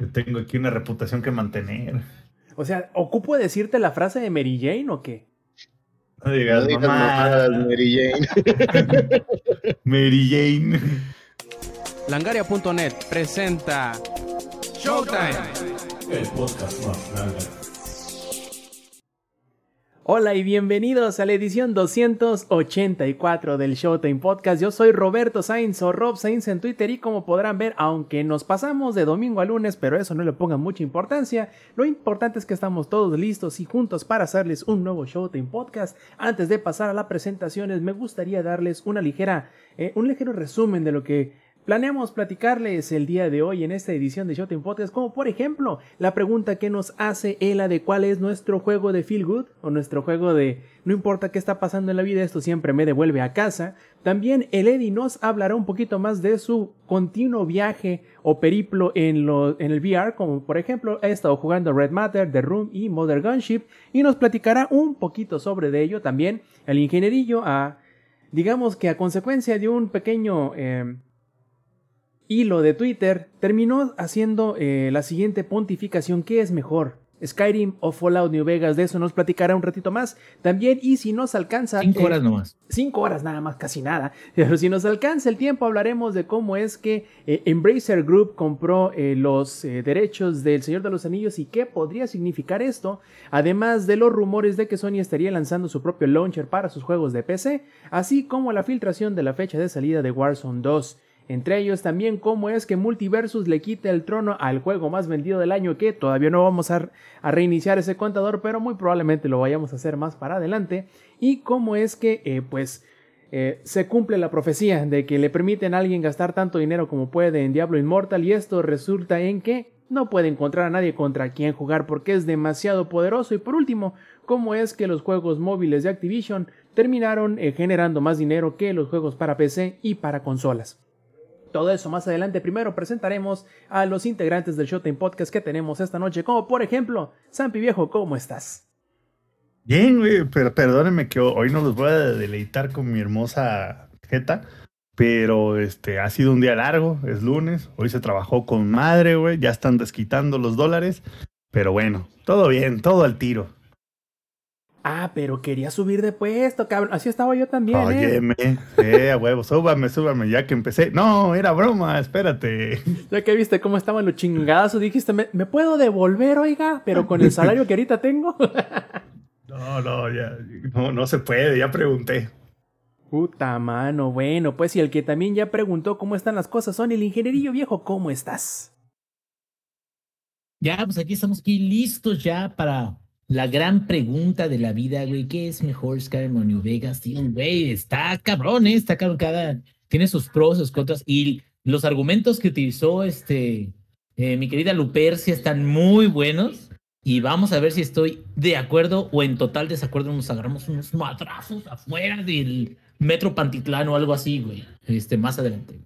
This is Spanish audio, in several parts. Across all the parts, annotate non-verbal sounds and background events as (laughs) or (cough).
Yo tengo aquí una reputación que mantener. O sea, ¿ocupo decirte la frase de Mary Jane o qué? No digas, No digas mamadas. mamadas, Mary Jane. (laughs) Mary Jane. Langaria.net presenta Showtime. El podcast más grande. Hola y bienvenidos a la edición 284 del Showtime Podcast. Yo soy Roberto Sainz o Rob Sainz en Twitter y como podrán ver, aunque nos pasamos de domingo a lunes, pero eso no le pongan mucha importancia, lo importante es que estamos todos listos y juntos para hacerles un nuevo Showtime Podcast. Antes de pasar a las presentaciones, me gustaría darles una ligera, eh, un ligero resumen de lo que Planeamos platicarles el día de hoy en esta edición de Showtime Podcast, como por ejemplo la pregunta que nos hace Ela de cuál es nuestro juego de Feel Good o nuestro juego de no importa qué está pasando en la vida, esto siempre me devuelve a casa. También el Eddie nos hablará un poquito más de su continuo viaje o periplo en, lo, en el VR, como por ejemplo ha estado jugando Red Matter, The Room y Mother Gunship, y nos platicará un poquito sobre de ello también el ingenierillo a, digamos que a consecuencia de un pequeño... Eh, hilo de Twitter terminó haciendo eh, la siguiente pontificación ¿qué es mejor? Skyrim o Fallout New Vegas, de eso nos platicará un ratito más. También, y si nos alcanza. Cinco eh, horas nomás. Cinco horas nada más, casi nada. (laughs) Pero si nos alcanza el tiempo, hablaremos de cómo es que eh, Embracer Group compró eh, los derechos del Señor de los Anillos y qué podría significar esto. Además de los rumores de que Sony estaría lanzando su propio launcher para sus juegos de PC, así como la filtración de la fecha de salida de Warzone 2. Entre ellos también cómo es que Multiversus le quita el trono al juego más vendido del año que todavía no vamos a, reiniciar ese contador, pero muy probablemente lo vayamos a hacer más para adelante. Y cómo es que eh, pues eh, se cumple la profecía de que le permiten a alguien gastar tanto dinero como puede en Diablo Immortal y esto resulta en que no puede encontrar a nadie contra quien jugar porque es demasiado poderoso. Y por último, cómo es que los juegos móviles de Activision terminaron eh, generando más dinero que los juegos para PC y para consolas. Todo eso más adelante. Primero presentaremos a los integrantes del Showtime Podcast que tenemos esta noche, como por ejemplo, Sampi Viejo, ¿cómo estás? Bien, güey, pero perdónenme que hoy no los voy a deleitar con mi hermosa jeta, pero este ha sido un día largo, es lunes, hoy se trabajó con madre, güey, ya están desquitando los dólares, pero bueno, todo bien, todo al tiro. Ah, pero quería subir de puesto, cabrón. Así estaba yo también, ¿eh? Óyeme, eh, a huevo, súbame, súbame, ya que empecé. No, era broma, espérate. Ya que viste cómo estaban los chingados, dijiste, ¿me, ¿me puedo devolver, oiga? Pero con el salario que ahorita tengo. (laughs) No, no, ya, no, no se puede, ya pregunté. Puta mano, bueno, pues y el que también ya preguntó cómo están las cosas son el ingenierillo viejo, ¿cómo estás? Ya, pues aquí estamos aquí listos ya para la gran pregunta de la vida, güey. ¿Qué es mejor Skyrim o Vegas? Tío, güey, está cabrón, ¿eh? Está cabrón. Cada, tiene sus pros, sus contras. Y los argumentos que utilizó este, eh, mi querida Lupercia están muy buenos. Y vamos a ver si estoy de acuerdo o en total desacuerdo. Nos agarramos unos madrazos afuera del Metro Pantitlán o algo así, güey. Este, más adelante.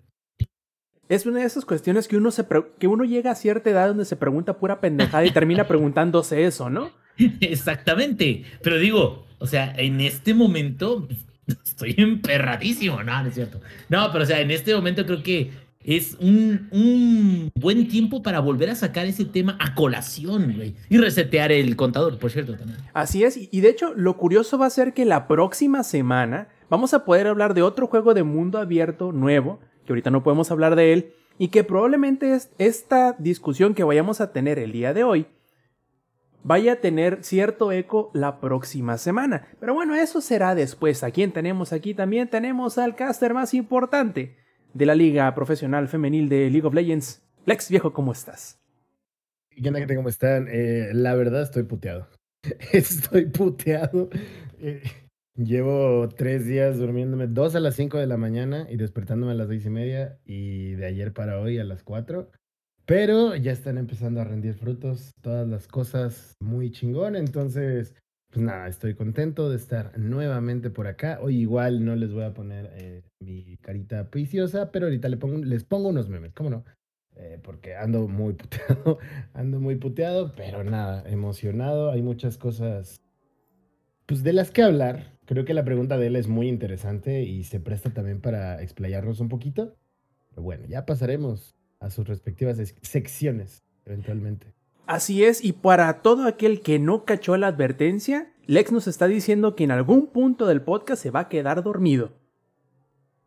Es una de esas cuestiones que uno, se que uno llega a cierta edad donde se pregunta pura pendejada y termina preguntándose eso, ¿no? (laughs) Exactamente. Pero digo, o sea, en este momento (laughs) estoy emperradísimo. No, no es cierto. No, pero o sea, en este momento creo que es un, un buen tiempo para volver a sacar ese tema a colación, güey. Y resetear el contador, por cierto, también. Así es. Y de hecho, lo curioso va a ser que la próxima semana vamos a poder hablar de otro juego de mundo abierto nuevo, que ahorita no podemos hablar de él, y que probablemente es esta discusión que vayamos a tener el día de hoy vaya a tener cierto eco la próxima semana. Pero bueno, eso será después. ¿A quién tenemos aquí? También tenemos al caster más importante de la liga profesional femenil de League of Legends. Lex, viejo, ¿cómo estás? ¿Qué onda, gente? ¿Cómo están? Eh, la verdad, estoy puteado. (laughs) estoy puteado. Eh, llevo tres días durmiéndome, dos a las cinco de la mañana y despertándome a las seis y media. Y de ayer para hoy a las cuatro. Pero ya están empezando a rendir frutos, todas las cosas muy chingón. Entonces, pues nada, estoy contento de estar nuevamente por acá. Hoy igual no les voy a poner eh, mi carita preciosa, pero ahorita pongo, les pongo unos memes, ¿cómo no? Eh, porque ando muy (laughs) puteado, ando muy puteado, pero nada, emocionado. Hay muchas cosas, pues de las que hablar. Creo que la pregunta de él es muy interesante y se presta también para explayarnos un poquito. Pero bueno, ya pasaremos a sus respectivas secciones. eventualmente. Así es, y para todo aquel que no cachó la advertencia, Lex nos está diciendo que en algún punto del podcast se va a quedar dormido.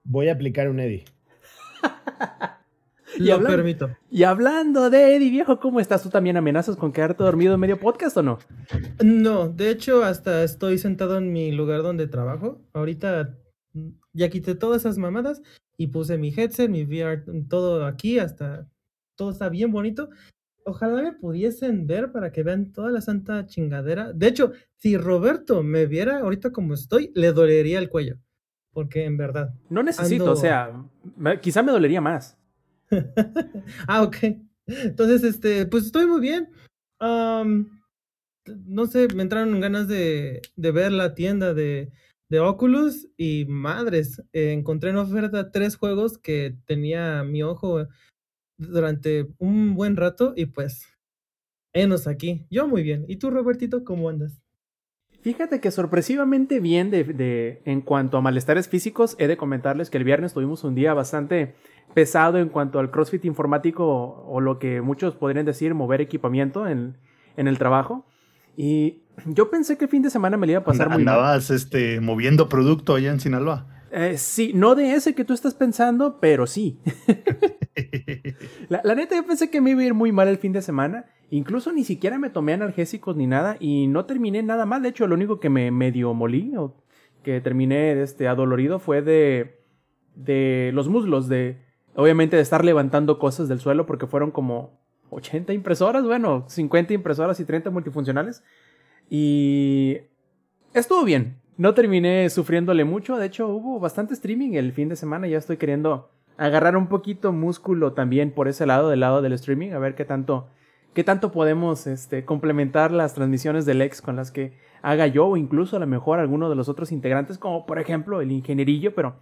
Voy a aplicar un Eddie. (laughs) Y Lo hablan- permito. Y hablando de Eddie, viejo, ¿cómo estás? ¿Tú también amenazas con quedarte dormido en medio podcast o no? No, de hecho, hasta estoy sentado en mi lugar donde trabajo. Ahorita ya quité todas esas mamadas y puse mi headset, mi VR, todo aquí, hasta todo está bien bonito. Ojalá me pudiesen ver para que vean toda la santa chingadera. De hecho, si Roberto me viera ahorita como estoy, le dolería el cuello. Porque en verdad. No necesito, Ando- o sea, me- quizá me dolería más. (laughs) ah, ok. Entonces, este, pues estoy muy bien. No sé, me entraron ganas de, de ver la tienda de, de Oculus y madres, eh, encontré en oferta tres juegos que tenía mi ojo durante un buen rato y pues, enos aquí. Yo muy bien. ¿Y tú, Robertito, cómo andas? Fíjate que sorpresivamente bien de, de- en cuanto a malestares físicos, he de comentarles que el viernes tuvimos un día bastante pesado en cuanto al CrossFit informático o, o lo que muchos podrían decir mover equipamiento en, en el trabajo. Y yo pensé que el fin de semana me lo iba a pasar muy mal. Andabas este, moviendo producto allá en Sinaloa. Eh, sí, no de ese que tú estás pensando, pero sí. (laughs) La, la neta, yo pensé que me iba a ir muy mal el fin de semana. Incluso ni siquiera me tomé analgésicos ni nada y no terminé nada mal. De hecho, lo único que me medio molí o que terminé este, adolorido fue de, de los muslos, de obviamente de estar levantando cosas del suelo porque fueron como 80 impresoras, bueno, 50 impresoras y 30 multifuncionales. Y estuvo bien. No terminé sufriéndole mucho. De hecho, hubo bastante streaming el fin de semana. Ya estoy queriendo agarrar un poquito músculo también por ese lado, del lado del streaming. A ver qué tanto, qué tanto podemos este, complementar las transmisiones del ex con las que haga yo o incluso a lo mejor alguno de los otros integrantes, como por ejemplo el ingenierillo, pero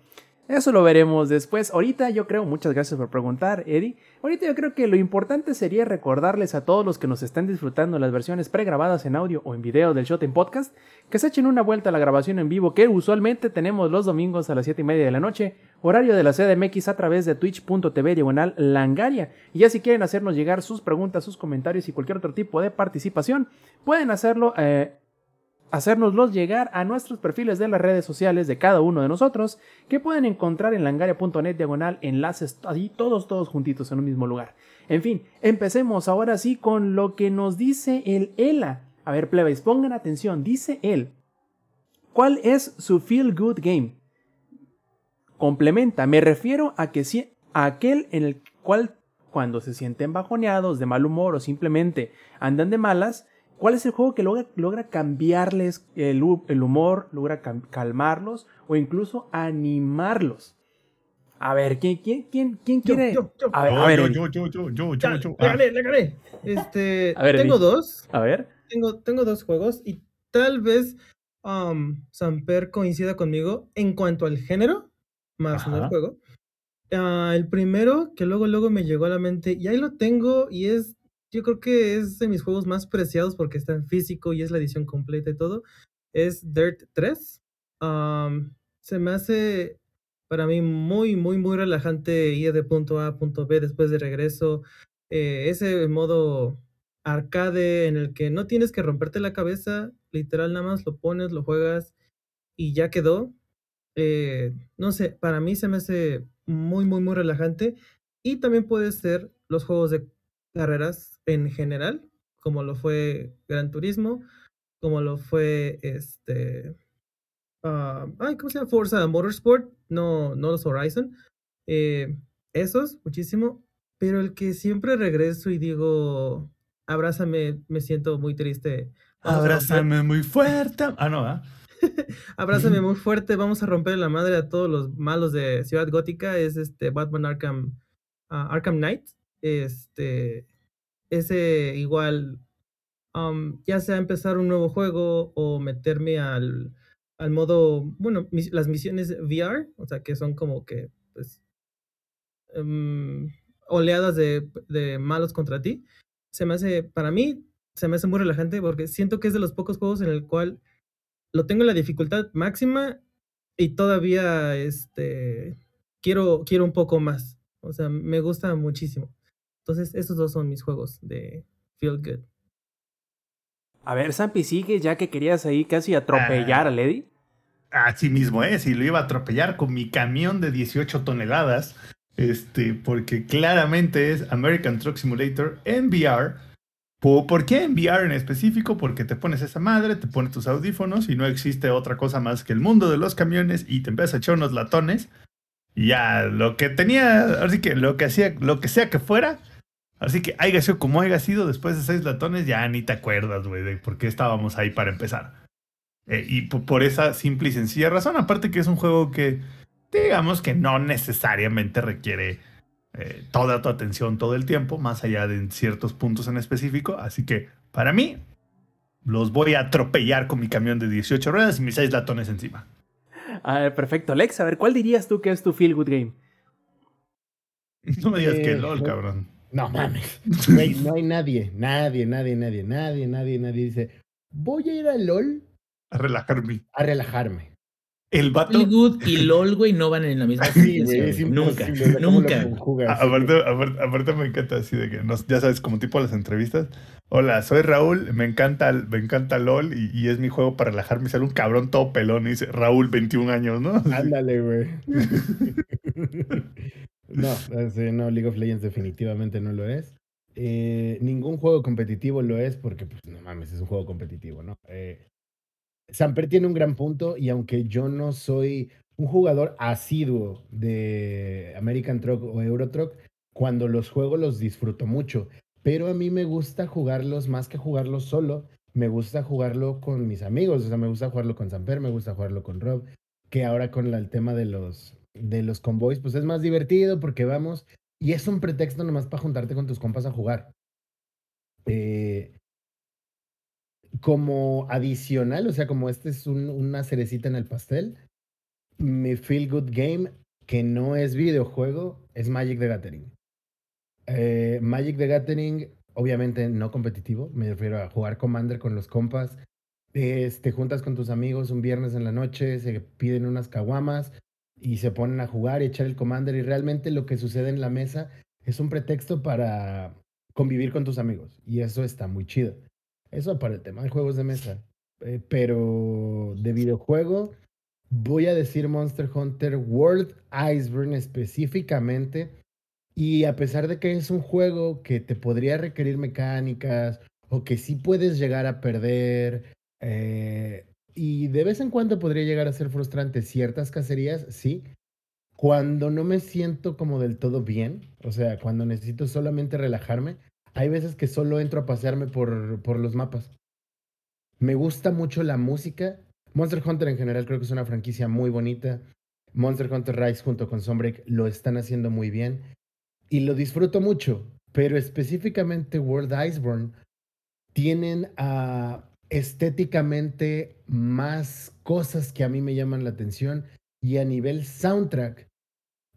eso lo veremos después. Ahorita yo creo, muchas gracias por preguntar, Eddie. Ahorita yo creo que lo importante sería recordarles a todos los que nos están disfrutando las versiones pregrabadas en audio o en video del Shot en Podcast que se echen una vuelta a la grabación en vivo que usualmente tenemos los domingos a las 7 y media de la noche, horario de la CDMX a través de twitch.tv diagonal langaria. Y ya si quieren hacernos llegar sus preguntas, sus comentarios y cualquier otro tipo de participación, pueden hacerlo. Eh, hacérnoslos llegar a nuestros perfiles de las redes sociales de cada uno de nosotros, que pueden encontrar en langaria.net diagonal enlaces ahí todos, todos juntitos en un mismo lugar. En fin, empecemos ahora sí con lo que nos dice el ELA. A ver, plebes, pongan atención, dice él. ¿Cuál es su feel good game? Complementa, me refiero a que si, a aquel en el cual cuando se sienten bajoneados, de mal humor o simplemente andan de malas, ¿Cuál es el juego que logra, logra cambiarles el, el humor, logra calmarlos o incluso animarlos? A ver, ¿quién, quién, quién, quién Yo, quiere? yo, yo. A ver, Yo, a ver, yo, yo, yo, yo, yo, yo, yo. le Ah, gané, le gané. Este, A ver, tengo dos. A ver. tengo, tengo dos juegos y tal vez um, Samper coincida conmigo en cuanto al género, más no el Ajá. juego. Ah, el primero que luego, luego me llegó a la mente, y ahí lo tengo, y es, yo creo que es de mis juegos más preciados porque está en físico y es la edición completa y todo, es Dirt 3. Am, se me hace para mí muy, muy, muy relajante ir de punto A a punto B después de regreso. Eh, ese modo arcade en el que no tienes que romperte la cabeza, literal nada más lo pones, lo juegas y ya quedó. Eh, no sé, para mí se me hace muy, muy, muy relajante. Y también puede ser los juegos de carreras en general, como lo fue Gran Turismo, como lo fue este. ah, ay, ¿cómo se llama? Forza Motorsport, no, no los Horizon. Eh, esos, muchísimo. Pero el que siempre regreso y digo, abrázame, me siento muy triste. vamos Abrázame muy fuerte. Ah, no, ¿ah? (laughs) Abrázame muy fuerte, vamos a romper la madre a todos los malos de Ciudad Gótica. Es este Batman Arkham, ah, Arkham Knight. Este, ese igual, am, ya sea empezar un nuevo juego o meterme al, al modo, bueno, las misiones VR, o sea, que son como que, pues, em, oleadas de, de malos contra ti. Se me hace, para mí, se me hace muy relajante porque siento que es de los pocos juegos en el cual lo tengo en la dificultad máxima y todavía este quiero quiero un poco más. O sea, me gusta muchísimo. Entonces, estos dos son mis juegos de Feel Good. A ver, Zampi, sigue ya que querías ahí casi atropellar Ah. a Lady. Así mismo es, y lo iba a atropellar con mi camión de 18 toneladas, este, porque claramente es American Truck Simulator en VR. Po- ¿Por qué en VR en específico? Porque te pones esa madre, te pones tus audífonos y no existe otra cosa más que el mundo de los camiones y te empiezas a echar unos latones. Y ya, lo que tenía, así que lo que hacía, lo que sea que fuera, así que haya sido como haya sido después de seis latones, ya ni te acuerdas, güey, de por qué estábamos ahí para empezar. Eh, y po- por esa simple y sencilla razón, aparte que es un juego que, digamos que no necesariamente requiere eh, toda tu atención todo el tiempo, más allá de ciertos puntos en específico. Así que para mí, los voy a atropellar con mi camión de 18 ruedas y mis 6 latones encima. A ver, perfecto. Lex, a ver, ¿cuál dirías tú que es tu feel good game? (laughs) No me digas que Eh, LOL, cabrón. No mames. (laughs) Güey, no hay nadie, nadie, nadie, nadie, nadie, nadie, nadie dice, voy a ir a LOL A relajarme. a relajarme. El vato. Good y LOL, güey, no van en la misma (laughs) Sí, güey. Nunca, imposible, o sea, ¿cómo lo nunca. conjugas? Aparte, aparte, aparte me encanta así de que, nos- ya sabes, como tipo las entrevistas. Hola, soy Raúl, me encanta, me encanta LOL y, y es mi juego para relajarme. Y sale un cabrón todo pelón y dice Raúl, 21 años, ¿no? Ándale, güey. (laughs) no, ese no, League of Legends definitivamente no lo es. Eh, ningún juego competitivo lo es porque, pues, no mames, es un juego competitivo, ¿no? Eh, Samper tiene un gran punto y aunque yo no soy un jugador asiduo de American Truck o Euro Truck, cuando los juego los disfruto mucho. Pero a mí me gusta jugarlos más que jugarlos solo. Me gusta jugarlo con mis amigos. O sea, me gusta jugarlo con Samper, me gusta jugarlo con Rob. Que ahora con el tema de los, de los convoys, pues es más divertido porque vamos. Y es un pretexto nomás para juntarte con tus compas a jugar. Eh, como adicional, o sea, como este es un- una cerecita en el pastel, mi feel good game, que no es videojuego, es Magic the Gathering. Eh, Magic the Gathering, obviamente no competitivo, me refiero a jugar Commander con los compas. Es, te juntas con tus amigos un viernes en la noche, se piden unas caguamas y se ponen a jugar y echar el Commander. Y realmente lo que sucede en la mesa es un pretexto para convivir con tus amigos. Y eso está muy chido. Eso para el tema de juegos de mesa. Eh, pero de videojuego, voy a decir Monster Hunter World Iceberg específicamente. Y a pesar de que es un juego que te podría requerir mecánicas o que sí puedes llegar a perder, eh, y de vez en cuando podría llegar a ser frustrante ciertas cacerías, sí. Cuando no me siento como del todo bien, o sea, cuando necesito solamente relajarme, hay veces que solo entro a pasearme por, por los mapas. Me gusta mucho la música. Monster Hunter en general creo que es una franquicia muy bonita. Monster Hunter Rise junto con Sunbreak lo están haciendo muy bien y lo disfruto mucho, pero específicamente World Iceborne tienen ah, estéticamente más cosas que a mí me llaman la atención y a nivel soundtrack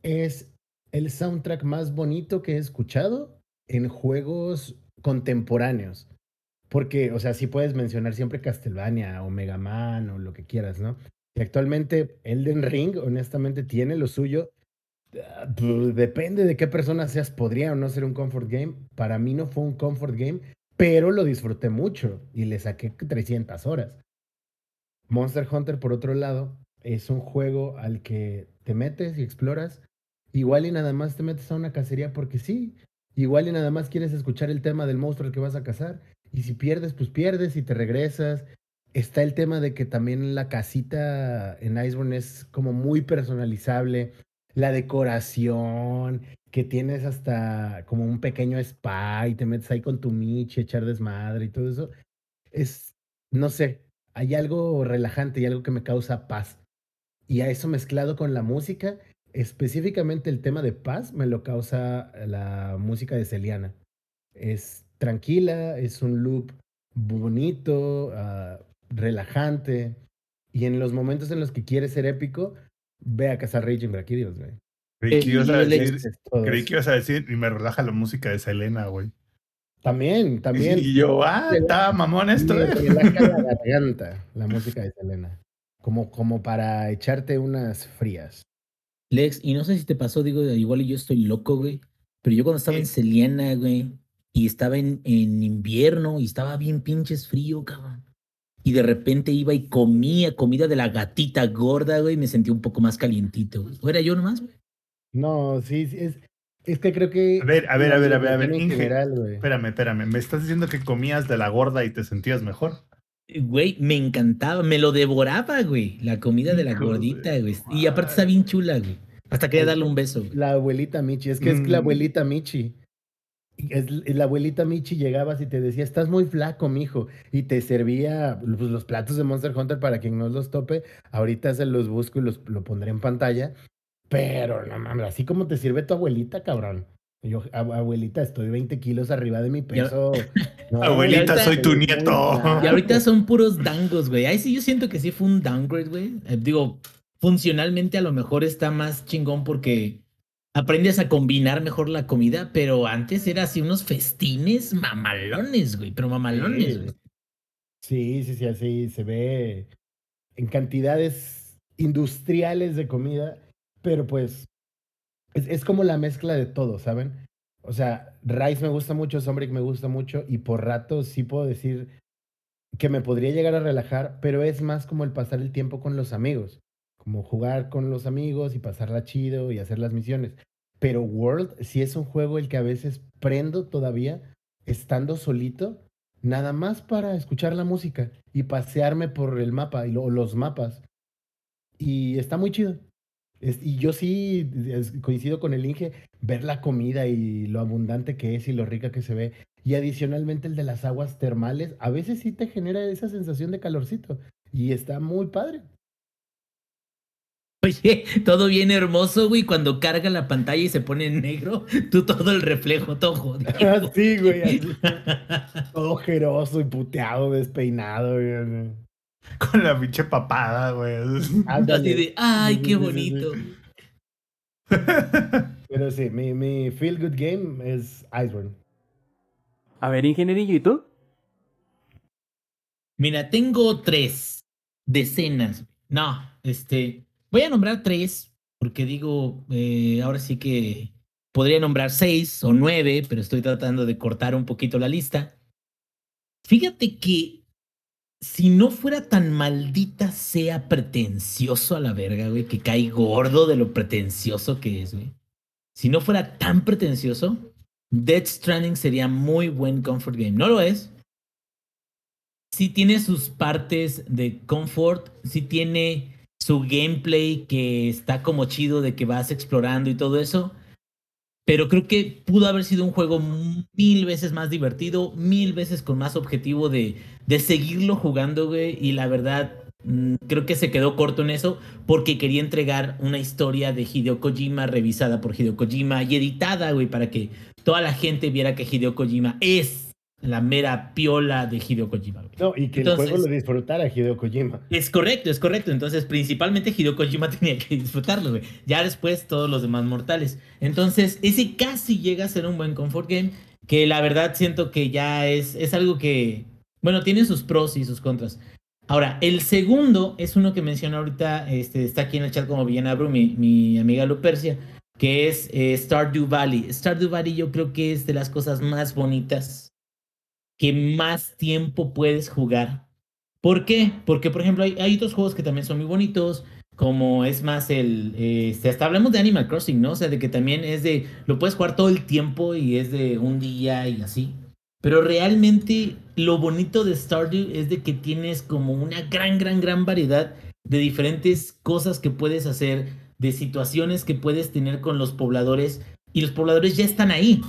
es el soundtrack más bonito que he escuchado en juegos contemporáneos. Porque, o sea, sí puedes mencionar siempre Castlevania o Mega Man o lo que quieras, ¿no? Y actualmente Elden Ring, honestamente, tiene lo suyo. Ah, pues, Depende de qué persona seas, podría o no ser un comfort game. Para mí no fue un comfort game, pero lo disfruté mucho y le saqué 300 horas. Monster Hunter, por otro lado, es un juego al que te metes y exploras. Igual y nada más te metes a una cacería porque sí. Igual y nada más quieres escuchar el tema del monstruo al que vas a cazar. Y si pierdes, pues pierdes y te regresas. Está el tema de que también la casita en Iceborne es como muy personalizable. La decoración, que tienes hasta como un pequeño spa y te metes ahí con tu Michi, echar desmadre y todo eso. Es, no sé, hay algo relajante y algo que me causa paz. Y a eso mezclado con la música, específicamente el tema de paz me lo causa la música de Celiana. Es tranquila, es un loop bonito, ah, relajante. Y en los momentos en los que quieres ser épico, ve a cazar Raging Brachidios, güey. Creí que, ibas a decir, creí que ibas a decir, y me relaja la música de Selena, güey. También, también. Y yo, ah, está mamón esto, me eh. relaja la (laughs) garganta la música de Selena. Como, como para echarte unas frías. Lex, y no sé si te pasó, digo, igual y yo estoy loco, güey. Pero yo cuando estaba en. Selena, güey, y estaba en, en invierno y estaba bien pinches frío, cabrón. Y de repente iba y comía comida de la gatita gorda, güey, y me sentía un poco más calientito, güey. ¿O era yo nomás, güey? No, sí, sí, es, es que creo que. A ver, a ver, a ver, a ver, a ver, en Inge. general, güey. Espérame, espérame. ¿Me estás diciendo que comías de la gorda y te sentías mejor? Güey, me encantaba, me lo devoraba, güey, la comida de la Hijo gordita, de güey. Y aparte está bien chula, güey. Hasta quería darle un beso, güey. La abuelita Michi, es que es la Mm. abuelita Michi. Es, la abuelita Michi llegabas y te decía, estás muy flaco, mijo. Y te servía pues, los platos de Monster Hunter para quien no los tope. Ahorita se los busco y los, lo pondré en pantalla. Pero no mames, así como te sirve tu abuelita, cabrón. Yo, "Ab- abuelita, estoy 20 kilos arriba de mi peso. (laughs) No, Abuelita, ahorita- soy tu nieto. flaco". Y ahorita son puros dangos, güey. Ahí sí yo siento que sí fue un downgrade, güey. Eh, digo, funcionalmente a lo mejor está más chingón porque aprendes a combinar mejor la comida, pero antes era así unos festines mamalones, güey. Pero mamalones, Sí. güey. Sí, sí, sí, así se ve en cantidades industriales de comida, pero pues es, como la mezcla de todo, ¿saben? O sea, Rice me gusta mucho, Sombrick me gusta mucho y por rato sí puedo decir que me podría llegar a relajar, pero es más como el pasar el tiempo con los amigos, como jugar con los amigos y pasarla chido y hacer las misiones. Pero World sí es un juego el que a veces prendo todavía estando solito nada más para escuchar la música y pasearme por el mapa y lo- los mapas. Y está muy chido. Es- y yo sí es- coincido con el Inge, ver la comida y lo abundante que es y lo rica que se ve. Y adicionalmente el de las aguas termales, a veces sí te genera esa sensación de calorcito. Y está muy padre. Oye, todo bien hermoso, güey. Cuando carga la pantalla y se pone en negro, tú todo el reflejo, todo jodido. (laughs) Así, güey. así. Todo ojeroso y puteado, despeinado. güey. (laughs) Con la pinche papada, güey. Así de, ay, qué bonito. Pero sí, mi, mi feel good game es Iceborne. A ver, ingenierillo, ¿y tú? Mira, tengo tres decenas. No, este, voy a nombrar tres, porque digo, eh, ahora sí que podría nombrar seis o nueve, pero estoy tratando de cortar un poquito la lista. Fíjate que si no fuera tan maldita sea pretencioso a la verga, güey, que cae gordo de lo pretencioso que es, güey. Si no fuera tan pretencioso, Dead Stranding sería muy buen comfort game. No lo es, sí tiene sus partes de comfort, sí tiene su gameplay que está como chido de que vas explorando y todo eso. Pero creo que pudo haber sido un juego mil veces más divertido, mil veces con más objetivo de, de seguirlo jugando, güey. Y la verdad, mm, creo que se quedó corto en eso porque quería entregar una historia de Hideo Kojima revisada por Hideo Kojima y editada, güey, para que toda la gente viera que Hideo Kojima es la mera piola de Hideo Kojima. güey. No, y que Entonces- el juego lo disfrutara Hideo Kojima. Es correcto, es correcto. Entonces, principalmente Hideo Kojima (laughs) tenía que disfrutarlo, güey. Ya después todos los demás mortales. Entonces, ese casi llega a ser un buen comfort game. Que la verdad siento que ya es, es algo que, bueno, tiene sus pros y sus contras. Ahora, el segundo es uno que mencionó ahorita, este, está aquí en el chat como Villana Bru, mi, mi amiga Lupercia, que es eh, Stardew Valley. Stardew Valley yo creo que es de las cosas más bonitas que más tiempo puedes jugar. ¿Por qué? Porque, por ejemplo, hay, hay otros juegos que también son muy bonitos, como es más el... eh, hasta hablamos de Animal Crossing, ¿no? O sea, de que también es de... Lo puedes jugar todo el tiempo y es de un día y así. Pero realmente lo bonito de Stardew es de que tienes como una gran, gran, gran variedad de diferentes cosas que puedes hacer, de situaciones que puedes tener con los pobladores y los pobladores ya están ahí.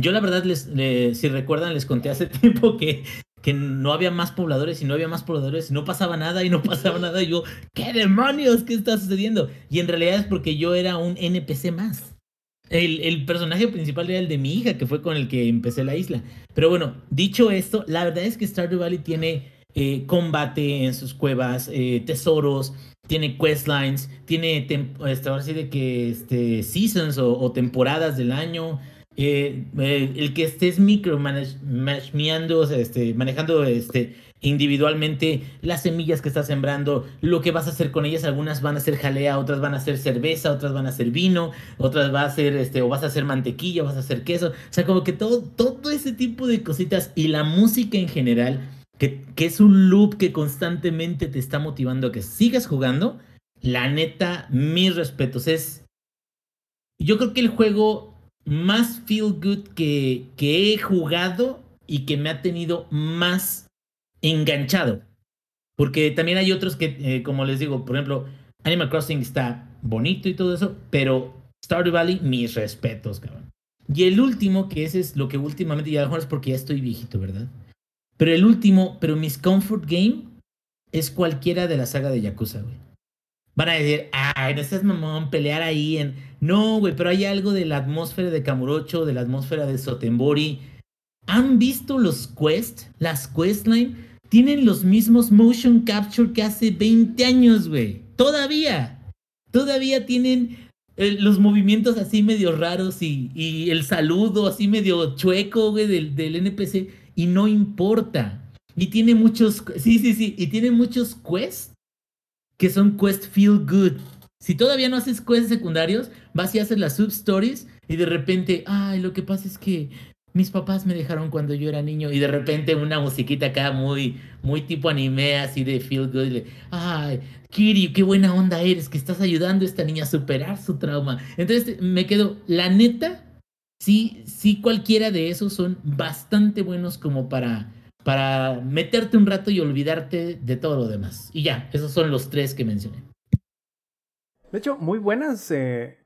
Yo la verdad, les, le- si recuerdan, les conté hace (laughs) tiempo que, que no había más pobladores y no había más pobladores y no pasaba nada y no pasaba nada. Y yo, ¿qué demonios? ¿Qué está sucediendo? Y en realidad es porque yo era un NPC más. El, el personaje principal era el de mi hija, que fue con el que empecé la isla. Pero bueno, dicho esto, la verdad es que Stardew Valley tiene eh, combate en sus cuevas, eh, tesoros, tiene questlines, tiene este, ahora sí de que este, seasons o, o temporadas del año. Eh, el que estés micromanejando, este, manejando este, individualmente las semillas que estás sembrando, lo que vas a hacer con ellas, algunas van a ser jalea, otras van a ser cerveza, otras van a ser vino, otras va a ser, este, o vas a hacer mantequilla, vas a hacer queso, o sea, como que todo, todo ese tipo de cositas y la música en general, que, que es un loop que constantemente te está motivando a que sigas jugando, la neta, mis respetos, es, yo creo que el juego más feel good que, que he jugado y que me ha tenido más enganchado. Porque también hay otros que, eh, como les digo, por ejemplo, Animal Crossing está bonito y todo eso, pero Stardew Valley, mis respetos, cabrón. Y el último, que ese es lo que últimamente, ya mejor es porque ya estoy viejito, ¿verdad? Pero el último, pero mis comfort game es cualquiera de la saga de Yakuza, güey. Van a decir, ay, no seas mamón, pelear ahí en... No, güey, pero hay algo de la atmósfera de Kamurocho, de la atmósfera de Sotenbori. ¿Han visto los quests? Las questline tienen los mismos motion capture que hace 20 años, güey. Todavía. Todavía tienen eh, los movimientos así medio raros y, el saludo así medio chueco, güey, del, del NPC. Y no importa. Y tiene muchos, sí, sí, sí, y tiene muchos quests que son quest feel good. Si todavía no haces quests secundarios, vas y haces las sub stories y de repente, ay, lo que pasa es que mis papás me dejaron cuando yo era niño y de repente una musiquita acá muy, muy tipo anime, así de feel good. Ay, Kiri, qué buena onda eres, que estás ayudando a esta niña a superar su trauma. Entonces me quedo, la neta, sí, sí cualquiera de esos son bastante buenos como para, para meterte un rato y olvidarte de todo lo demás. Y ya, esos son los tres que mencioné. De hecho, muy buenas eh,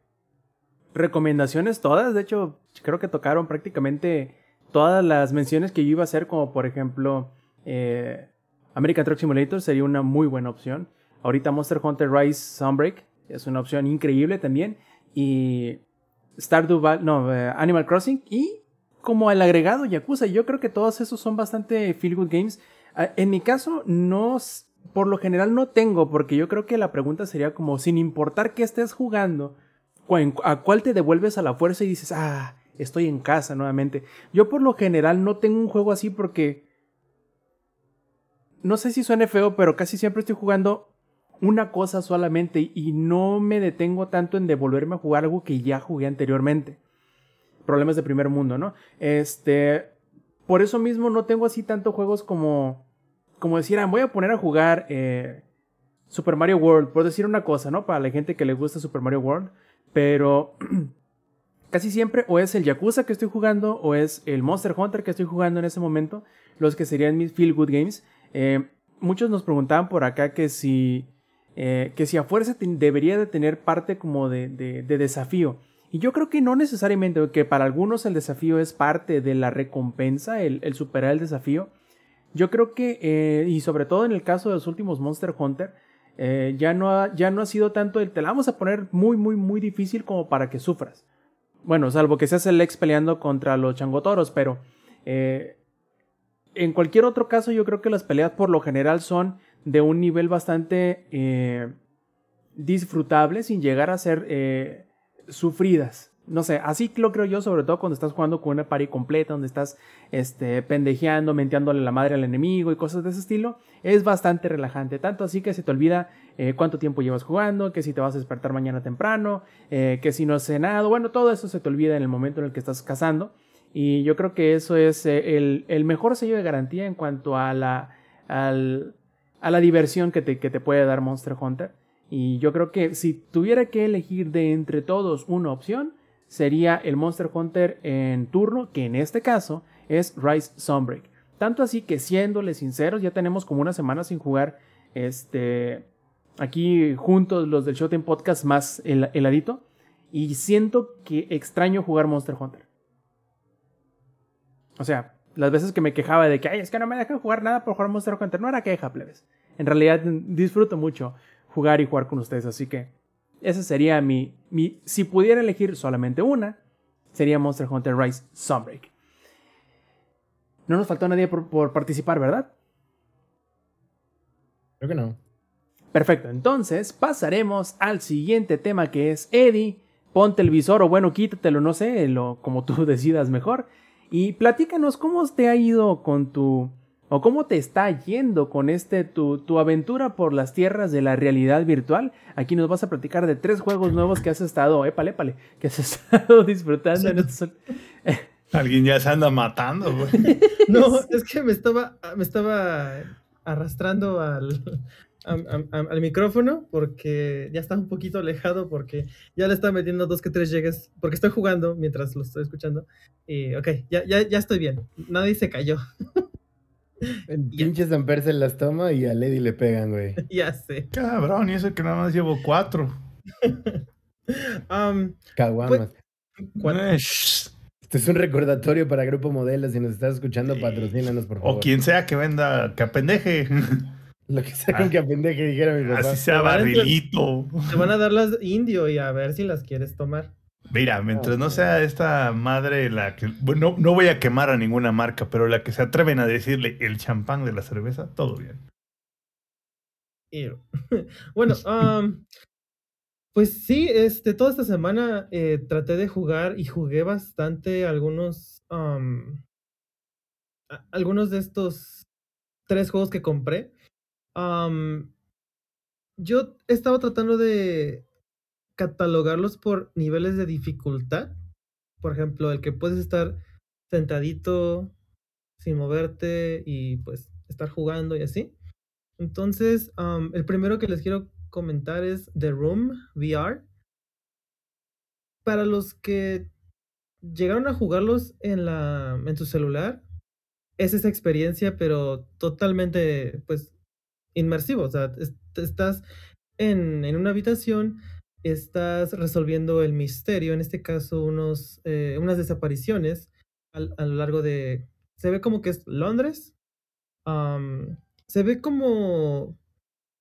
recomendaciones todas. De hecho, creo que tocaron prácticamente todas las menciones que yo iba a hacer, como por ejemplo eh, American Truck Simulator sería una muy buena opción. Ahorita Monster Hunter Rise Sunbreak es una opción increíble también. Y Stardew Valley, no, eh, Animal Crossing y como el agregado Yakuza. Yo creo que todos esos son bastante feel good games. Ah, en mi caso, no, por lo general no tengo, porque yo creo que la pregunta sería como, sin importar que estés jugando, a cuál te devuelves a la fuerza y dices, ah, estoy en casa nuevamente. Yo por lo general no tengo un juego así porque... No sé si suene feo, pero casi siempre estoy jugando una cosa solamente y no me detengo tanto en devolverme a jugar algo que ya jugué anteriormente. Problemas de primer mundo, ¿no? Este... Por eso mismo no tengo así tantos juegos como... Como decir, ah, voy a poner a jugar... Eh, Super Mario World, por decir una cosa, ¿no? Para la gente que le gusta Super Mario World. Pero (clears throat) casi siempre o es el Yakuza que estoy jugando o es el Monster Hunter que estoy jugando en ese momento, los que serían mis feel good games. Eh, muchos nos preguntaban por acá que si, eh, que si a fuerza debería de tener parte como de, desafío. Y yo creo que no necesariamente, que para algunos el desafío es parte de la recompensa, el, superar el desafío. Yo creo que, eh, y sobre todo en el caso de los últimos Monster Hunter, ya, no ha, ya no ha sido tanto el te la vamos a poner muy, muy, muy difícil como para que sufras. Bueno, salvo que seas el ex peleando contra los changotoros, pero eh, en cualquier otro caso yo creo que las peleas por lo general son de un nivel bastante eh, disfrutable sin llegar a ser eh, sufridas no sé, así lo creo yo, sobre todo cuando estás jugando con una party completa, donde estás este, pendejeando, menteándole la madre al enemigo y cosas de ese estilo, es bastante relajante. Tanto así que se te olvida eh, cuánto tiempo llevas jugando, que si te vas a despertar mañana temprano, eh, que si no has cenado, bueno, todo eso se te olvida en el momento en el que estás cazando. Y yo creo que eso es eh, el, mejor sello de garantía en cuanto a la, a la diversión que te, que te puede dar Monster Hunter. Y yo creo que si tuviera que elegir de entre todos una opción, sería el Monster Hunter en turno, que en este caso es Rise Sunbreak. Tanto así que siéndole sinceros, ya tenemos como una semana sin jugar este aquí juntos los del Showtime Podcast más el, heladito y siento que extraño jugar Monster Hunter. O sea, las veces que me quejaba de que, ay, es que no me dejan jugar nada por jugar Monster Hunter, no era queja, plebes. En realidad disfruto mucho jugar y jugar con ustedes, así que esa sería mi, mi, si pudiera elegir solamente una, sería Monster Hunter Rise Sunbreak. No nos faltó nadie por, participar, ¿verdad? Creo que no. Perfecto, entonces pasaremos al siguiente tema que es Eddie. ponte el visor o bueno, quítatelo, no sé, lo, como tú (laughs) decidas mejor. Y platícanos cómo te ha ido con tu, o cómo te está yendo con este, tu, tu aventura por las tierras de la realidad virtual. Aquí nos vas a platicar de tres juegos nuevos que has estado, épale, épale, que has (laughs) estado disfrutando en estos... (laughs) Alguien ya se anda matando, güey. (laughs) No, es que me estaba, me estaba arrastrando al, al micrófono porque ya estaba un poquito alejado porque ya le estaba metiendo dos que tres llegues porque estoy jugando mientras lo estoy escuchando. Y ok, ya, ya, ya estoy bien. Nadie se cayó. El Ya. pinche Samper se las toma y a Lady le pegan, güey. (laughs) ya sé. Cabrón, y eso que nada más llevo cuatro. Am, (laughs) Caguamas. ¿cuál- Eh. Este es un recordatorio para Grupo Modelo. Si nos estás escuchando, patrocínanos, por favor. O quien sea que venda, que apendeje. (laughs) Lo que sea con que apendeje, dijera mi papá. Así sea barrilito. te van a dar las indio y a ver si las quieres tomar. Mira, mientras no sea esta madre la que. Bueno, no voy a quemar a ninguna marca, pero la que se atreven a decirle el champán de la cerveza, todo bien. (laughs) Bueno, am, pues sí, este, toda esta semana eh, traté de jugar y jugué bastante algunos, a- algunos de estos tres juegos que compré. Am, yo estaba tratando de catalogarlos por niveles de dificultad. Por ejemplo, el que puedes estar sentadito, sin moverte y pues estar jugando y así. Entonces, am, el primero que les quiero comentar es The Room VR. Para los que llegaron a jugarlos en, la, en tu celular, es esa experiencia, pero totalmente, pues, inmersivo. O sea, es- estás en, en una habitación, estás resolviendo el misterio, en este caso, unos, eh, unas desapariciones a lo largo de... Se ve como que es Londres. se ve como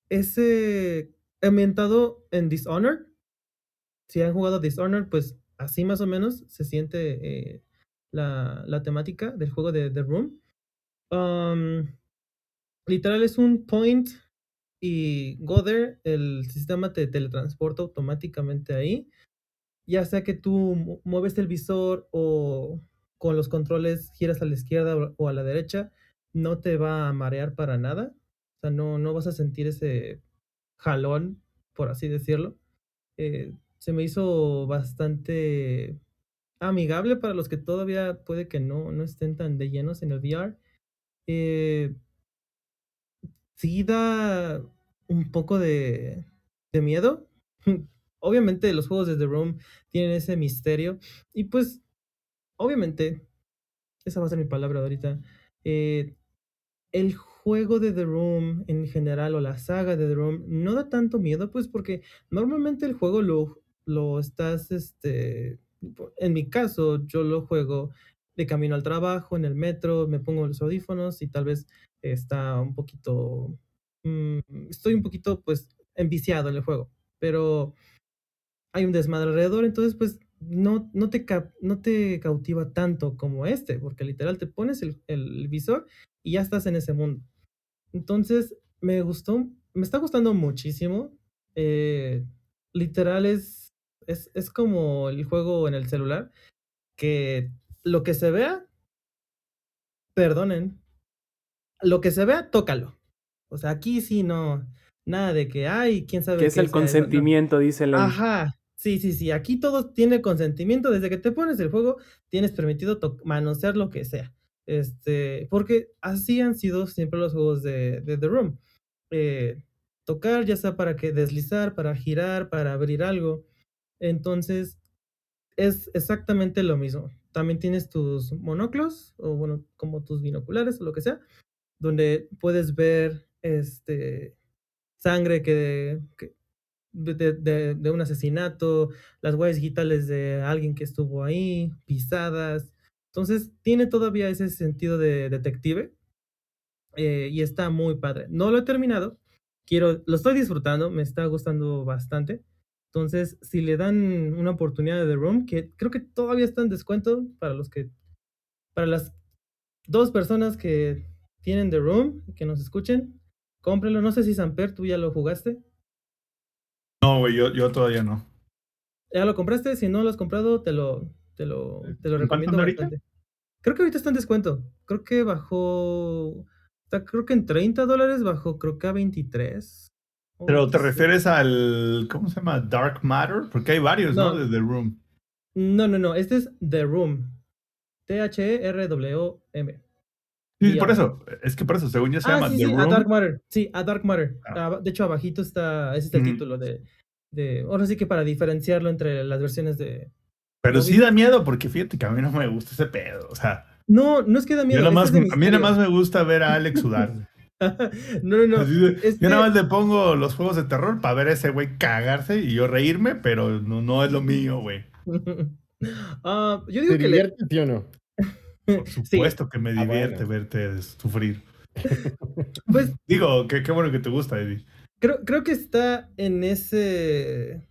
ese ambientado en Dishonored. Si han jugado Dishonored, pues así más o menos se siente eh, la, la temática del juego de The Room. Literal es un point y go there, el sistema te teletransporta automáticamente ahí. Ya sea que tú mu- mueves el visor o con los controles giras a la izquierda o a la derecha, no te va a marear para nada. O sea, no, no vas a sentir ese jalón, por así decirlo. Eh, se me hizo bastante amigable para los que todavía puede que no, no estén tan de llenos en el VR. Eh, sí da un poco de, de miedo. (laughs) Obviamente los juegos de The Room tienen ese misterio. Y pues, obviamente, esa va a ser mi palabra ahorita. eh, el juego de The Room en general o la saga de The Room no da tanto miedo, pues porque normalmente el juego lo, lo estás, este, en mi caso, yo lo juego de camino al trabajo, en el metro, me pongo los audífonos y tal vez está un poquito, mm, estoy un poquito, pues, enviciado en el juego, pero hay un desmadre alrededor, entonces, pues, no, no, te, no te cautiva tanto como este, porque literal te pones el, el visor y ya estás en ese mundo. Entonces, me gustó, me está gustando muchísimo. eh, literal es, es, es como el juego en el celular, que lo que se vea, perdonen, lo que se vea, tócalo. O sea, aquí sí no, nada de que, ay, quién sabe Que es qué el sea eso", no. consentimiento, dice el Ajá, sí, sí, sí. Aquí todo tiene consentimiento. Desde que te pones el juego, tienes permitido manosear lo que sea. Este, porque así han sido siempre los juegos de, de The Room. Eh, tocar, ya sea para que deslizar, para girar, para abrir algo. Entonces, es exactamente lo mismo. También tienes tus monoclos, o bueno, como tus binoculares o lo que sea, donde puedes ver este sangre que, que- de, de- un asesinato, las huellas digitales de alguien que estuvo ahí, pisadas. Entonces, tiene todavía ese sentido de detective eh, y está muy padre. No lo he terminado, quiero, lo estoy disfrutando, me está gustando bastante. Entonces, si le dan una oportunidad de The Room, que creo que todavía está en descuento para los que, para las dos personas que tienen The Room, que nos escuchen, cómprenlo. No sé si Samper, tú ya lo jugaste. No, güey, yo, yo todavía no. ¿Ya lo compraste? Si no lo has comprado, te lo, te lo, te lo ¿En cuánto recomiendo anda ahorita? bastante. Creo que ahorita está en descuento. Creo que bajó. Está creo que en 30 dólares bajó, creo que a 23. o Pero te 26. refieres al, ¿cómo se llama? Dark Matter, porque hay varios, ¿no? No. De The Room. No, no, no. Este es The Room. T-H-E-R-W-M. Sí, Y por eso, es que por eso, según yo se Ah, llama sí, The sí, Room. A Dark Matter. Sí, A Dark Matter. Ah. Aba- De hecho, abajito está. Ese es el título de, de. Ahora sí que para diferenciarlo entre las versiones de. Pero ¿no sí da miedo porque fíjate que a mí no me gusta ese pedo. O sea, No, no es que da miedo. yo más, es a mí nada más me gusta ver a Alex sudar. (laughs) no, no, no. De- este- Yo nada más le pongo los juegos de terror para ver a ese güey cagarse y yo reírme, pero no, no es lo mío, güey. (laughs) Ah, yo ¿Te digo que le. divierte, sí o no? Por (laughs) Sí, supuesto que me Ah, divierte bueno. verte sufrir. (laughs) pues Digo, que qué bueno que te gusta, Eddie. creo, creo que está en ese.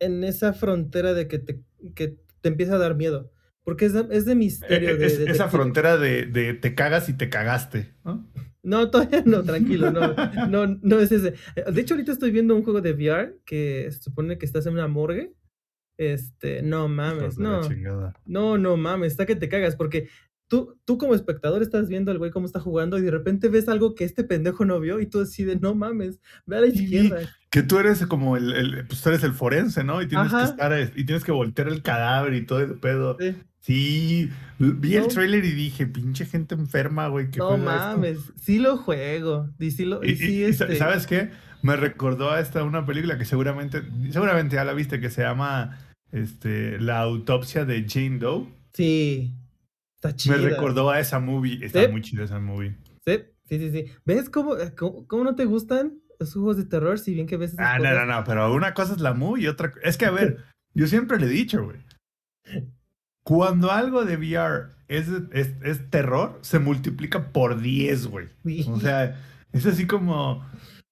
En esa frontera de que te, que te empieza a dar miedo. Porque es de, es de misterio. Eh, de es- esa frontera de, de te cagas y te cagaste, ¿no? No, todavía no, tranquilo, no, no, no es ese. De hecho, ahorita estoy viendo un juego de VR que se supone que estás en una morgue. Este, no mames, no, no, no mames, está que te cagas, porque tú, tú como espectador estás viendo al güey cómo está jugando y de repente ves algo que este pendejo no vio y tú decides, no mames, ve a la izquierda. Que tú eres como el, el- pues tú eres el forense, ¿no? Y tienes Ajá. que estar eh, y tienes que voltear el cadáver y todo el pedo. Sí. Sí, vi el trailer y dije, pinche gente enferma, güey, que No juega esto". mames, sí lo juego. Y sí lo, y Y, y- sí, este, ¿sabes qué? Me recordó a esta una película que seguramente, seguramente ya la viste, que se llama este, La autopsia de Jane Doe. Sí, está chida. Me recordó a esa movie. Está Sí. muy chida esa movie. Sí, sí, sí, sí. ¿Ves cómo, cómo, cómo no te gustan los juegos de terror si bien que ves Ah, no, cosas? no, no, pero una cosa es la movie y otra Es que, a ver, (laughs) yo siempre le he dicho, güey. Cuando algo de VR es, es, es terror, se multiplica por 10, güey. O sea, es así como.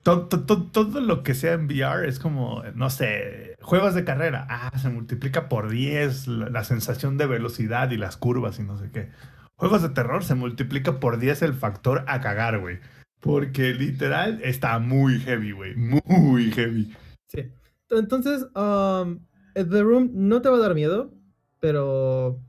to- to- to- todo lo que sea en VR es como, no sé, juegos de carrera. Ah, se multiplica por 10 la, la sensación de velocidad y las curvas y no sé qué. Juegos de terror se multiplica por 10 el factor a cagar, güey. Porque literal está muy heavy, güey. Muy heavy. Sí. Entonces, um, The Room no te va a dar miedo, pero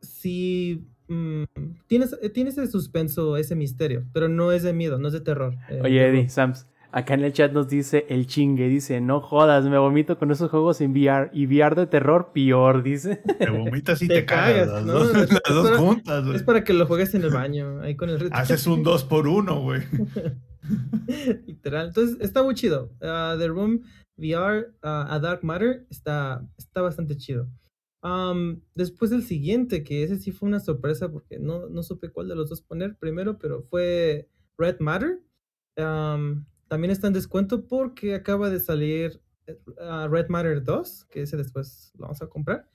sí mm, tienes, eh, tienes ese suspenso, ese misterio, pero no es de miedo, no es de terror. eh, Oye, Eddie. Sams, acá en el chat nos dice el chingue, dice, no jodas, me vomito con esos juegos en VR y VR de terror peor, dice. Te vomitas y Te te, cagas. cagas, ¿no? las dos para- juntas, güey. Es para que lo juegues en el baño, ahí con el ritmo. Haces un 2 por 1 güey. (laughs) Literal. Entonces, está muy chido. Ah, The Room VR ah, a Dark Matter está, está bastante chido. Después el siguiente, que ese sí fue una sorpresa porque no, no supe cuál de los dos poner primero, pero fue Red Matter. También está en descuento porque acaba de salir eh, ah, Red Matter 2, que ese después lo vamos a comprar.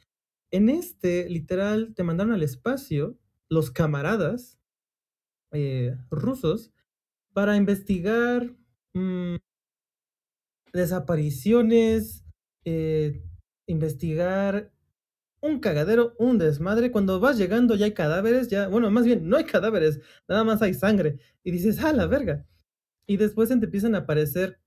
En este, literal, te mandaron al espacio los camaradas eh, rusos para investigar mm, desapariciones, eh, investigar un cagadero, un desmadre. Cuando vas llegando ya hay cadáveres, ya, bueno, más bien no hay (laughs) cadáveres, nada más hay sangre. Y dices, ah, la verga. Y después te empiezan a aparecer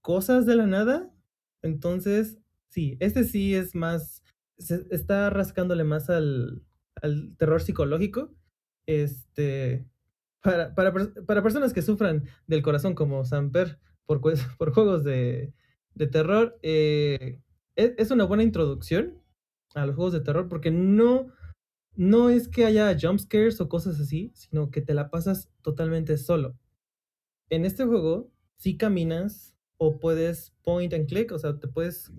cosas de la nada. Entonces, sí, este sí es más, se está rascándole más al, al terror psicológico. Este, para, para, para personas que sufran del corazón como Samper por, (laughs) por juegos de, de terror, eh, es, es una buena introducción a los juegos de terror porque no, no es que haya jump scares o cosas así, sino que te la pasas totalmente solo. En este juego, sí caminas o puedes point and click, o sea, te puedes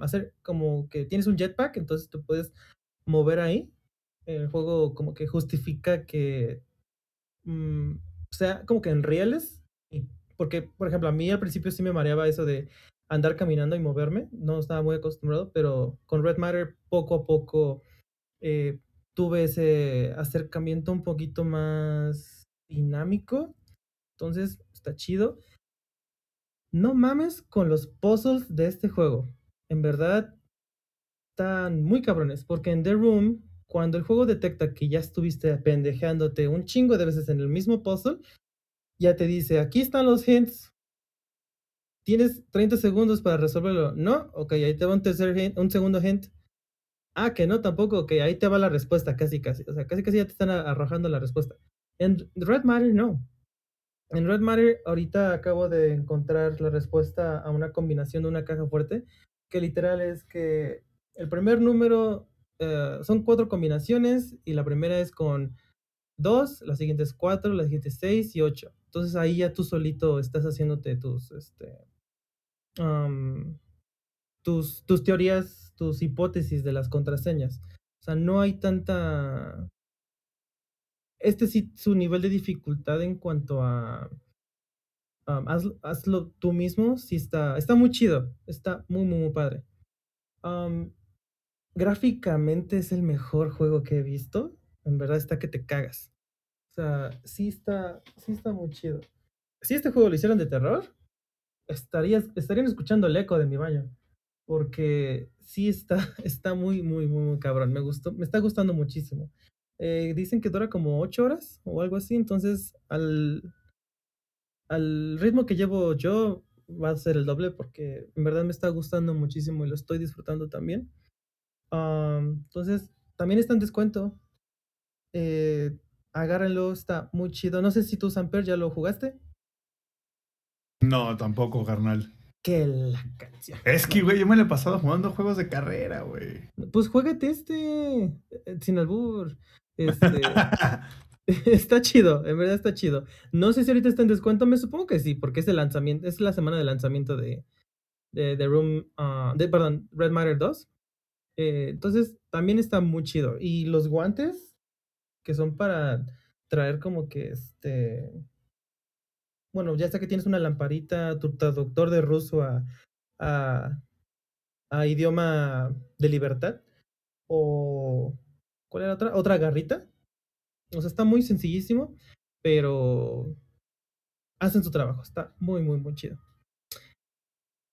hacer como que tienes un jetpack, entonces te puedes mover ahí. El juego como que justifica que mm, sea como que en rieles. Porque, por ejemplo, a mí al principio sí me mareaba eso de andar caminando y moverme. No estaba muy acostumbrado, pero con Red Matter poco a poco eh, tuve ese acercamiento un poquito más dinámico. Entonces, está chido. No mames con los puzzles de este juego. En verdad, están muy cabrones. Porque en The Room, cuando el juego detecta que ya estuviste pendejeándote un chingo de veces en el mismo puzzle, ya te dice, aquí están los hints. tienes 30 segundos para resolverlo. No, ok, ahí te va un tercer hint, un segundo hint. Ah, que no, tampoco, ok, ahí te va la respuesta, casi, casi. O sea, casi, casi ya te están arrojando la respuesta. En Red Matter, no. En Red Matter, ahorita acabo de encontrar la respuesta a una combinación de una caja fuerte, que literal es que el primer número eh, son cuatro combinaciones y la primera es con dos, la siguiente es cuatro, la siguiente es seis y ocho. Entonces ahí ya tú solito estás haciéndote tus, este, tus, tus teorías, tus hipótesis de las contraseñas. O sea, no hay tanta... Este sí, su nivel de dificultad en cuanto a... um, haz- hazlo tú mismo, sí está, está muy chido, está muy, muy, muy padre. Gráficamente es el mejor juego que he visto. En verdad está que te cagas. O sea, sí está, sí está muy chido. Si este juego lo hicieran de terror, estarías, estarían escuchando el eco de mi baño. Porque sí está, (laughs) está muy, muy, muy, muy cabrón. Me gustó, me está gustando muchísimo. Eh, dicen que dura como 8 horas o algo así. Entonces, al, al ritmo que llevo yo, va a ser el doble porque en verdad me está gustando muchísimo y lo estoy disfrutando también. Am, entonces, también está en descuento. Eh, agárrenlo, está muy chido. No sé si tú, Samper, ya lo jugaste. No, tampoco, carnal. Que la canción. Es que, güey, yo me lo he pasado jugando juegos de carrera, güey. Pues juégate este, eh, sin albur. Este, (laughs) (laughs) está chido, en verdad está chido. No sé si ahorita está en descuento, me supongo que sí, porque es el lanzamiento, es la semana de lanzamiento de, de, de Room, ah, de, perdón, Red Matter 2. Eh, entonces, también está muy chido. Y los guantes, que son para traer como que este, bueno, ya sea que tienes una lamparita, tu traductor de ruso a, a, a idioma de libertad, o ¿cuál era otra? Otra garrita. O sea, está muy sencillísimo, pero hacen su trabajo. Está muy, muy, muy chido.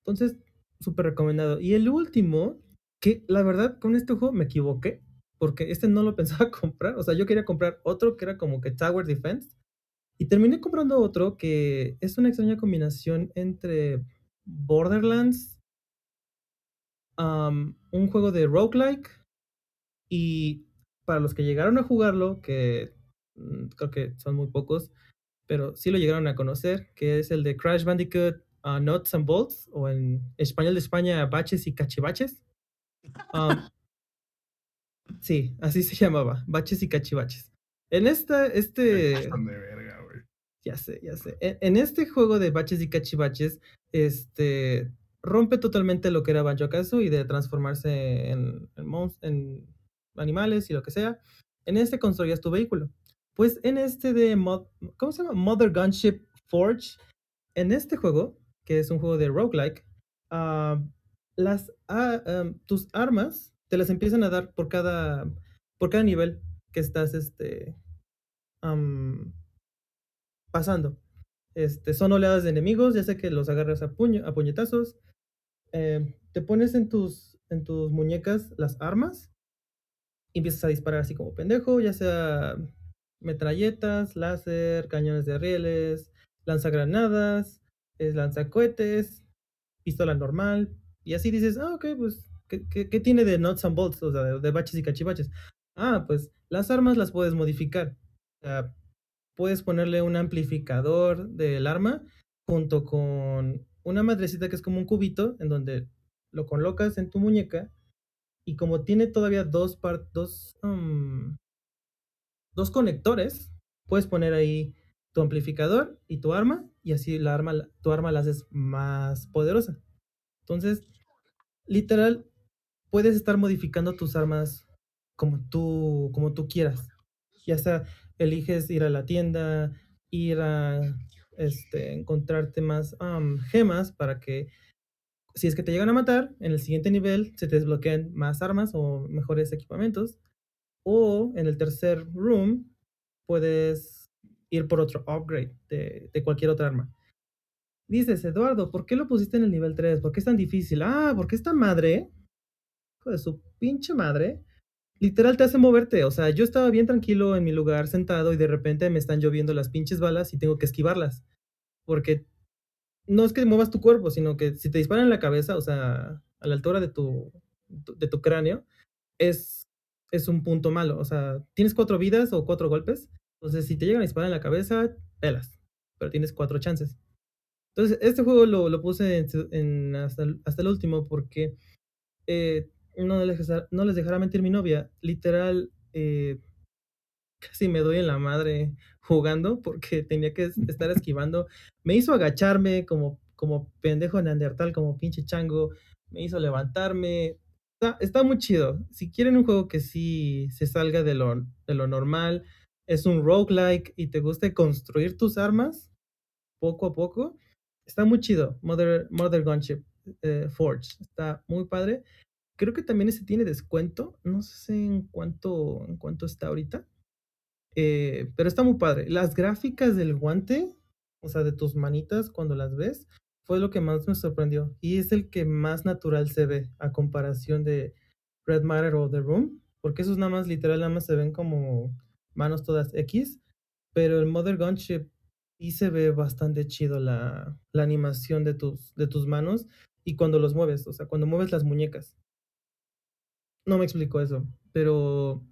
Entonces, súper recomendado. Y el último, que la verdad con este juego me equivoqué, porque este no lo (laughs) pensaba comprar. O sea, yo quería comprar otro que era como que Tower Defense. Y terminé comprando otro que es una extraña combinación entre Borderlands, un juego de roguelike y para los que llegaron a jugarlo, que mm, creo que son muy pocos, pero sí lo llegaron a conocer, que es el de Crash Bandicoot uh, Nuts and Bolts, o en español de España, Baches y Cachivaches. Um, (laughs) sí, así se llamaba, Baches y Cachivaches. En esta, este... Ya sé, ya sé. En, en este juego de baches y cachivaches, este rompe totalmente lo que era Banjo Kazooie de transformarse en, en, en animales y lo que sea. En este construías tu vehículo. Pues en este de ¿cómo se llama? Mother Gunship Forge. En este juego, que es un juego de roguelike, ah, las ah, em, tus armas te las empiezan a dar por cada por cada nivel que estás este pasando. Este, son oleadas de enemigos, ya sea que los agarras a, puño, a puñetazos. eh, te pones en tus, en tus muñecas las armas empiezas a disparar así como pendejo, ya sea metralletas, láser, cañones de rieles, lanzagranadas, es lanzacohetes, pistola normal. Y así dices, ah, ok, pues, ¿qué, qué, qué tiene de nuts and bolts? O sea, de, de baches y cachivaches. Ah, pues las armas las puedes modificar. O sea, puedes ponerle un amplificador del arma junto con una madrecita que es como un cubito en donde lo colocas en tu muñeca y como tiene todavía dos dos um, dos conectores, puedes poner ahí tu amplificador y tu arma y así la arma tu arma la haces más poderosa. Entonces, literal puedes estar modificando tus armas como tú como tú quieras. Ya sea eliges ir a la tienda, ir a este, encontrarte más gemas para que si es que te llegan a matar, en el siguiente nivel se te desbloquean más armas o mejores equipamientos. O en el tercer room puedes ir por otro upgrade de, de cualquier otra arma. Dices, Eduardo, ¿por qué lo pusiste en el nivel 3? ¿Por qué es tan difícil? Ah, porque esta madre, hijo de su pinche madre, literal te hace moverte. O sea, yo estaba bien tranquilo en mi lugar sentado y de repente me están lloviendo las pinches balas y tengo que esquivarlas. Porque no es que muevas tu cuerpo, sino que si te disparan en la cabeza, o sea, a la altura de tu, de tu cráneo, es, es un punto malo. O sea, tienes cuatro vidas o cuatro golpes. Entonces, si te llegan a disparar en la cabeza, pelas. Pero tienes cuatro chances. Entonces, este juego lo, lo puse en, en hasta, hasta, el, último porque eh, no, les, no les dejará mentir mi novia. Literal, eh, casi me doy en la madre jugando porque tenía que estar (laughs) esquivando. Me hizo agacharme como, como pendejo neandertal, como pinche chango. Me hizo levantarme. Está, está, muy chido. Si quieren un juego que sí se salga de lo, de lo normal, es un roguelike y te guste construir tus armas poco a poco, está muy chido. Mother, Mother Gunship eh, Forge. Está muy padre. Creo que también ese tiene descuento. No sé en cuánto, en cuánto está ahorita. Eh, pero está muy padre. Las gráficas del guante, o sea, de tus manitas cuando las ves, fue lo que más me sorprendió. Y es el que más natural se ve a comparación de Red Matter o The Room. Porque esos nada más, literal, nada más se ven como manos todas X. Pero el Mother Gunship sí se ve bastante chido la, la animación de tus, de tus manos y cuando los mueves, o sea, cuando mueves las muñecas. No me explico eso, pero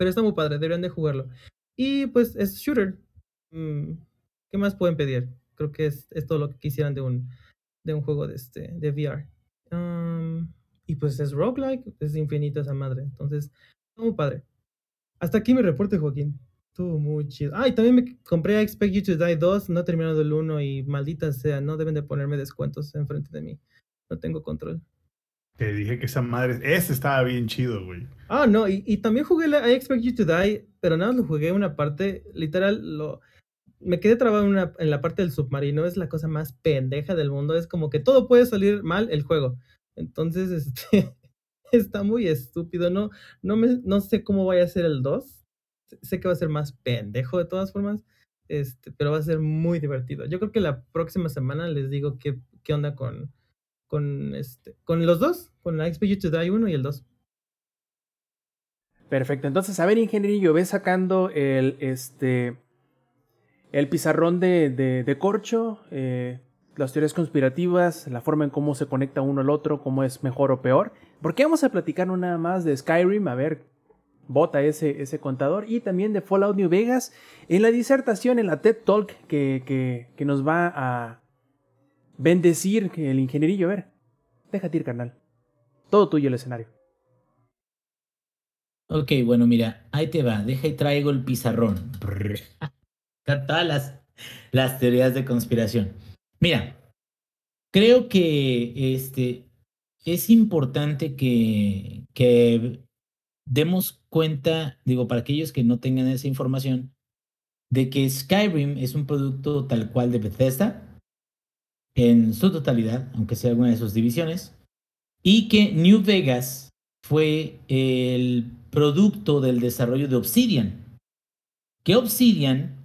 pero está muy padre, deberían de jugarlo. Y pues es shooter. Mm, ¿Qué más pueden pedir? Creo que es, es, todo lo que quisieran de un, de un juego de, este, de VR. Y pues es roguelike, es infinita esa madre. Entonces, está muy padre. Hasta aquí mi reporte, Joaquín. Estuvo muy chido. Ah, y también me compré I Expect You to Die 2, no he terminado el 1 y maldita sea, no deben de ponerme descuentos enfrente de mí. No tengo control. Te dije que esa madre, ese estaba bien chido, güey. Ah, no, y, y, también jugué I Expect You to Die, pero nada más lo jugué una parte, literal, lo, me quedé trabado en, una, en la parte del submarino, es la cosa más pendeja del mundo, es como que todo puede salir mal el juego. Entonces, (laughs) este, está muy estúpido, no, no, me, no sé cómo vaya a ser el 2, sé que va a ser más pendejo de todas formas, este, pero va a ser muy divertido. Yo creo que la próxima semana les digo qué, qué onda con con este con los dos, con la XP to Die 1 y el 2. Perfecto, entonces a ver ingenierillo, ves sacando el este el pizarrón de, de, corcho, eh, las teorías conspirativas, la forma en cómo se conecta uno al otro, cómo es mejor o peor. Porque vamos a platicar nada más de Skyrim, a ver, bota ese, ese contador, y también de Fallout New Vegas en la disertación, en la TED Talk que, que, que nos va a, bendecir el ingenierillo. A ver, déjate ir, carnal. Todo tuyo el escenario. Ok, bueno, mira, ahí te va. Deja y traigo el pizarrón. (laughs) Todas las, teorías de conspiración. Mira, creo que este, es importante que demos cuenta, digo, para aquellos que no tengan esa información, de que Skyrim es un producto tal cual de Bethesda, en su totalidad, aunque sea alguna de sus divisiones, y que New Vegas fue el producto del desarrollo de Obsidian. Que Obsidian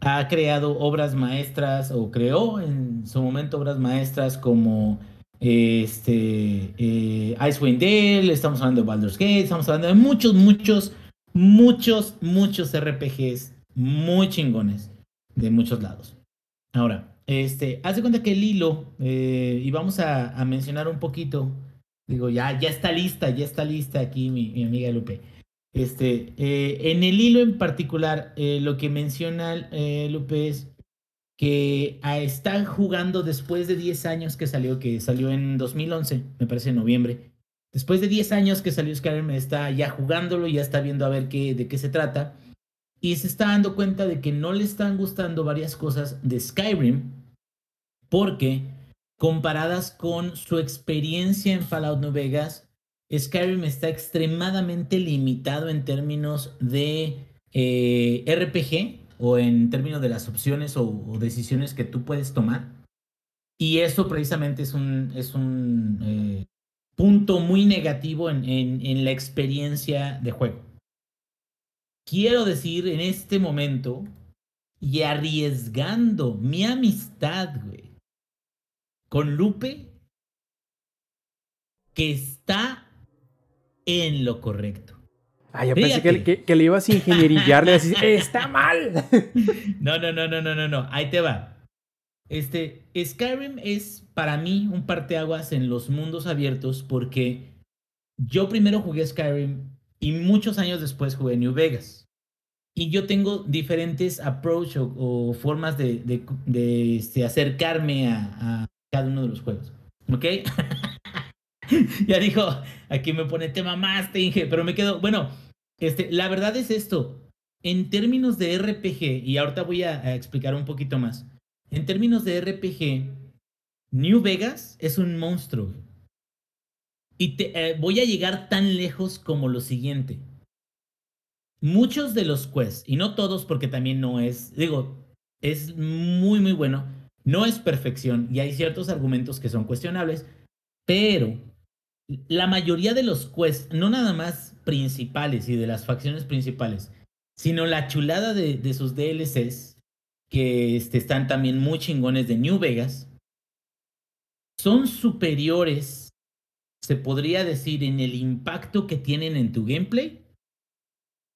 ha creado obras maestras o creó en su momento obras maestras como este eh, Icewind Dale, estamos hablando de Baldur's Gate, estamos hablando de muchos, muchos, muchos, muchos RPGs muy chingones de muchos lados. Ahora, este, haz de cuenta que el hilo, eh, y vamos a, mencionar un poquito, digo, ya, ya está lista, ya está lista aquí mi, mi amiga Lupe. Este, eh, en el hilo en particular, eh, lo que menciona Lupe es que ah, está jugando después de 10 años que salió, que salió en 2011, me parece en noviembre. Después de 10 años que salió Skyrim, está ya jugándolo, ya está viendo a ver qué, de qué se trata. Y se está dando cuenta de que no le están gustando varias cosas de Skyrim porque comparadas con su experiencia en Fallout New Vegas, Skyrim está extremadamente limitado en términos de eh, RPG o en términos de las opciones o, decisiones que tú puedes tomar. Y eso precisamente es un, es un eh, punto muy negativo en, en, en la experiencia de juego. Quiero decir en este momento y arriesgando mi amistad, güey, con Lupe que está en lo correcto. Ah, yo pensé que, que, que, le ibas a ingenierillar, le decís, (laughs) está mal. (laughs) no, no, no, no, no, no, no, ahí te va. Este, Skyrim es para mí un parteaguas en los mundos abiertos porque yo primero jugué Skyrim y muchos años después jugué New Vegas. Y yo tengo diferentes approach o, o formas de, de- de, este, acercarme a cada uno de los juegos. ¿Ok? (laughs) ya dijo, aquí me pone tema más, Inge, pero me quedo, bueno, este, la verdad es esto. En términos de RPG, y ahorita voy a, a explicar un poquito más. En términos de RPG, New Vegas es un monstruo. Y te, eh, voy a llegar tan lejos como lo siguiente. Muchos de los quests, y no todos porque también no es, digo, es muy, muy bueno. No es perfección y hay ciertos argumentos que son cuestionables, pero la mayoría de los quests, no nada más principales y de las facciones principales, sino la chulada de, de sus DLCs, que este, están también muy chingones de New Vegas, son superiores, se podría decir, en el impacto que tienen en tu gameplay,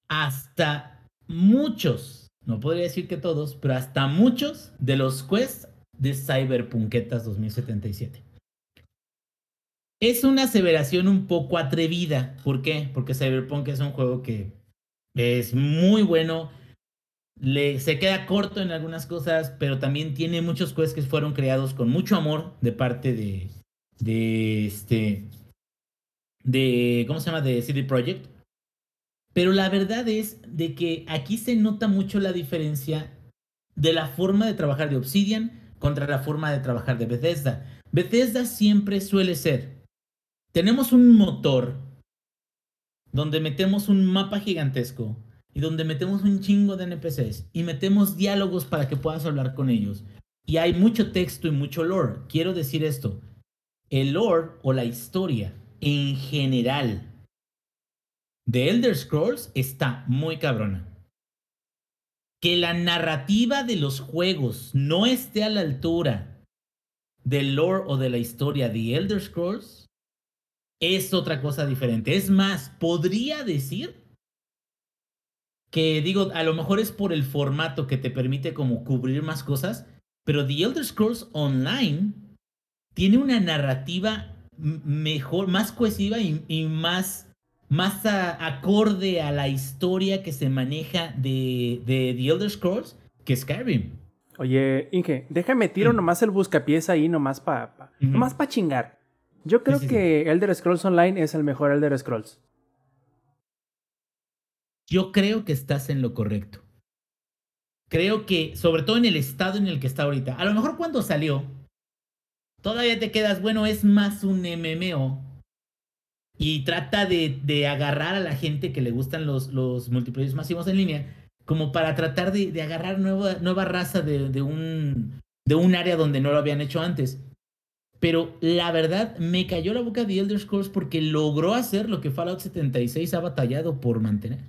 hasta muchos, no podría decir que todos, pero hasta muchos de los quests de Cyberpunketas 2077. Es una aseveración un poco atrevida. ¿Por qué? Porque Cyberpunk es un juego que es muy bueno. Le, se queda corto en algunas cosas, pero también tiene muchos quests que fueron creados con mucho amor de parte de, de este, de, ¿cómo se llama? De CD Projekt. Pero la verdad es de que aquí se nota mucho la diferencia de la forma de trabajar de Obsidian contra la forma de trabajar de Bethesda. Bethesda siempre suele ser, tenemos un motor donde metemos un mapa gigantesco y donde metemos un chingo de NPCs y metemos diálogos para que puedas hablar con ellos. Y hay mucho texto y mucho lore. Quiero decir esto, el lore o la historia en general de Elder Scrolls está muy cabrona. Que la narrativa de los juegos no esté a la altura del lore o de la historia de Elder Scrolls es otra cosa diferente. Es más, podría decir que digo, a lo mejor es por el formato que te permite como cubrir más cosas, pero The Elder Scrolls Online tiene una narrativa mejor, más cohesiva y, y más más a- acorde a la historia que se maneja de, de The Elder Scrolls que Skyrim. Oye, Inge, déjame tiro Mm. nomás el buscapiés ahí, nomás para pa, nomás pa chingar. Yo creo sí, sí. que Elder Scrolls Online es el mejor Elder Scrolls. Yo creo que estás en lo correcto. Creo que, sobre todo en el estado en el que está ahorita, a lo mejor cuando salió, todavía te quedas, bueno, es más un MMO. Y trata de, de agarrar a la gente que le gustan los, los multiplayer masivos en línea, como para tratar de, de agarrar nueva, nueva raza de, de un, de un área donde no lo habían hecho antes. Pero la verdad, me cayó la boca de Elder Scrolls porque logró hacer lo que Fallout 76 ha batallado por mantener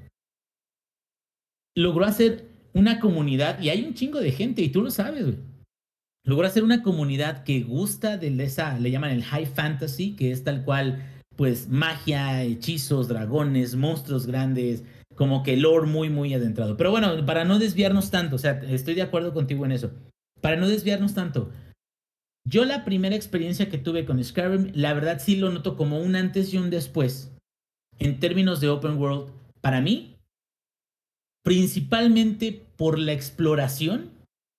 logró hacer una comunidad, y hay un chingo de gente, y tú lo sabes, güey. Logró hacer una comunidad que gusta de esa, le llaman el high fantasy, que es tal cual, pues, magia, hechizos, dragones, monstruos grandes, como que lore muy, muy adentrado. Pero bueno, para no desviarnos tanto, o sea, estoy de acuerdo contigo en eso. Para no desviarnos tanto, yo la primera experiencia que tuve con Skyrim, la verdad sí lo noto como un antes y un después. En términos de open world, para mí, principalmente por la exploración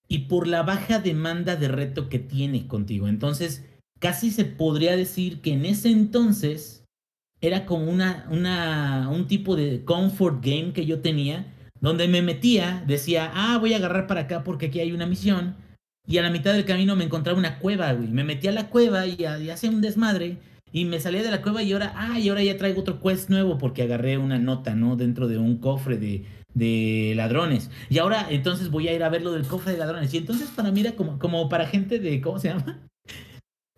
y por la baja demanda de reto que tiene contigo. Entonces, casi se podría decir que en ese entonces era como una, una, un tipo de comfort game que yo tenía, donde me metía, decía, ah, voy a agarrar para acá porque aquí hay una misión, y a la mitad del camino me encontraba una cueva, güey. Me metí a la cueva y, y hacía un desmadre, y me salía de la cueva y ahora, ah, y ahora ya traigo otro quest nuevo porque agarré una nota, ¿no? Dentro de un cofre de, de ladrones. Y ahora entonces voy a ir a ver lo del cofre de ladrones. Y entonces para mí era como, como para gente de, ¿cómo se llama?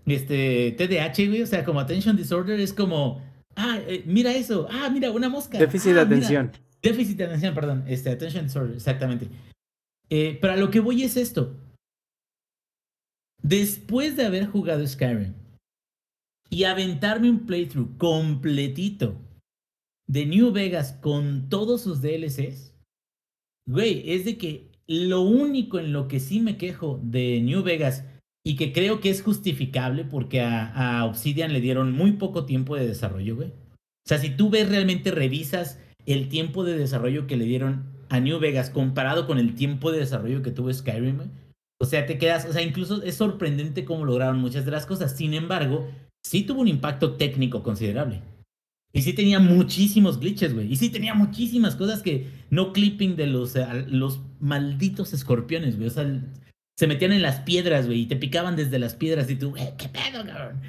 Este, TDAH, güey, o sea, como Attention Disorder es como, ah, eh, mira eso, ah, mira, una mosca. Déficit de Ah, mira. atención. Déficit de atención, perdón, este, Attention Disorder, exactamente. Eh, pero a lo que voy es esto. Después de haber jugado Skyrim y aventarme un playthrough completito de New Vegas con todos sus DLCs, güey, es de que lo único en lo que sí me quejo de New Vegas y que creo que es justificable porque a, Obsidian le dieron muy poco tiempo de desarrollo, güey. O sea, si tú ves realmente, revisas el tiempo de desarrollo que le dieron a New Vegas comparado con el tiempo de desarrollo que tuvo Skyrim, güey, o sea, te quedas, o sea, incluso es sorprendente cómo lograron muchas de las cosas. Sin embargo, sí tuvo un impacto técnico considerable. Y sí tenía muchísimos glitches, güey. Y sí tenía muchísimas cosas que no clipping de los, eh, los malditos escorpiones, güey. O sea, se metían en las piedras, güey, y te picaban desde las piedras y tú, eh, ¿qué pedo, cabrón?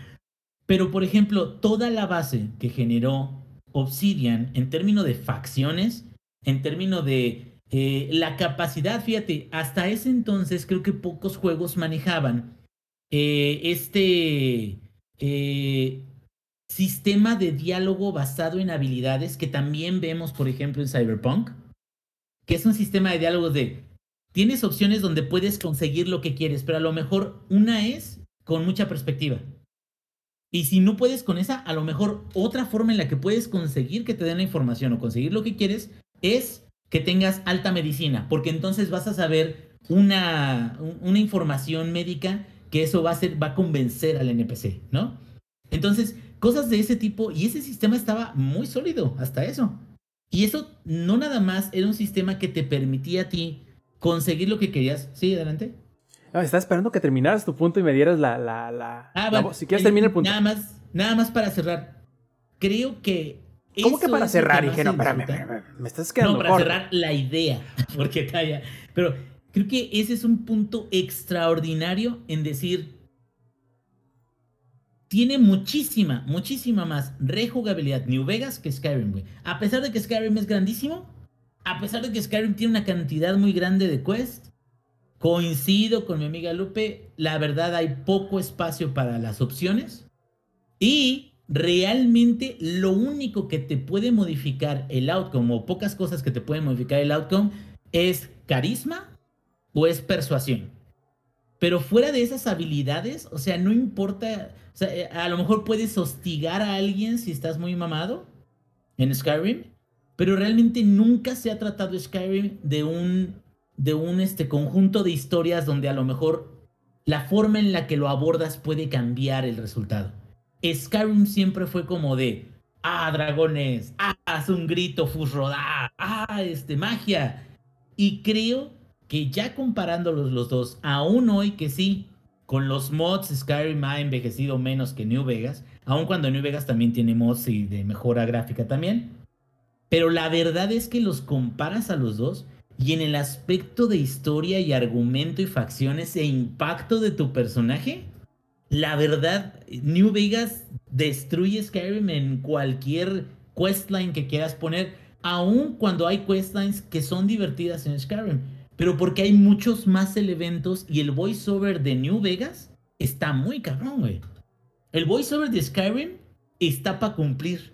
Pero, por ejemplo, toda la base que generó Obsidian en términos de facciones, en términos de eh, la capacidad, fíjate, hasta ese entonces creo que pocos juegos manejaban eh, este sistema de diálogo basado en habilidades que también vemos, por ejemplo, en Cyberpunk, que es un sistema de diálogos de, tienes opciones donde puedes conseguir lo que quieres, pero a lo mejor una es con mucha perspectiva. Y si no puedes con esa, a lo mejor otra forma en la que puedes conseguir que te den la información o conseguir lo que quieres es que tengas alta medicina, porque entonces vas a saber una, una información médica que eso va a, ser, va a convencer al NPC, ¿no? Entonces, cosas de ese tipo, y ese sistema estaba muy sólido hasta eso. Y eso no nada más era un sistema que te permitía a ti conseguir lo que querías. Sí, adelante. Ah, estaba esperando que terminaras tu punto y me dieras la. la, la, Ah, la bueno, si quieres, termina el punto. Nada más, nada más para cerrar. Creo que. ¿Cómo que para cerrar? que Dije, no, espérame, me estás quedando No, para corto. cerrar la idea, (laughs) porque calla. Pero creo que ese es un punto extraordinario en decir. Tiene muchísima, muchísima más rejugabilidad New Vegas que Skyrim, güey. A pesar de que Skyrim es grandísimo, a pesar de que Skyrim tiene una cantidad muy grande de quests, coincido con mi amiga Lupe, la verdad hay poco espacio para las opciones y realmente lo único que te puede modificar el outcome o pocas cosas que te pueden modificar el outcome es carisma o es persuasión. Pero fuera de esas habilidades, o sea, no importa, eh, a lo mejor puedes hostigar a alguien si estás muy mamado en Skyrim, pero realmente nunca se ha tratado Skyrim de un de un este conjunto de historias donde a lo mejor la forma en la que lo abordas puede cambiar el resultado. Skyrim siempre fue como de ah, dragones, ah, haz un grito, fusroda, ah, este magia. Y creo que ya comparándolos los dos, aún hoy que sí, con los mods Skyrim ha envejecido menos que New Vegas, aun cuando New Vegas también tiene mods y de mejora gráfica también. Pero la verdad es que los comparas a los dos y en el aspecto de historia y argumento y facciones e impacto de tu personaje, la verdad, New Vegas destruye Skyrim en cualquier questline que quieras poner, aun cuando hay questlines que son divertidas en Skyrim. Pero porque hay muchos más elementos y el voiceover de New Vegas está muy cabrón, güey. El voiceover de Skyrim está para cumplir.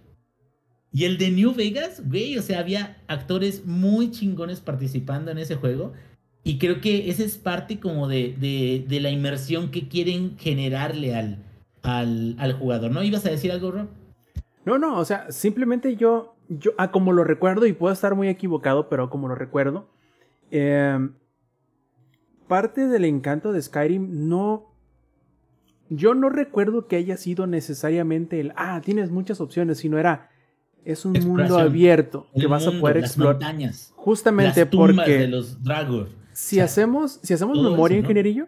Y el de New Vegas, güey, o sea, había actores muy chingones participando en ese juego. Y creo que esa es parte como de, de, la inmersión que quieren generarle al, al, al jugador, ¿no? ¿Ibas a decir algo, Rob? No, no, o sea, simplemente yo, yo, ah, como lo recuerdo, y puedo estar muy equivocado, pero como lo recuerdo, eh, parte del encanto de Skyrim no... Yo no recuerdo que haya sido necesariamente el, ah, tienes muchas opciones, sino era, es un mundo abierto que vas a poder explorar. montañas, Justamente las tumbas porque de los Dragor. si hacemos, si hacemos memoria, eso, ¿no? ingenierillo,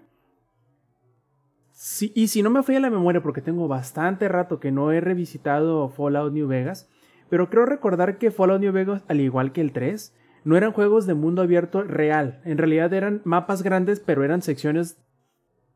y si no me falla la memoria, porque tengo bastante rato que no he revisitado Fallout New Vegas, pero creo recordar que Fallout New Vegas, al igual que el 3, no eran juegos de mundo abierto real. En realidad eran mapas grandes, pero eran secciones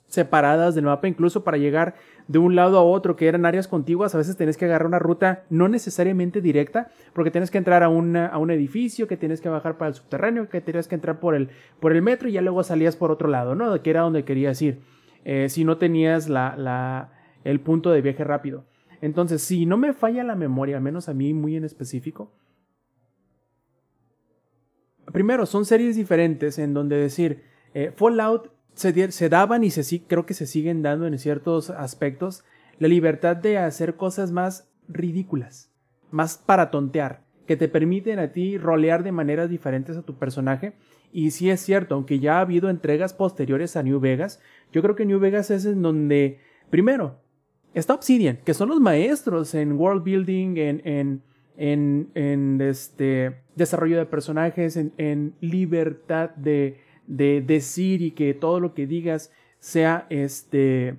separadas del mapa, incluso para llegar de un lado a otro, que eran áreas contiguas. A veces tenés que agarrar una ruta no necesariamente directa, porque tienes que entrar a, a un edificio, que tienes que bajar para el subterráneo, que tienes que entrar por el, por el metro y ya luego salías por otro lado, ¿no? Que era donde querías ir. eh, si no tenías la, la- el punto de viaje rápido. Entonces, si no me falla la memoria, al menos a mí muy en específico, primero, son series diferentes en donde decir, eh, Fallout se, daban y se, creo que se siguen dando en ciertos aspectos la libertad de hacer cosas más ridículas, más para tontear, que te permiten a ti rolear de maneras diferentes a tu personaje. Y sí es cierto, aunque ya ha habido entregas posteriores a New Vegas, yo creo que New Vegas es en donde, primero, está Obsidian, que son los maestros en world building, en, en, en, en este desarrollo de personajes, en libertad de, de decir y que todo lo que digas sea este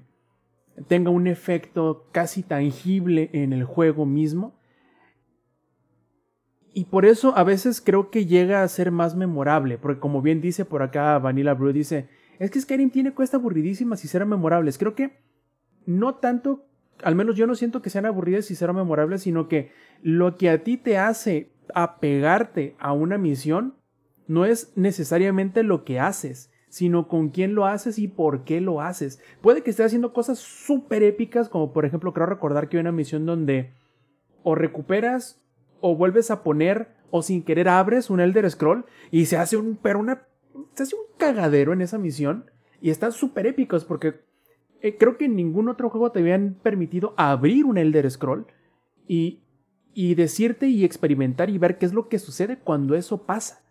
tenga un efecto casi tangible en el juego mismo. Y por eso a veces creo que llega a ser más memorable, porque como bien dice por acá Vanilla Brew, dice, es que Skyrim tiene cuesta aburridísimas y serán memorables. Creo que no tanto, al menos yo no siento que sean aburridas y serán memorables, sino que lo que a ti te hace apegarte a una misión no es necesariamente lo que haces, sino con quién lo haces y por qué lo haces. Puede que estés haciendo cosas súper épicas, como por ejemplo, creo recordar que hay una misión donde o recuperas o vuelves a poner o sin querer abres un Elder Scroll y se hace un pero una se hace un cagadero en esa misión y están súper épicos porque eh, creo que en ningún otro juego te habían permitido abrir un Elder Scroll y, y decirte y experimentar y ver qué es lo que sucede cuando eso pasa.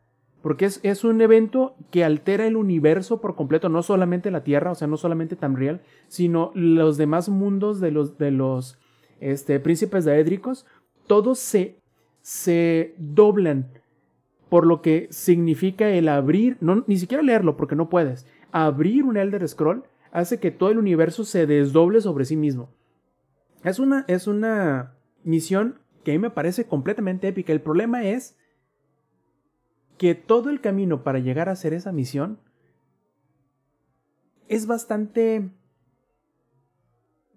Porque es, es, un evento que altera el universo por completo, no solamente la Tierra, o sea, no solamente Tamriel, sino los demás mundos de los, de los este, príncipes daédricos, todos se, se doblan por lo que significa el abrir, no, ni siquiera leerlo porque no puedes, abrir un Elder Scroll hace que todo el universo se desdoble sobre sí mismo. Es una, es una misión que a mí me parece completamente épica. El problema es que todo el camino para llegar a hacer esa misión es bastante...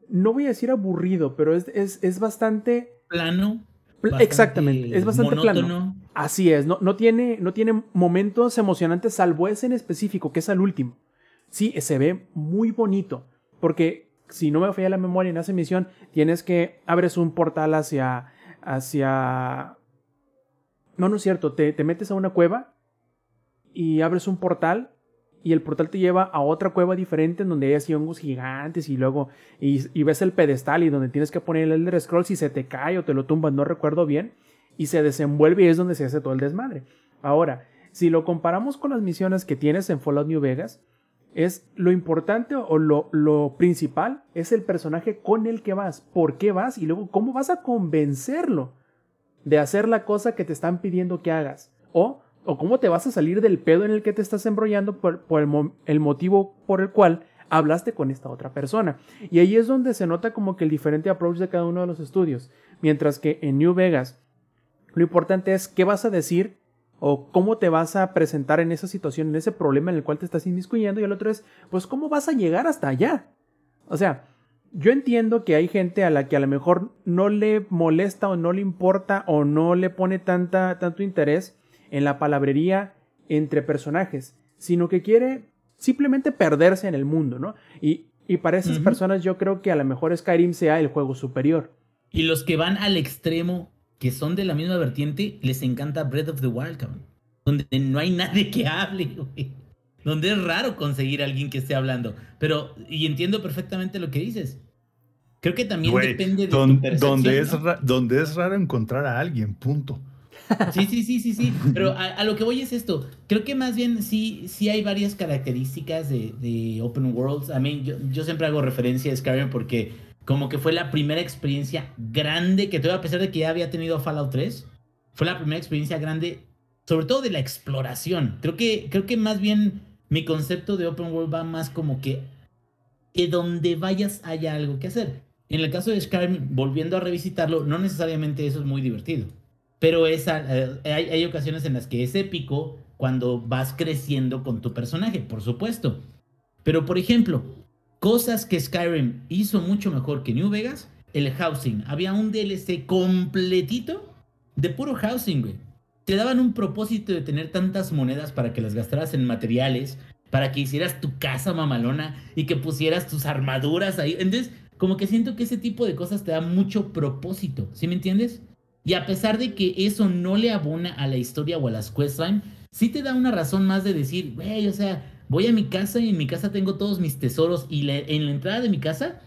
No voy a decir aburrido, pero es, es, es bastante... Plano. Bastante Exactamente, es bastante monótono. plano. Así es, no, no, tiene, no tiene momentos emocionantes salvo ese en específico, que es al último. Sí, se ve muy bonito, porque si no me falla la memoria en esa misión, tienes que abres un portal hacia hacia no, no es cierto. Te, te, metes a una cueva y abres un portal y el portal te lleva a otra cueva diferente en donde hay así hongos gigantes y luego y, ves el pedestal y donde tienes que poner el Elder Scroll si se te cae o te lo tumbas, no recuerdo bien, y se desenvuelve y es donde se hace todo el desmadre. Ahora, si lo comparamos con las misiones que tienes en Fallout New Vegas, es lo importante o lo, lo principal es el personaje con el que vas, por qué vas y luego cómo vas a convencerlo de hacer la cosa que te están pidiendo que hagas. O, o cómo te vas a salir del pedo en el que te estás embrollando por, por el, el, motivo por el cual hablaste con esta otra persona. Y ahí es donde se nota como que el diferente approach de cada uno de los estudios. Mientras que en New Vegas, lo importante es qué vas a decir o cómo te vas a presentar en esa situación, en ese problema en el cual te estás inmiscuyendo. Y el otro es, pues, cómo vas a llegar hasta allá. O sea, yo entiendo que hay gente a la que a lo mejor no le molesta o no le importa o no le pone tanta, tanto interés en la palabrería entre personajes, sino que quiere simplemente perderse en el mundo, ¿no? Y, y para esas uh -huh. personas yo creo que a lo mejor Skyrim sea el juego superior. Y los que van al extremo, que son de la misma vertiente, les encanta Breath of the Wild, cabrón. Donde no hay nadie que hable, güey. Donde es raro conseguir a alguien que esté hablando. Pero, y entiendo perfectamente lo que dices. Creo que también depende de don- tu percepción. donde, es donde es raro encontrar a alguien, punto. Sí, sí, sí, sí, sí. Pero a, a lo que voy es esto. Creo que más bien sí, sí hay varias características de, de Open Worlds. A mí, yo, yo siempre hago referencia a Skyrim porque como que fue la primera experiencia grande que tuve, a pesar de que ya había tenido Fallout 3, fue la primera experiencia grande, sobre todo de la exploración. Creo que, creo que más bien mi concepto de Open World va más como que, que donde vayas haya algo que hacer. En el caso de Skyrim, volviendo a revisitarlo, no necesariamente eso es muy divertido. Pero esa, eh, hay, hay ocasiones en las que es épico cuando vas creciendo con tu personaje, por supuesto. Pero, por ejemplo, cosas que Skyrim hizo mucho mejor que New Vegas, el housing. Había un DLC completito de puro housing, güey. Te daban un propósito de tener tantas monedas para que las gastaras en materiales, para que hicieras tu casa mamalona y que pusieras tus armaduras ahí. Entonces, como que siento que ese tipo de cosas te da mucho propósito, ¿sí me entiendes? Y a pesar de que eso no le abona a la historia o a las questline, sí te da una razón más de decir, güey, o sea, voy a mi casa y en mi casa tengo todos mis tesoros y en la entrada de mi casa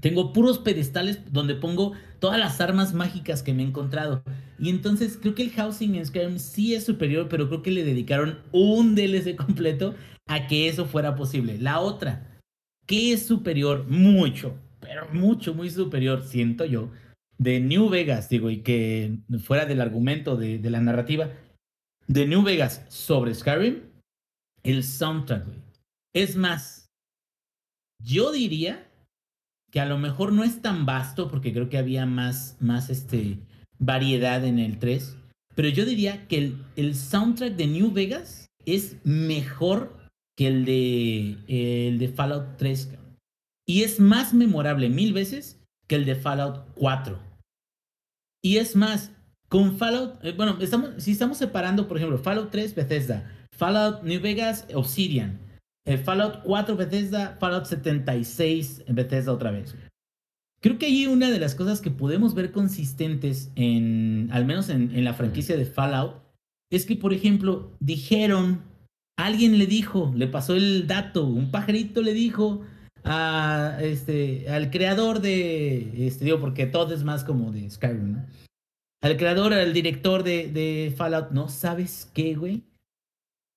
tengo puros pedestales donde pongo todas las armas mágicas que me he encontrado. Y entonces creo que el housing en Skyrim sí es superior, pero creo que le dedicaron un DLC completo a que eso fuera posible. La otra, que es superior mucho, pero mucho, muy superior, siento yo, de New Vegas, digo, y que fuera del argumento de, de la narrativa, de New Vegas sobre Skyrim, el soundtrack, güey. Es más, yo diría que a lo mejor no es tan vasto, porque creo que había más, más este, variedad en el 3, pero yo diría que el, el soundtrack de New Vegas es mejor que el de, el de Fallout 3. Y es más memorable mil veces que el de Fallout 4. Y es más, con Fallout, eh, bueno, estamos, si estamos separando, por ejemplo, Fallout 3, Bethesda, Fallout New Vegas, Obsidian, eh, Fallout 4, Bethesda, Fallout 76, Bethesda otra vez. Creo que ahí una de las cosas que podemos ver consistentes en, al menos en, en la franquicia de Fallout, es que, por ejemplo, dijeron, alguien le dijo, le pasó el dato, un pajarito le dijo a, este, al creador de, este, digo, porque todo es más como de Skyrim, ¿no? Al creador, al director de, de Fallout, ¿no? ¿Sabes qué, güey?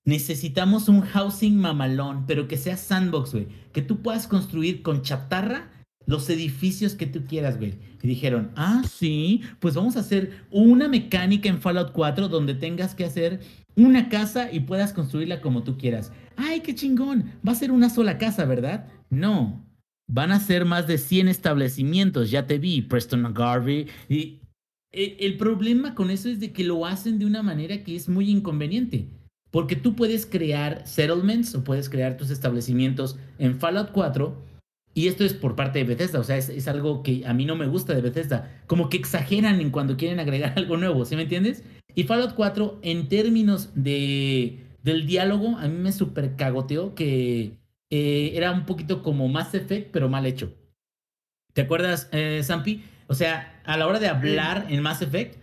Necesitamos un housing mamalón, pero que sea sandbox, güey. Que tú puedas construir con chatarra los edificios que tú quieras, güey. Y dijeron, ah, sí, pues vamos a hacer una mecánica en Fallout 4 donde tengas que hacer una casa y puedas construirla como tú quieras. ¡Ay, qué chingón! Va a ser una sola casa, ¿verdad? No. Van a ser más de 100 establecimientos, ya te vi, Preston Garvey. Y e- el problema con eso es de que lo hacen de una manera que es muy inconveniente. Porque tú puedes crear settlements o puedes crear tus establecimientos en Fallout 4 y esto es por parte de Bethesda, o sea, es, algo que a mí no me gusta de Bethesda. Como que exageran en cuando quieren agregar (laughs) algo nuevo, ¿sí me entiendes? Y Fallout 4, en términos de, del diálogo, a mí me super cagoteó que eh, era un poquito como Mass Effect, pero mal hecho. ¿Te acuerdas, eh, Zampi? O sea, a la hora de hablar en Mass Effect,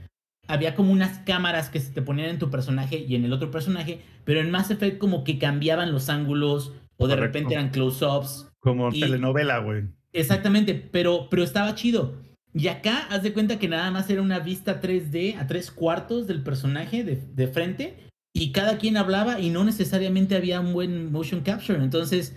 había como unas cámaras que se te ponían en tu personaje y en el otro personaje, pero en Mass Effect como que cambiaban los ángulos o de Correcto. repente eran close-ups. Como Y- telenovela, güey. Exactamente, pero, pero estaba chido. Y acá, haz de cuenta que nada más era una vista 3D a tres cuartos del personaje de, de frente y cada quien hablaba y no necesariamente había un buen motion capture. Entonces,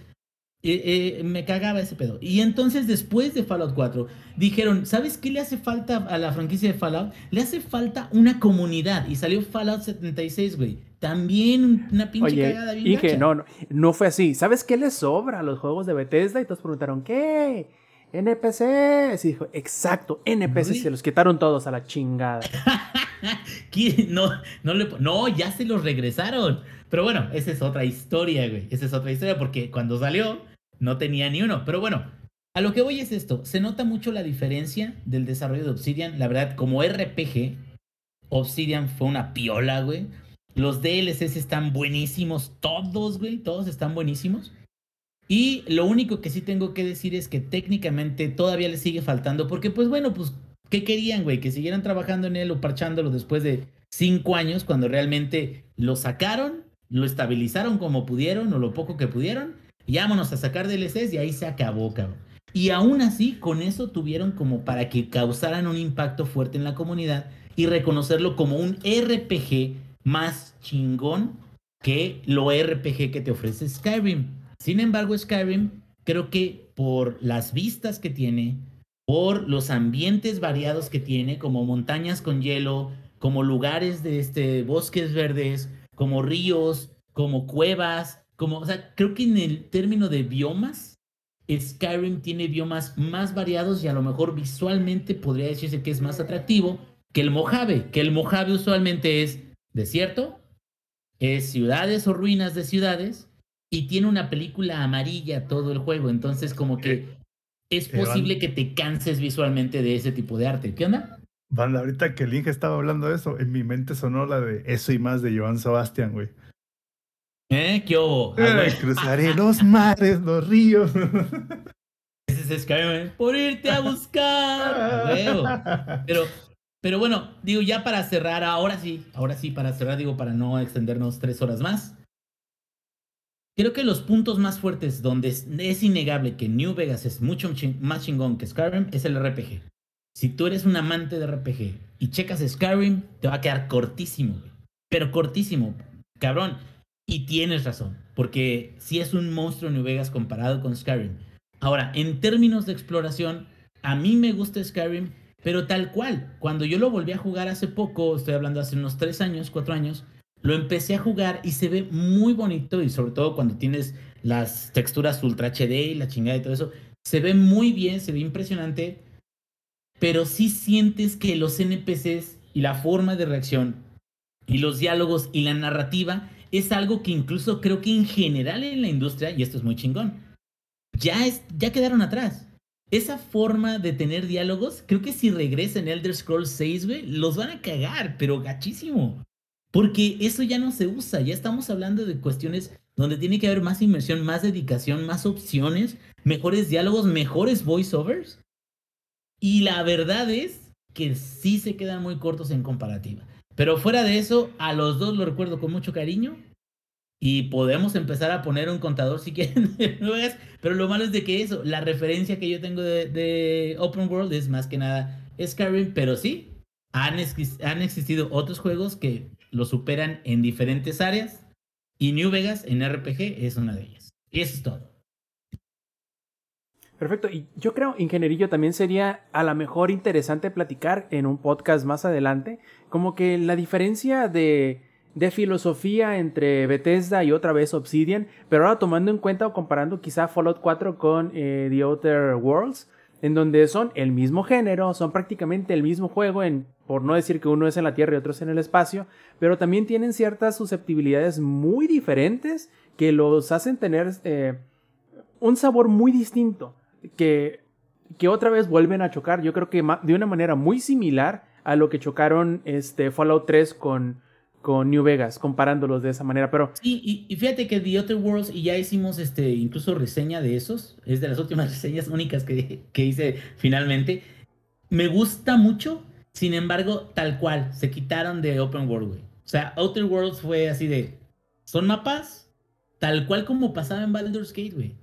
eh, eh, me cagaba ese pedo. Y entonces, después de Fallout 4, dijeron, ¿sabes qué le hace falta a la franquicia de Fallout? Le hace falta una comunidad. Y salió Fallout 76, güey. También una pinche Oye, cagada bien y que gacha. no, no, no fue así. ¿Sabes qué le sobra a los juegos de Bethesda? Y todos preguntaron, ¿qué? NPCs. Y dijo, exacto, NPCs. Really? Se los quitaron todos a la chingada. (laughs) (laughs) No, ya se los regresaron. Pero bueno, esa es otra historia, güey. Esa es otra historia porque cuando salió no tenía ni uno. Pero bueno, a lo que voy es esto. Se nota mucho la diferencia del desarrollo de Obsidian. La verdad, como RPG, Obsidian fue una piola, güey. Los DLCs están buenísimos. Todos, güey. Todos están buenísimos. Y lo único que sí tengo que decir es que técnicamente todavía le sigue faltando. Porque, pues bueno, pues, ¿qué querían, güey? Que siguieran trabajando en él o parchándolo después de cinco años, cuando realmente lo sacaron, lo estabilizaron como pudieron o lo poco que pudieron. Y vámonos a sacar DLCs y ahí se acabó, cabrón. Y aún así, con eso tuvieron como para que causaran un impacto fuerte en la comunidad y reconocerlo como un RPG más chingón que lo RPG que te ofrece Skyrim. Sin embargo, Skyrim creo que por las vistas que tiene, por los ambientes variados que tiene, como montañas con hielo, como lugares de este, bosques verdes, como ríos, como cuevas, como, o sea, creo que en el término de biomas, Skyrim tiene biomas más variados y a lo mejor visualmente podría decirse que es más atractivo que el Mojave, que el Mojave usualmente es desierto, es ciudades o ruinas de ciudades y tiene una película amarilla todo el juego, entonces como que es van- posible que te canses visualmente de ese tipo de arte. ¿Qué onda? Banda, ahorita que el Inge estaba hablando de eso, en mi mente sonó la de eso y más de Joan Sebastián, güey. ¿Eh? ¿Qué hubo? Ah, Eh, cruzaré los mares, los ríos. (laughs) Ese es Skyrim, ¿eh? por irte a buscar. Pero, pero bueno, digo, ya para cerrar, ahora sí, ahora sí, para cerrar, digo, para no extendernos tres horas más. Creo que los puntos más fuertes donde es, innegable que New Vegas es mucho más chingón que Skyrim es el RPG. si tú eres un amante de RPG y checas Skyrim, te va a quedar cortísimo. Pero cortísimo, cabrón. Y tienes razón, porque sí es un monstruo New Vegas comparado con Skyrim. Ahora, en términos de exploración, a mí me gusta Skyrim, pero tal cual. Cuando yo lo volví a jugar hace poco, estoy hablando hace unos tres años, cuatro años, lo empecé a jugar y se ve muy bonito y sobre todo cuando tienes las texturas Ultra HD y la chingada y todo eso, se ve muy bien, se ve impresionante, pero sí sientes que los NPCs y la forma de reacción y los diálogos y la narrativa es algo que incluso creo que en general en la industria, y esto es muy chingón, ya, es, ya quedaron atrás. Esa forma de tener diálogos, creo que si regresa en Elder Scrolls 6, güey, los van a cagar, pero gachísimo. Porque eso ya no se usa, ya estamos hablando de cuestiones donde tiene que haber más inversión, más dedicación, más opciones, mejores diálogos, mejores voiceovers. Y la verdad es que sí se quedan muy cortos en comparativa. Pero fuera de eso, a los dos lo recuerdo con mucho cariño. Y podemos empezar a poner un contador si (laughs) quieren Pero lo malo es de que eso, la referencia que yo tengo de, de Open World es más que nada Skyrim. Pero sí, han, han existido otros juegos que lo superan en diferentes áreas. Y New Vegas en RPG es una de ellas. Y eso es todo. Perfecto. Y yo creo, ingenierillo, también sería a lo mejor interesante platicar en un podcast más adelante, como que la diferencia de, de filosofía entre Bethesda y otra vez Obsidian, pero ahora tomando en cuenta o comparando quizá Fallout 4 con eh, The Outer Worlds, en donde son el mismo género, son prácticamente el mismo juego, en, por no decir que uno es en la Tierra y otro es en el espacio, pero también tienen ciertas susceptibilidades muy diferentes que los hacen tener eh, un sabor muy distinto que, que otra vez vuelven a chocar. Yo creo que de una manera muy similar a lo que chocaron este Fallout 3 con, con New Vegas, comparándolos de esa manera. Pero. Sí, y, fíjate que The Other Worlds, y ya hicimos este, incluso reseña de esos. Es de las últimas (laughs) reseñas únicas que, que hice finalmente. Me gusta mucho. Sin embargo, tal cual, se quitaron de Open World, güey. O sea, Outer Worlds fue así de. Son mapas tal cual como pasaba en Baldur's Gate, güey.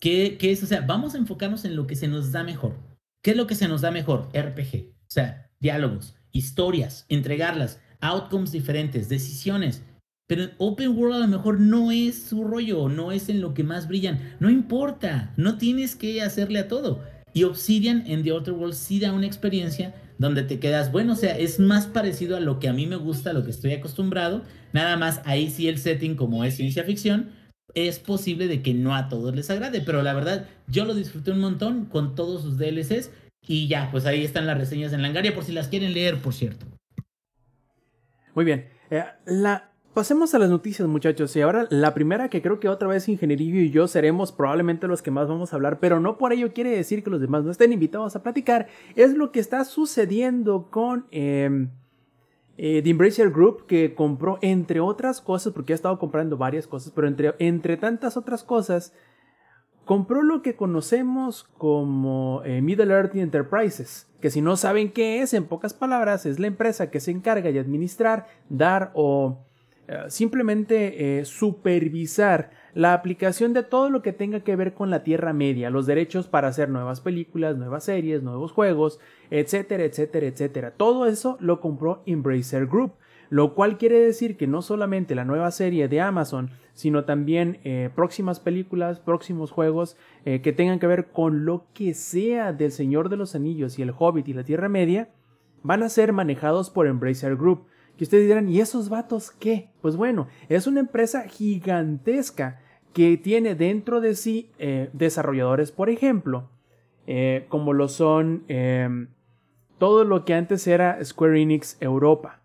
¿Qué, es? O sea, vamos a enfocarnos en lo que se nos da mejor. ¿Qué es lo que se nos da mejor? RPG. O sea, diálogos, historias, entregarlas, outcomes diferentes, decisiones. Pero Open World a lo mejor no es su rollo, no es en lo que más brillan. No importa, no tienes que hacerle a todo. Y Obsidian en The Outer World sí da una experiencia donde te quedas, bueno, o sea, es más parecido a lo que a mí me gusta, a lo que estoy acostumbrado. Nada más ahí sí el setting como es ciencia ficción, es posible de que no a todos les agrade, pero la verdad yo lo disfruté un montón con todos sus DLCs y ya, pues ahí están las reseñas en Langaria por si las quieren leer, por cierto. Muy bien. Eh, pasemos a las noticias, muchachos. Y ahora la primera que creo que otra vez Ingenierillo y yo seremos probablemente los que más vamos a hablar, pero no por ello quiere decir que los demás no estén invitados a platicar, es lo que está sucediendo con... Em, eh, The Embracer Group que compró, entre otras cosas, porque ha estado comprando varias cosas, pero entre, entre tantas otras cosas, compró lo que conocemos como eh, Middle Earth Enterprises, que si no saben qué es, en pocas palabras, es la empresa que se encarga de administrar, dar o eh, simplemente eh, supervisar la aplicación de todo lo que tenga que ver con la Tierra Media, los derechos para hacer nuevas películas, nuevas series, nuevos juegos, etcétera, etcétera, etcétera. Todo eso lo compró Embracer Group, lo cual quiere decir que no solamente la nueva serie de Amazon, sino también eh, próximas películas, próximos juegos eh, que tengan que ver con lo que sea del Señor de los Anillos y el Hobbit y la Tierra Media, van a ser manejados por Embracer Group. Que ustedes dirán, ¿y esos vatos qué? Pues bueno, es una empresa gigantesca que tiene dentro de sí eh, desarrolladores, por ejemplo, como lo son todo lo que antes era Square Enix Europa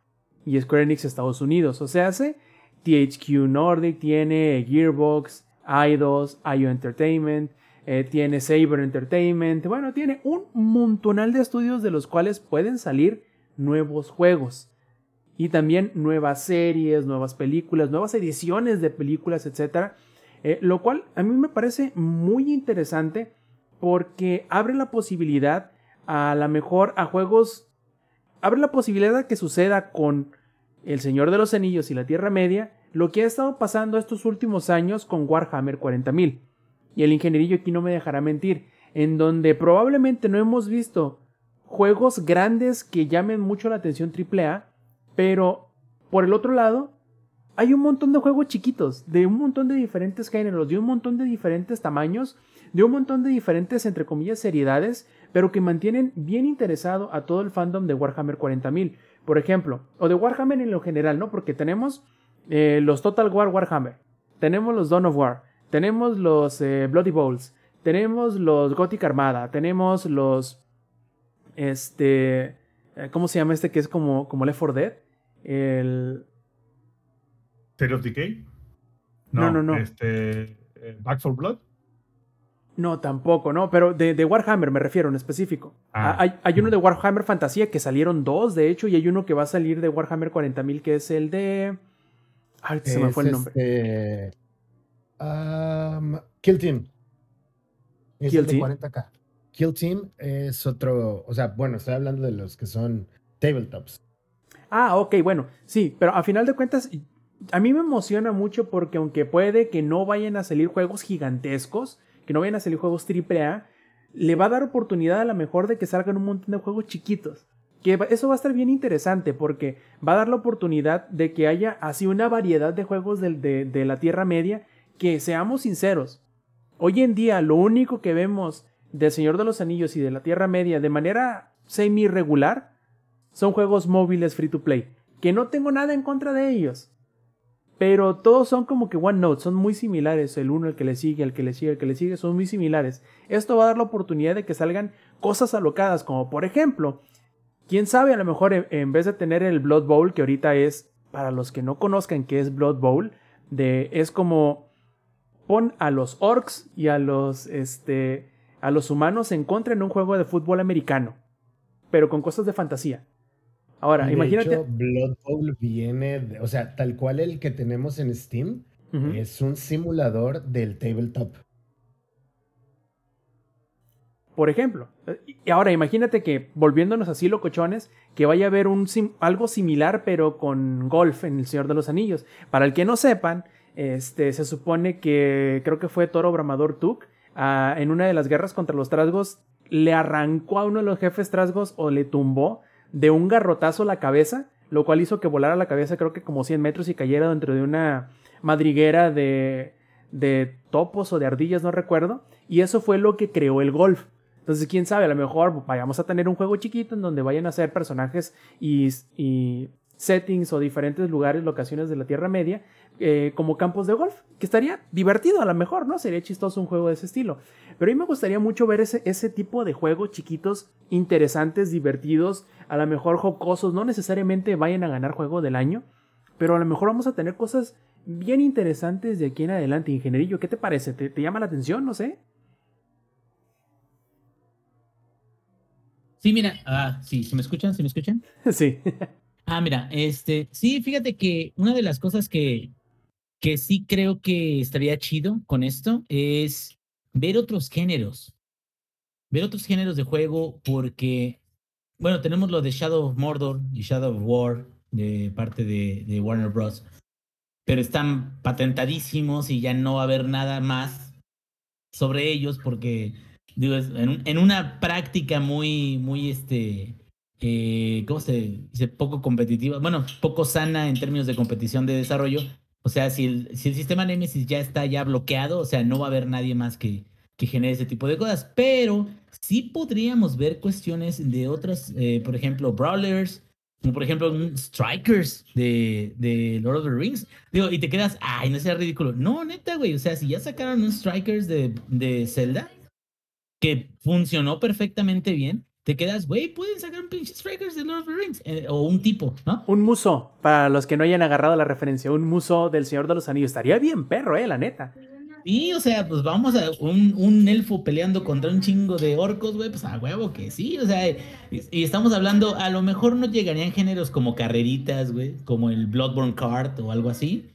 y Square Enix Estados Unidos. O sea, hace THQ Nordic, tiene Gearbox, Eidos, IO Entertainment, eh, tiene Saber Entertainment. Bueno, tiene un montonal de estudios de los cuales pueden salir nuevos juegos. Y también nuevas series, nuevas películas, nuevas ediciones de películas, etcétera eh, lo cual a mí me parece muy interesante porque abre la posibilidad a la mejor a juegos, abre la posibilidad de que suceda con El Señor de los Anillos y la Tierra Media lo que ha estado pasando estos últimos años con Warhammer 40.000. Y el ingenierillo aquí no me dejará mentir, en donde probablemente no hemos visto juegos grandes que llamen mucho la atención AAA, pero por el otro lado, hay un montón de juegos chiquitos, de un montón de diferentes géneros, de un montón de diferentes tamaños, de un montón de diferentes, entre comillas, seriedades, pero que mantienen bien interesado a todo el fandom de Warhammer 40.000, por ejemplo, o de Warhammer en lo general, ¿no? Porque tenemos eh, los Total War Warhammer, tenemos los Dawn of War, tenemos los eh, Bloody Bowls, tenemos los Gothic Armada, tenemos los, este, eh, ¿cómo se llama este que es como, como Left 4 Dead? El... State of Decay. No, no, no. Este, Back for Blood. No, tampoco, no, pero de, de Warhammer me refiero en específico. Ah. Hay, hay uno de Warhammer Fantasía que salieron dos, de hecho, y hay uno que va a salir de Warhammer 40.000 que es el de... Ahorita se me Es fue el nombre. este, um, Kill Team. Es Kill el de Team. 40K. Kill Team es otro, o sea, bueno, estoy hablando de los que son tabletops. Ah, ok, bueno, sí, pero a final de cuentas, a mí me emociona mucho porque aunque puede que no vayan a salir juegos gigantescos, que no vayan a salir juegos AAA, le va a dar oportunidad a lo mejor de que salgan un montón de juegos chiquitos. Que eso va a estar bien interesante porque va a dar la oportunidad de que haya así una variedad de juegos del- de, de la Tierra Media que seamos sinceros. Hoy en día lo único que vemos del Señor de los Anillos y de la Tierra Media de manera semi-regular son juegos móviles free to play. Que no tengo nada en contra de ellos. Pero todos son como que One Note, son muy similares. El uno, el que le sigue, el que le sigue, el que le sigue, son muy similares. Esto va a dar la oportunidad de que salgan cosas alocadas, como por ejemplo, quién sabe, a lo mejor en, en vez de tener el Blood Bowl, que ahorita es, para los que no conozcan qué es Blood Bowl, de, es como pon a los orcs y a los, este, a los humanos en contra en un juego de fútbol americano, pero con cosas de fantasía. Ahora, De imagínate. hecho, Blood Bowl viene, de- o sea, tal cual el que tenemos en Steam, es un simulador del tabletop. Por ejemplo. Y ahora imagínate que, volviéndonos así locochones, que vaya a haber un sim- algo similar, pero con golf en El Señor de los Anillos. Para el que no sepan, este, se supone que creo que fue Toro Bramador Tuk, ah, en una de las guerras contra los trasgos, le arrancó a uno de los jefes trasgos o le tumbó de un garrotazo la cabeza, lo cual hizo que volara la cabeza creo que como 100 metros y cayera dentro de una madriguera de, de topos o de ardillas, no recuerdo. Y eso fue lo que creó el golf. Entonces, quién sabe, a lo mejor vayamos a tener un juego chiquito en donde vayan a ser personajes y, y settings o diferentes lugares, locaciones de la Tierra Media, eh, como campos de golf, que estaría divertido a lo mejor, ¿no? Sería chistoso un juego de ese estilo. Pero a mí me gustaría mucho ver ese, ese tipo de juegos chiquitos, interesantes, divertidos, a lo mejor jocosos, no necesariamente vayan a ganar juego del año, pero a lo mejor vamos a tener cosas bien interesantes de aquí en adelante. Ingenierillo, ¿qué te parece? ¿Te, te llama la atención? No sé. Sí, mira, ah, sí, ¿se me escuchan? ¿Se me escuchan? sí. (laughs) Ah, mira, este, sí, fíjate que una de las cosas que, que sí creo que estaría chido con esto es ver otros géneros. Ver otros géneros de juego porque, bueno, tenemos lo de Shadow of Mordor y Shadow of War de parte de, Warner Bros. Pero están patentadísimos y ya no va a haber nada más sobre ellos porque, digo, en, en una práctica muy, muy, este, eh, ¿cómo se dice? Poco competitiva, bueno, poco sana en términos de competición de desarrollo. O sea, si el, si el sistema Nemesis ya está ya bloqueado, o sea, no va a haber nadie más que, que genere ese tipo de cosas. Pero sí podríamos ver cuestiones de otras, eh, por ejemplo, Brawlers, como por ejemplo un Strikers de, de Lord of the Rings. Digo, y te quedas, ay, no sea ridículo. No, neta, güey. O sea, si ya sacaron un Strikers de, de Zelda, que funcionó perfectamente bien, te quedas, güey, pueden sacar un pinche Strikers de Lord of the Rings. eh, o un tipo, ¿no? Un muso, para los que no hayan agarrado la referencia, un muso del Señor de los Anillos. Estaría bien perro, eh, la neta. Y, o sea, pues vamos a un, un elfo peleando contra un chingo de orcos, güey, pues a huevo que sí, o sea, y, y estamos hablando, a lo mejor no llegarían géneros como carreritas, güey, como el Bloodborne Kart o algo así,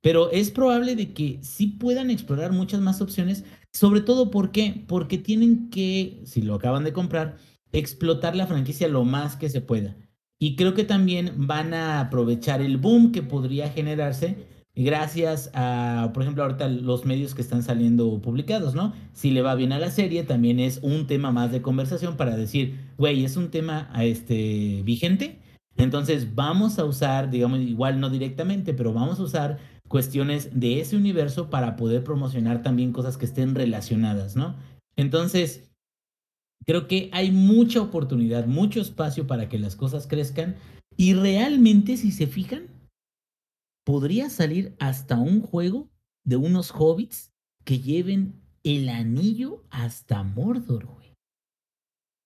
pero es probable de que sí puedan explorar muchas más opciones, sobre todo ¿por qué? porque tienen que, si lo acaban de comprar, explotar la franquicia lo más que se pueda. Y creo que también van a aprovechar el boom que podría generarse gracias a, por ejemplo, ahorita los medios que están saliendo publicados, ¿no? Si le va bien a la serie, también es un tema más de conversación para decir, güey, es un tema este, vigente, entonces vamos a usar, digamos, igual no directamente, pero vamos a usar cuestiones de ese universo para poder promocionar también cosas que estén relacionadas, ¿no? Entonces, creo que hay mucha oportunidad, mucho espacio para que las cosas crezcan y realmente, si se fijan, podría salir hasta un juego de unos hobbits que lleven el anillo hasta Mordor, güey.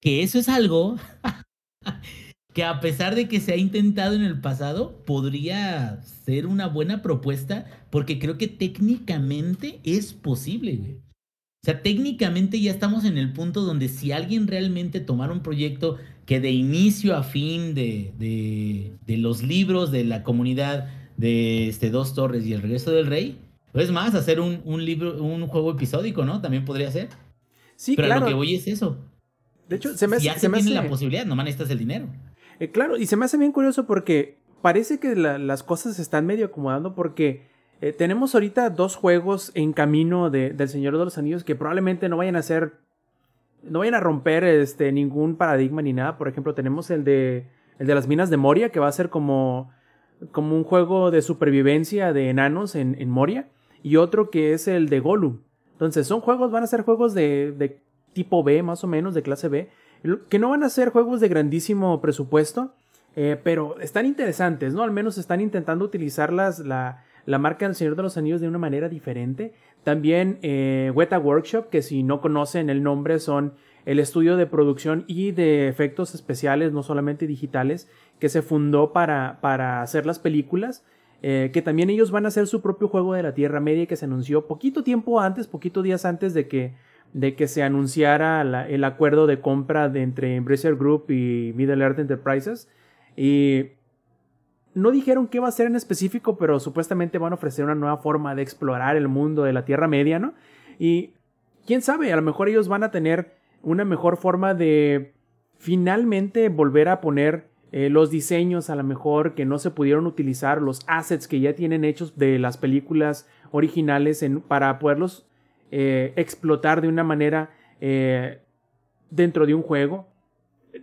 Que eso es algo (laughs) que a pesar de que se ha intentado en el pasado, podría ser una buena propuesta porque creo que técnicamente es posible, güey. O sea, técnicamente ya estamos en el punto donde si alguien realmente tomara un proyecto que de inicio a fin de, de los libros de la comunidad de este, Dos Torres y El Regreso del Rey. Es más, hacer un, un libro, un juego episódico, ¿no? También podría ser. Sí, Pero claro. lo que voy es eso. De hecho, se me, ya se me tiene hace- la posibilidad, nomás necesitas el dinero. Eh, claro, y se me hace bien curioso porque parece que la- las cosas se están medio acomodando porque eh, tenemos ahorita dos juegos en camino de, del Señor de los Anillos que probablemente no vayan a ser, no vayan a romper este, ningún paradigma ni nada. Por ejemplo, tenemos el de, el de las minas de Moria que va a ser como, como un juego de supervivencia de enanos en, en Moria y otro que es el de Gollum. Entonces, son juegos, van a ser juegos de, de tipo B, más o menos, de clase B, que no van a ser juegos de grandísimo presupuesto, eh, pero están interesantes, ¿no? Al menos están intentando utilizar las, la, la marca del Señor de los Anillos de una manera diferente. También eh, Weta Workshop, que si no conocen el nombre, son el estudio de producción y de efectos especiales, no solamente digitales, que se fundó para, para hacer las películas. eh, que también ellos van a hacer su propio juego de la Tierra Media que se anunció poquito tiempo antes, poquito días antes de que, de que se anunciara la- el acuerdo de compra de entre Embracer Group y Middle Earth Enterprises. Y no dijeron qué va a ser en específico, pero supuestamente van a ofrecer una nueva forma de explorar el mundo de la Tierra Media, ¿no? Y quién sabe, a lo mejor ellos van a tener una mejor forma de finalmente volver a poner eh, los diseños a lo mejor que no se pudieron utilizar, los assets que ya tienen hechos de las películas originales en- para poderlos eh, explotar de una manera eh, dentro de un juego.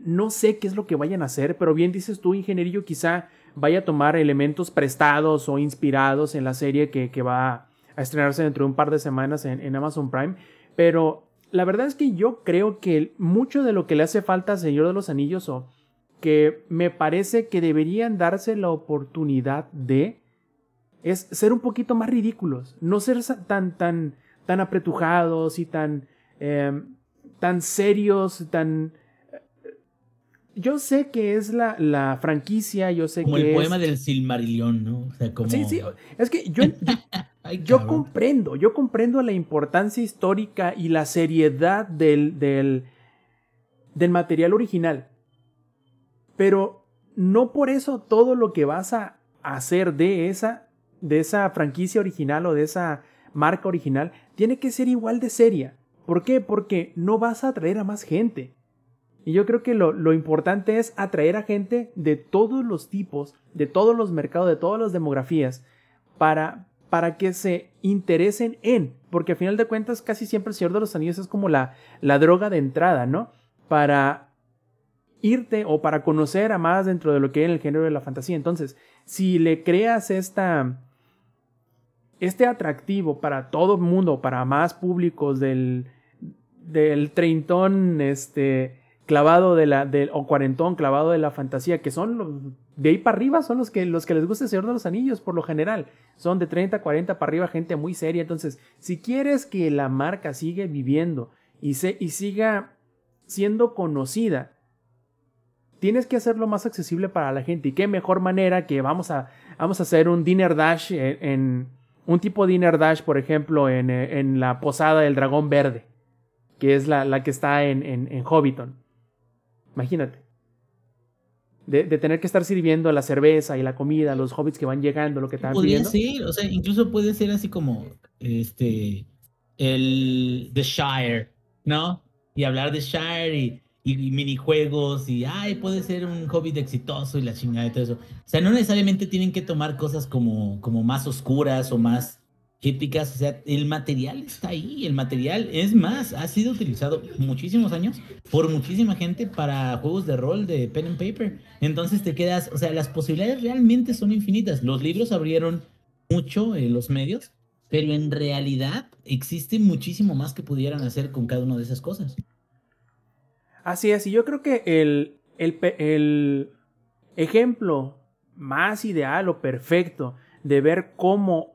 No sé qué es lo que vayan a hacer, pero bien dices tú, ingenierillo, quizá vaya a tomar elementos prestados o inspirados en la serie que, que va a estrenarse dentro de un par de semanas en, Amazon Prime. Pero la verdad es que yo creo que mucho de lo que le hace falta a Señor de los Anillos o que me parece que deberían darse la oportunidad de es ser un poquito más ridículos, no ser tan tan tan apretujados y tan eh, tan serios, tan yo sé que es la, la franquicia, yo sé Como que el es- poema del Silmarillion, ¿no? O sea, como... Sí, sí, es que yo, (laughs) yo, Ay, yo cabrón. comprendo, yo comprendo la importancia histórica y la seriedad del, del, del material original. Pero no por eso todo lo que vas a hacer de esa, de esa franquicia original o de esa marca original tiene que ser igual de seria. ¿Por qué? Porque no vas a atraer a más gente. Y yo creo que lo, lo importante es atraer a gente de todos los tipos, de todos los mercados, de todas las demografías, para, para que se interesen en, porque al final de cuentas casi siempre el Señor de los Anillos es como la, la droga de entrada, ¿no? Para irte o para conocer a más dentro de lo que en el género de la fantasía. Entonces, si le creas esta, este atractivo para todo el mundo, para más públicos del, del treintón, este, clavado de la, o cuarentón clavado de la fantasía, que son los, de ahí para arriba, son los que, los que les gusta el Señor de los Anillos, por lo general. Son de 30, 40 para arriba, gente muy seria. Entonces, si quieres que la marca siga viviendo y, se, y siga siendo conocida, tienes que hacerlo más accesible para la gente. Y qué mejor manera que vamos a, vamos a hacer un dinner dash en, un tipo de dinner dash, por ejemplo, en, en la posada del dragón verde, que es la, la que está en, en Hobbiton. Imagínate. De, de, tener que estar sirviendo la cerveza y la comida, los hobbits que van llegando, lo que están Podría ser, o sea, incluso puede ser así como este el The Shire, ¿no? Y hablar de Shire y, y, y minijuegos y, ay, puede ser un hobbit exitoso y la chingada y todo eso. O sea, no necesariamente tienen que tomar cosas como, como más oscuras o más épicas. O sea, el material está ahí. El material, es más, ha sido utilizado muchísimos años por muchísima gente para juegos de rol de pen and paper. Entonces te quedas, o sea, las posibilidades realmente son infinitas. Los libros abrieron mucho en los medios, pero en realidad existe muchísimo más que pudieran hacer con cada una de esas cosas. Así es, y yo creo que el, el, el ejemplo más ideal o perfecto de ver cómo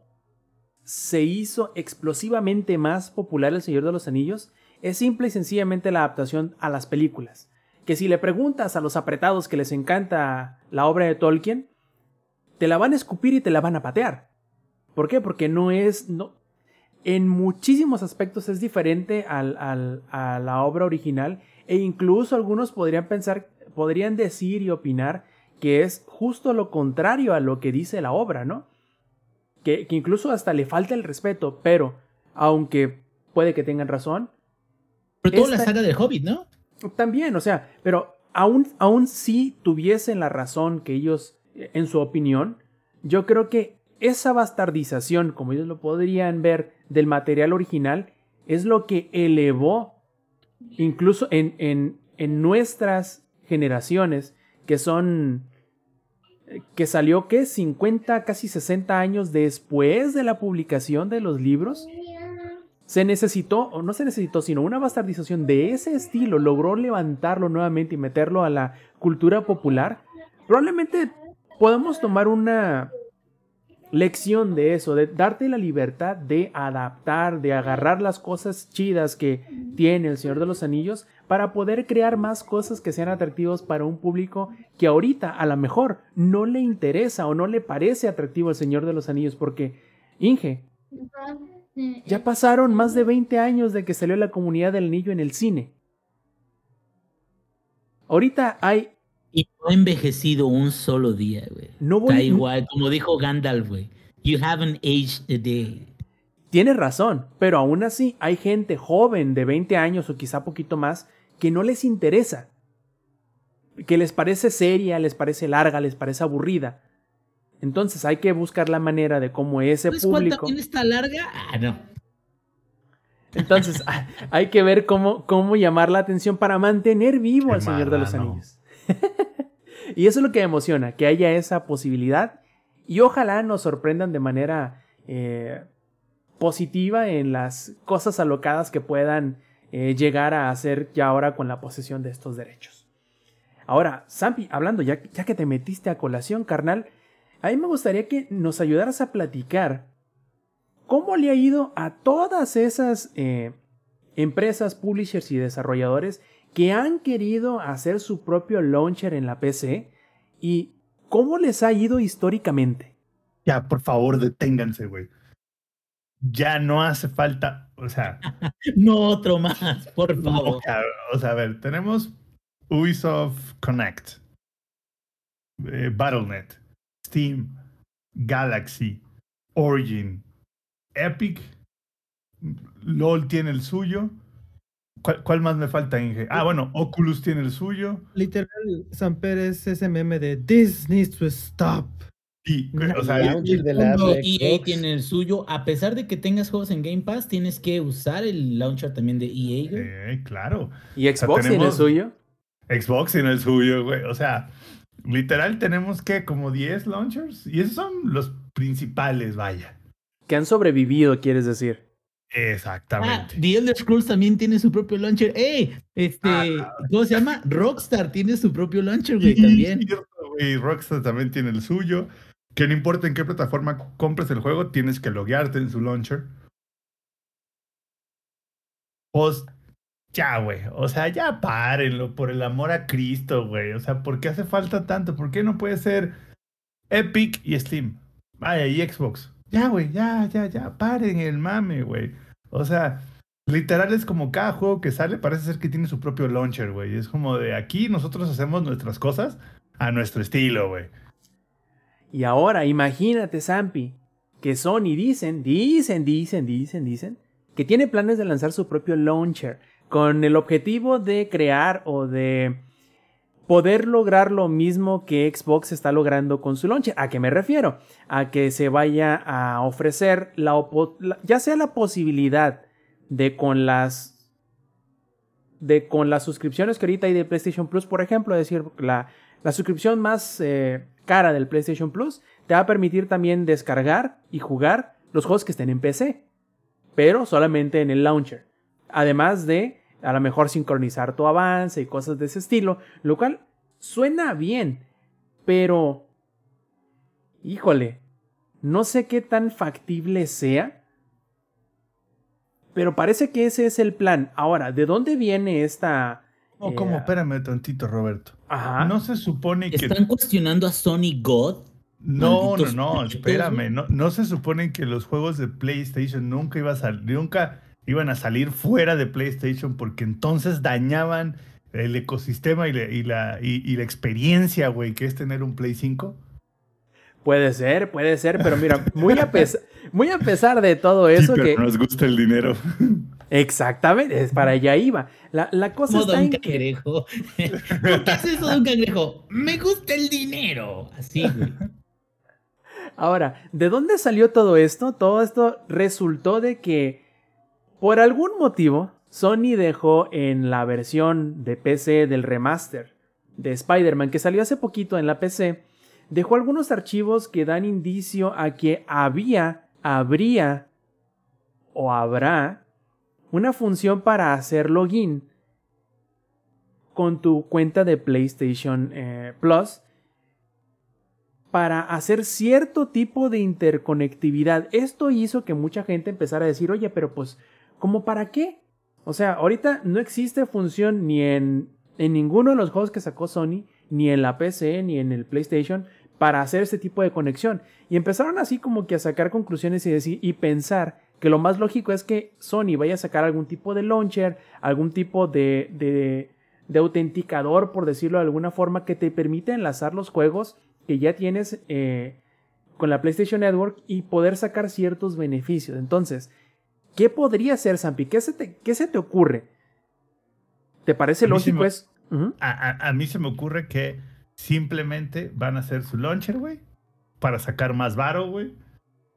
se hizo explosivamente más popular El Señor de los Anillos es simple y sencillamente la adaptación a las películas. Que si le preguntas a los apretados que les encanta la obra de Tolkien, te la van a escupir y te la van a patear. ¿Por qué? Porque no es... No, en muchísimos aspectos es diferente a la obra original e incluso algunos podrían pensar, podrían decir y opinar que es justo lo contrario a lo que dice la obra, ¿no? Que, que incluso hasta le falta el respeto, pero aunque puede que tengan razón, Pero toda la saga del Hobbit, ¿no? también, o sea, pero aún, aún si tuviesen la razón que ellos, eh, en su opinión, yo creo que esa bastardización, como ellos lo podrían ver, del material original, es lo que elevó, incluso en, en, en nuestras generaciones, que son, que salió, ¿qué? 50, casi 60 años después de la publicación de los libros. Se necesitó, o no se necesitó, sino una bastardización de ese estilo. Logró levantarlo nuevamente y meterlo a la cultura popular, probablemente podamos tomar una lección de eso, de darte la libertad de adaptar, de agarrar las cosas chidas que tiene el Señor de los Anillos para poder crear más cosas que sean atractivos para un público que ahorita a lo mejor no le interesa o no le parece atractivo el Señor de los Anillos porque, Inge, ya pasaron más de 20 años de que salió la comunidad del anillo en el cine. Ahorita hay. Y no ha envejecido un solo día, güey. No voy. Está igual, como dijo Gandalf, güey. You haven't aged a day. Tienes razón, pero aún así hay gente joven de 20 años o quizá poquito más que no les interesa. Que les parece seria, les parece larga, les parece aburrida. Entonces hay que buscar la manera de cómo ese ¿Sabes cuál público. también está larga? Ah, no. Entonces (laughs) hay que ver cómo, cómo llamar la atención para mantener vivo Qué al Señor de los. Anillos. Y eso es lo que me emociona, que haya esa posibilidad y ojalá nos sorprendan de manera eh, positiva en las cosas alocadas que puedan eh, llegar a hacer ya ahora con la posesión de estos derechos. Ahora, Zampi, hablando, ya, ya que te metiste a colación, carnal, a mí me gustaría que nos ayudaras a platicar cómo le ha ido a todas esas eh, empresas, publishers y desarrolladores que han querido hacer su propio launcher en la PC y cómo les ha ido históricamente. Ya, por favor, deténganse, güey. Ya no hace falta, o sea, (laughs) No otro más, por favor. o sea, o sea, a ver, tenemos Ubisoft Connect, eh, Battle.net, Steam, Galaxy, Origin, Epic, LOL tiene el suyo. ¿Cuál, cuál más me falta, Inge? Ah, bueno, Oculus tiene el suyo. Literal, Samper es ese meme de This needs to stop. Y, o sea, el de la EA Xbox. tiene el suyo, a pesar de que tengas juegos en Game Pass, tienes que usar el launcher también de EA, güey. eh, claro. ¿Y Xbox tiene el suyo? Xbox tiene el suyo, güey. O sea, literal tenemos que como 10 launchers. Y esos son los principales, vaya. Que han sobrevivido, quieres decir. Ah, Exactamente. The Elder Scrolls también tiene su propio launcher. ¡Ey! Este, Ah. ¿cómo se llama? Rockstar tiene su propio launcher, güey, también. cierto, güey. Rockstar también tiene el suyo. Que no importa en qué plataforma compres el juego, tienes que loguearte en su launcher. Pues, ya, güey. O sea, ya párenlo, por el amor a Cristo, güey. O sea, ¿por qué hace falta tanto? ¿Por qué no puede ser Epic y Steam? Vaya, y Xbox. Ya, güey, ya, ya, ya. Paren el mame, güey. O sea, literal es como cada juego que sale parece ser que tiene su propio launcher, güey. Es como de aquí nosotros hacemos nuestras cosas a nuestro estilo, güey. Y ahora, imagínate, Zampi, que Sony dicen, dicen, dicen, dicen, dicen, que tiene planes de lanzar su propio launcher con el objetivo de crear o de poder lograr lo mismo que Xbox está logrando con su launcher. ¿A qué me refiero? A que se vaya a ofrecer la, ya sea la posibilidad de con las de con las suscripciones que ahorita hay de PlayStation Plus, por ejemplo, es decir, la, la suscripción más eh, cara del PlayStation Plus te va a permitir también descargar y jugar los juegos que estén en PC, pero solamente en el launcher. Además de a lo mejor sincronizar tu avance y cosas de ese estilo, lo cual suena bien, pero híjole, no sé qué tan factible sea, pero parece que ese es el plan. Ahora, ¿de dónde viene esta... No, como, eh, espérame tantito, Roberto. Ajá. No se supone que... ¿Están cuestionando a Sony God? No, no, Malditos no, espérame. No, no se supone que los juegos de PlayStation nunca, iba a sal- nunca iban a salir fuera de PlayStation porque entonces dañaban el ecosistema y, la- y la, y, y la experiencia, güey, que es tener un Play 5. Puede ser, puede ser, pero mira, muy a, pes- (laughs) muy a pesar de todo eso Sí, pero que... nos gusta el dinero. (laughs) Exactamente, es para allá iba. La, la cosa Como está Don en que... Cangrejo. ¿Por (laughs) qué haces eso, Don Cangrejo? Me gusta el dinero. Así, güey. Ahora, ¿de dónde salió todo esto? Todo esto resultó de que, por algún motivo, Sony dejó en la versión de PC del remaster de Spider-Man que salió hace poquito en la PC, dejó algunos archivos que dan indicio a que había, habría o habrá una función para hacer login con tu cuenta de PlayStation eh, Plus para hacer cierto tipo de interconectividad. Esto hizo que mucha gente empezara a decir, oye, pero pues, ¿cómo para qué? O sea, ahorita no existe función ni en, en ninguno de los juegos que sacó Sony, ni en la PC, ni en el PlayStation, para hacer este tipo de conexión. Y empezaron así como que a sacar conclusiones y, decir, y pensar que lo más lógico es que Sony vaya a sacar algún tipo de launcher, algún tipo de, de, de autenticador, por decirlo de alguna forma, que te permite enlazar los juegos que ya tienes eh, con la PlayStation Network y poder sacar ciertos beneficios. Entonces, ¿qué podría ser, Zampi? ¿Qué se te, qué se te ocurre? ¿Te parece A lógico? me- Es. A, a- a mí se me ocurre que simplemente van a hacer su launcher, güey, para sacar más varo, güey.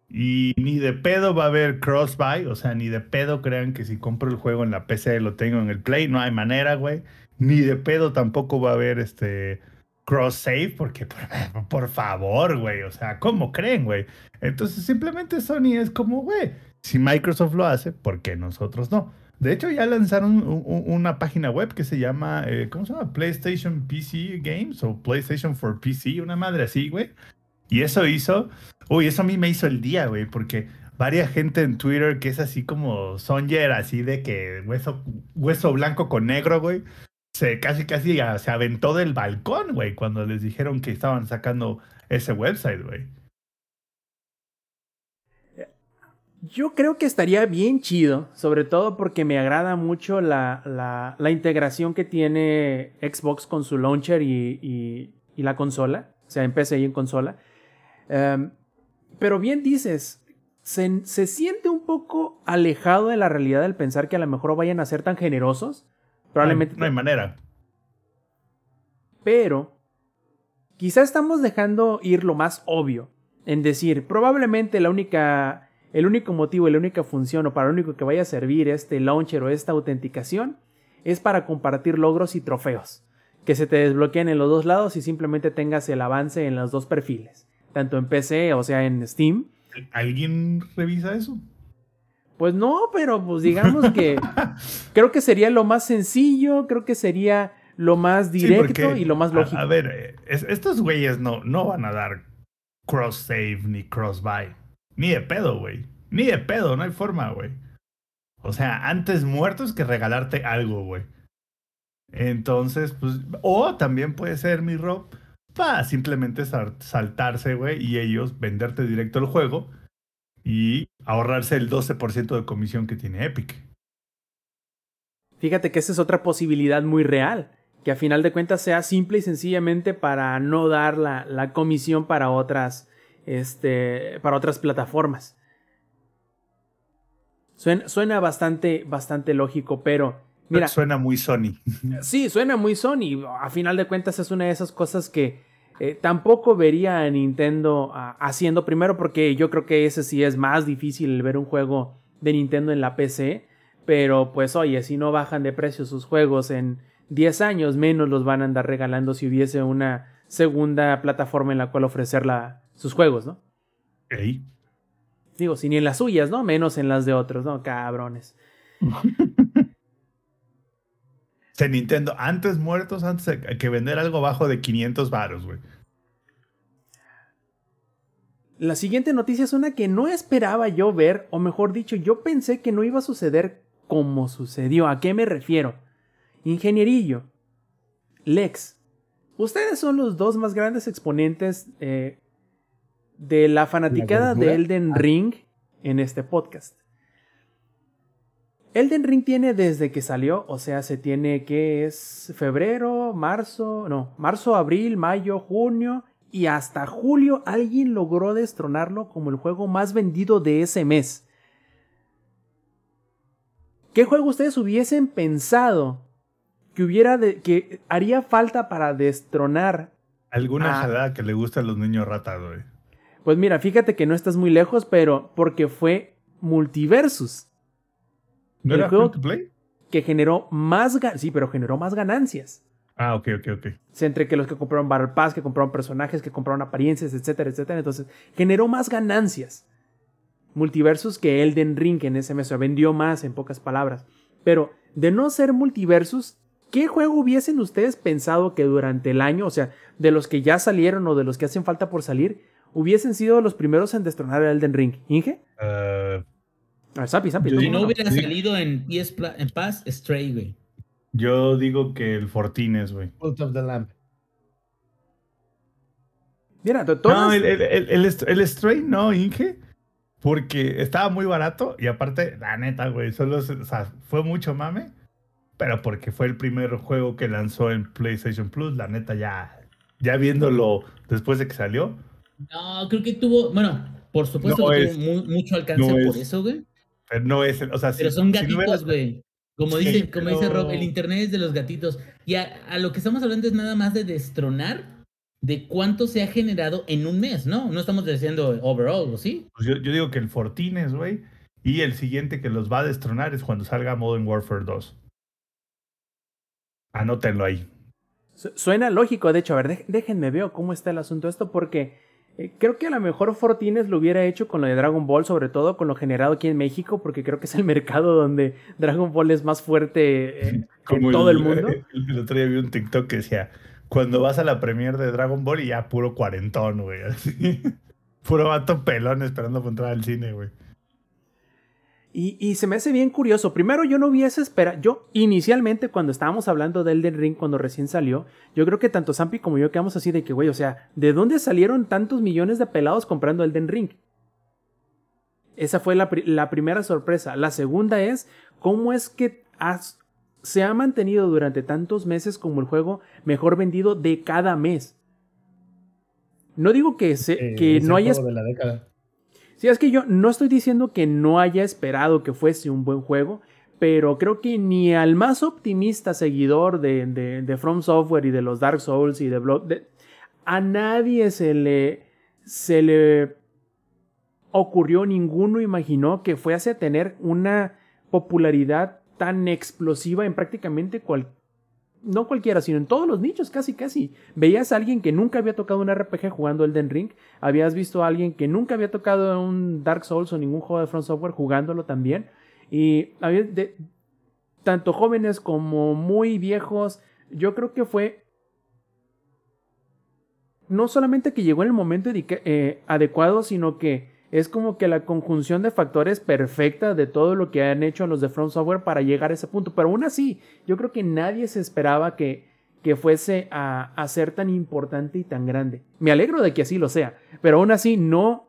Y ni de pedo va a haber cross-buy, o sea, ni de pedo crean que si compro el juego en la PC lo tengo en el Play, no hay manera, güey. Ni de pedo tampoco va a haber este cross-save, porque por, por favor, güey, o sea, ¿cómo creen, güey? Entonces simplemente Sony es como, güey, si Microsoft lo hace, ¿por qué nosotros no? De hecho, ya lanzaron un- un- una página web que se llama, eh, ¿cómo se llama? PlayStation PC Games o PlayStation for PC, una madre así, güey. Y eso hizo, uy, eso a mí me hizo el día, güey, porque varia gente en Twitter que es así como Songer, así de que hueso, hueso blanco con negro, güey, se casi, casi se aventó del balcón, güey, cuando les dijeron que estaban sacando ese website, güey. Yo creo que estaría bien chido, sobre todo porque me agrada mucho la, la- la integración que tiene Xbox con su launcher y, y- y la consola, o sea, en PC y en consola. Em, pero bien dices, se, se siente un poco alejado de la realidad el pensar que a lo mejor vayan a ser tan generosos. Probablemente. No hay, no hay manera. Pero quizá estamos dejando ir lo más obvio en decir, probablemente la única, el único motivo y la única función o para lo único que vaya a servir este launcher o esta autenticación es para compartir logros y trofeos que se te desbloqueen en los dos lados y simplemente tengas el avance en los dos perfiles, tanto en PC, o sea, en Steam. ¿Alguien revisa eso? Pues no, pero pues digamos que (laughs) creo que sería lo más sencillo, creo que sería lo más Sí, directo porque, y lo más lógico. A, ver, eh, es- estos güeyes no, no van a dar cross save ni cross buy. Ni de pedo, güey. Ni de pedo, no hay forma, güey. O sea, antes muertos que regalarte algo, güey. Entonces, pues, o también puede ser mi Rob, para simplemente sal- saltarse, güey, y ellos venderte directo el juego y ahorrarse el 12% de comisión que tiene Epic. Fíjate que esa es otra posibilidad muy real, que a final de cuentas sea simple y sencillamente para no dar la, la comisión para otras, este, para otras plataformas. Suena, suena bastante, bastante lógico, pero Mira, Suena muy Sony. Sí, suena muy Sony. A final de cuentas es una de esas cosas que eh, tampoco vería a Nintendo ah, haciendo primero porque yo creo que ese sí es más difícil el ver un juego de Nintendo en la PC. Pero pues oye, si no bajan de precio sus juegos en 10 años, menos los van a andar regalando si hubiese una segunda plataforma en la cual ofrecer la- sus juegos, ¿no? Ey. Digo, si ni en las suyas, ¿no? Menos en las de otros, ¿no? Cabrones. (laughs) De Nintendo, antes muertos, antes de- que vender algo bajo de 500 varos, güey. La siguiente noticia es una que no esperaba yo ver, o mejor dicho, yo pensé que no iba a suceder como sucedió. ¿A qué me refiero? Ingenierillo, Lex, ustedes son los dos más grandes exponentes eh, de la fanaticada de? Elden Ring en este podcast. Elden Ring tiene desde que salió, o sea, se tiene que es febrero, marzo, no, marzo, abril, mayo, junio y hasta julio alguien logró destronarlo como el juego más vendido de ese mes. ¿Qué juego ustedes hubiesen pensado que hubiera de- que haría falta para destronar? Alguna Ah. jalada que le gusta a los niños ratas, güey. Pues mira, fíjate que no estás muy lejos, pero porque fue Multiversus ¿No El era juego- free to play? que generó más sí, pero generó más ganancias. Ah, ok, ok, ok. Entre que los que compraron Battle Pass, que compraron personajes, que compraron apariencias, etcétera, etcétera. Entonces, generó más ganancias. Multiversus que Elden Ring en ese mes. O sea, vendió más, en pocas palabras. Pero, de no ser Multiversus, ¿qué juego hubiesen ustedes pensado que durante el año, o sea, de los que ya salieron o de los que hacen falta por salir, hubiesen sido los primeros en destronar a Elden Ring? ¿Inge? Eh, A ver, Sapi, Sapi. Yo tú, Si no hubiera Sí. salido en PS en Paz, Stray, güey. yo digo que el Fortines, güey. Cult of the Lamp. Mira, No, el, el, el, el, el Stray no, Inge. Porque estaba muy barato y aparte, la neta, güey, solo, se- o sea, fue mucho mame. Pero porque fue el primer juego que lanzó en PlayStation Plus, la neta, ya, ya viéndolo después de que salió. No, creo que tuvo, bueno, por supuesto No que es- tuvo mu- mucho alcance no por es- eso, güey. Pero no es, o sea, Pero si- son si no gatitos, güey. Como Sí, dice, como dice Rob, el internet es de los gatitos. Y a, a lo que estamos hablando es nada más de destronar de cuánto se ha generado en un mes, ¿no? No estamos diciendo overall, ¿o sí? Pues yo, yo digo que el Fortines, güey. Y el siguiente que los va a destronar es cuando salga Modern Warfare 2. Anótenlo ahí. Su- Suena lógico, de hecho, a ver, déjenme ver cómo está el asunto esto, porque eh, creo que a lo mejor Fortines lo hubiera hecho con lo de Dragon Ball, sobre todo con lo generado aquí en México, porque creo que es el (laughs) mercado donde Dragon Ball es más fuerte eh, en (laughs) todo el, mundo. El, el otro día vi un TikTok que decía, cuando vas a la premiere de Dragon Ball y ya puro cuarentón, güey. (laughs) así. Puro vato pelón esperando para entrar al cine, güey. Y, y se me hace bien curioso. Primero, yo no hubiese esperado. Yo, inicialmente, cuando estábamos hablando de Elden Ring, cuando recién salió, yo creo que tanto Zampi como yo quedamos así de que, güey, o sea, ¿de dónde salieron tantos millones de pelados comprando Elden Ring? Esa fue la, pri- la primera sorpresa. La segunda es, ¿cómo es que has- se ha mantenido durante tantos meses como el juego mejor vendido de cada mes? No digo que, se, Eh, que el no haya juego de la década. Sí, es que yo no estoy diciendo que no haya esperado que fuese un buen juego, pero creo que ni al más optimista seguidor de, de, de From Software y de los Dark Souls y de Blood, de- a nadie se le, se le ocurrió, ninguno imaginó que fuese a tener una popularidad tan explosiva en prácticamente cual, no cualquiera, sino en todos los nichos, casi, casi. Veías a alguien que nunca había tocado un RPG jugando Elden Ring, habías visto a alguien que nunca había tocado un Dark Souls o ningún juego de Front Software jugándolo también, y había tanto jóvenes como muy viejos, yo creo que fue no solamente que llegó en el momento eh, adecuado, sino que es como que la conjunción de factores perfecta de todo lo que han hecho los de From Software para llegar a ese punto. Pero aún así, yo creo que nadie se esperaba que, que fuese a, ser tan importante y tan grande. Me alegro de que así lo sea, pero aún así no,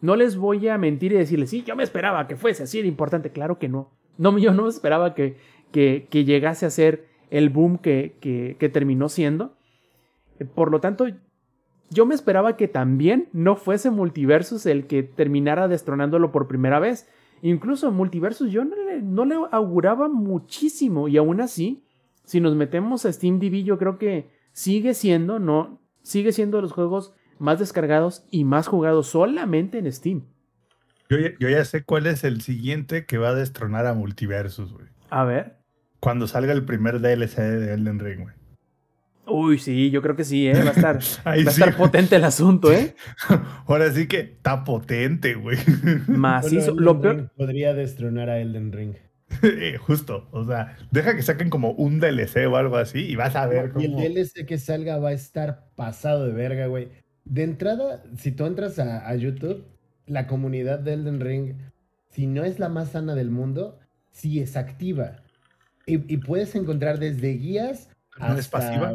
no les voy a mentir y decirles, sí, yo me esperaba que fuese así de importante. Claro que no. No, yo no esperaba que, que, llegase a ser el boom que, que, que terminó siendo. Por lo tanto, yo me esperaba que también no fuese Multiversus el que terminara destronándolo por primera vez. Incluso Multiversus yo no le, no le auguraba muchísimo y aún así, si nos metemos a Steam DB, yo creo que sigue siendo, no, sigue siendo de los juegos más descargados y más jugados solamente en Steam. Yo, yo ya sé cuál es el siguiente que va a destronar a Multiversus, güey. A ver. Cuando salga el primer DLC de Elden Ring, güey. Uy, sí, yo creo que sí, ¿eh? Va a estar, (laughs) Ahí va a sí. estar potente el asunto, ¿eh? (laughs) Ahora sí que está potente, güey. (laughs) Macizo. Bueno, Lo peor, Ring podría destronar a Elden Ring. Eh, Justo, o sea, deja que saquen como un DLC o algo así y vas a ver Y el cómo... DLC que salga va a estar pasado de verga, güey. De entrada, si tú entras a, a YouTube, la comunidad de Elden Ring, si no es la más sana del mundo, sí es activa. Y, y puedes encontrar desde guías ¿No es hasta- pasiva?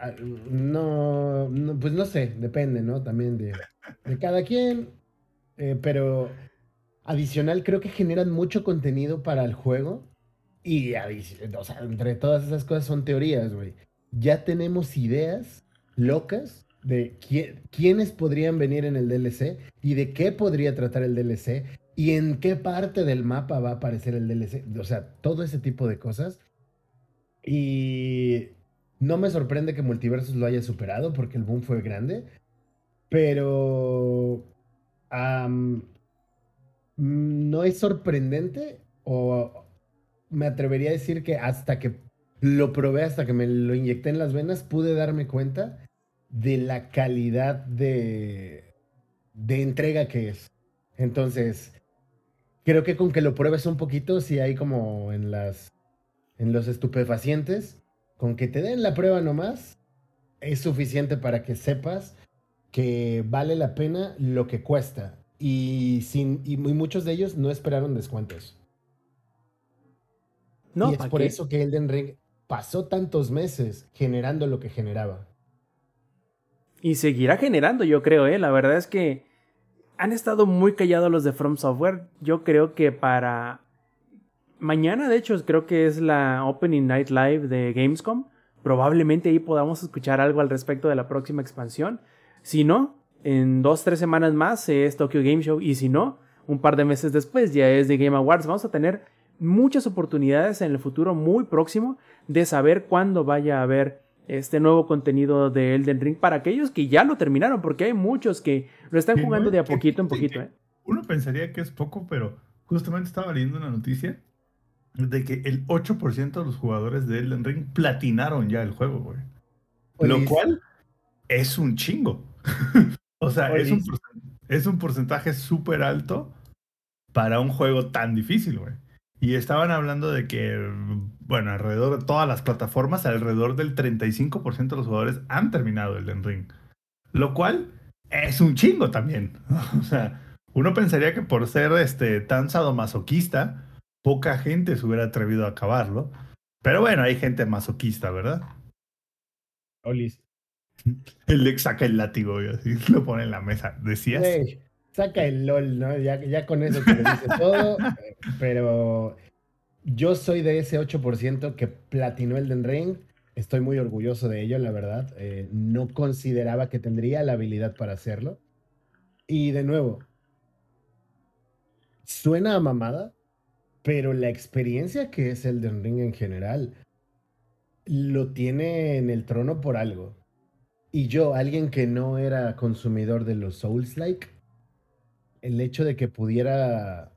A- no, no, pues no sé, depende, ¿no? También de, de cada quien. Eh, pero adicional, creo que generan mucho contenido para el juego. Y o sea, entre todas esas cosas son teorías, güey. Ya tenemos ideas locas de qui- quiénes podrían venir en el DLC y de qué podría tratar el DLC y en qué parte del mapa va a aparecer el DLC. O sea, todo ese tipo de cosas. Y no me sorprende que Multiversus lo haya superado porque el boom fue grande. Pero no es sorprendente o me atrevería a decir que hasta que lo probé, hasta que me lo inyecté en las venas, pude darme cuenta de la calidad de, de entrega que es. Entonces, creo que con que lo pruebes un poquito, si hay como en las en los estupefacientes, con que te den la prueba nomás, es suficiente para que sepas que vale la pena lo que cuesta. Y, sin, y muchos de ellos no esperaron descuentos. no, y es ¿pa' por qué? eso que Elden Ring pasó tantos meses generando lo que generaba. Y seguirá generando, yo creo, ¿eh? La verdad es que han estado muy callados los de From Software. Yo creo que para mañana, de hecho, creo que es la Opening Night Live de Gamescom. Probablemente ahí podamos escuchar algo al respecto de la próxima expansión. Si no, en dos, tres semanas más es Tokyo Game Show. Y si no, un par de meses después ya es de Game Awards. Vamos a tener muchas oportunidades en el futuro muy próximo de saber cuándo vaya a haber este nuevo contenido de Elden Ring para aquellos que ya lo terminaron, porque hay muchos que lo están jugando de a poquito en poquito. ¿eh? Uno pensaría que es poco, pero justamente estaba leyendo una noticia de que el 8% de los jugadores de Elden Ring platinaron ya el juego, güey. Lo cual es un chingo. (laughs) o sea, es un, es un porcentaje súper alto para un juego tan difícil, güey. Y estaban hablando de que, bueno, alrededor de todas las plataformas, alrededor del 35% de los jugadores han terminado Elden Ring. Lo cual es un chingo también. (laughs) o sea, uno pensaría que por ser este, tan sadomasoquista, poca gente se hubiera atrevido a acabarlo. Pero bueno, hay gente masoquista, ¿verdad? Olis. (laughs) El Lex saca el látigo y así (laughs) lo pone en la mesa. ¿Decías? Saca el LOL, ¿no? Ya, ya con eso te lo dice (laughs) todo. Pero yo soy de ese 8% que platinó Elden Ring. Estoy muy orgulloso de ello, la verdad. Eh, no consideraba que tendría la habilidad para hacerlo. Y de nuevo, suena a mamada, pero la experiencia que es Elden Ring en general lo tiene en el trono por algo. Y yo, alguien que no era consumidor de los Souls-like, el hecho de que pudiera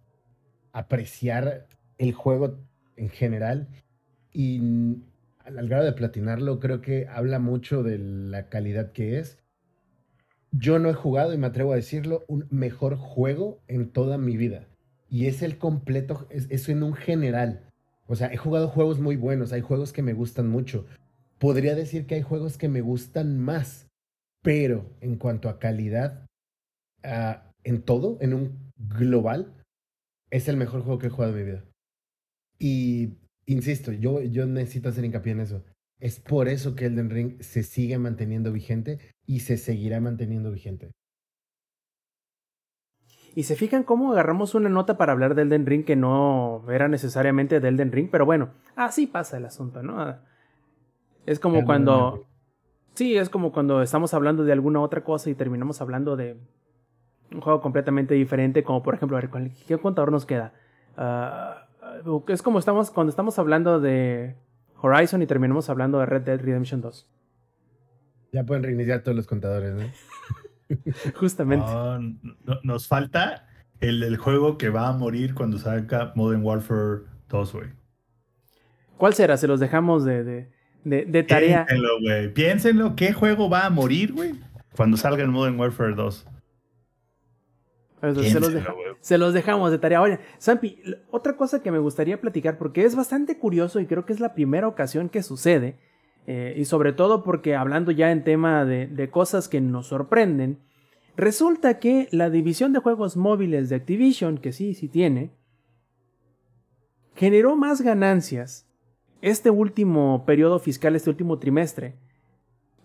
apreciar el juego en general y al grado de platinarlo, creo que habla mucho de la calidad que es. Yo no he jugado, y me atrevo a decirlo, un mejor juego en toda mi vida. Y es el completo, es, es en un general. O sea, he jugado juegos muy buenos, hay juegos que me gustan mucho. Podría decir que hay juegos que me gustan más, pero en cuanto a calidad, ah, en todo, en un global, es el mejor juego que he jugado en mi vida. Y insisto, yo, yo necesito hacer hincapié en eso. Es por eso que Elden Ring se sigue manteniendo vigente y se seguirá manteniendo vigente. Y se fijan cómo agarramos una nota para hablar de Elden Ring que no era necesariamente de Elden Ring, pero bueno, así pasa el asunto, ¿no? Es como cuando... Ring. Sí, es como cuando estamos hablando de alguna otra cosa y terminamos hablando de un juego completamente diferente, como por ejemplo, a ver, ¿cuál- ¿qué contador nos queda? Ah, es como estamos cuando estamos hablando de Horizon y terminamos hablando de Red Dead Redemption 2. Ya pueden reiniciar todos los contadores, ¿no? (laughs) (laughs) Justamente. No, no- nos falta el del juego que va a morir cuando salga Modern Warfare 2, güey. ¿Cuál será? Se los dejamos de, de, de- de tarea. Piénsenlo, güey. Piénsenlo. ¿Qué juego va a morir, güey? Cuando salga el Modern Warfare 2. Pues, se, los deja- se los dejamos de tarea. Oye, Zampi, l- otra cosa que me gustaría platicar, porque es bastante curioso y creo que es la primera ocasión que sucede, eh, y sobre todo porque hablando ya en tema de, de cosas que nos sorprenden, resulta que la división de juegos móviles de Activision, que sí, sí tiene, generó más ganancias este último periodo fiscal, este último trimestre,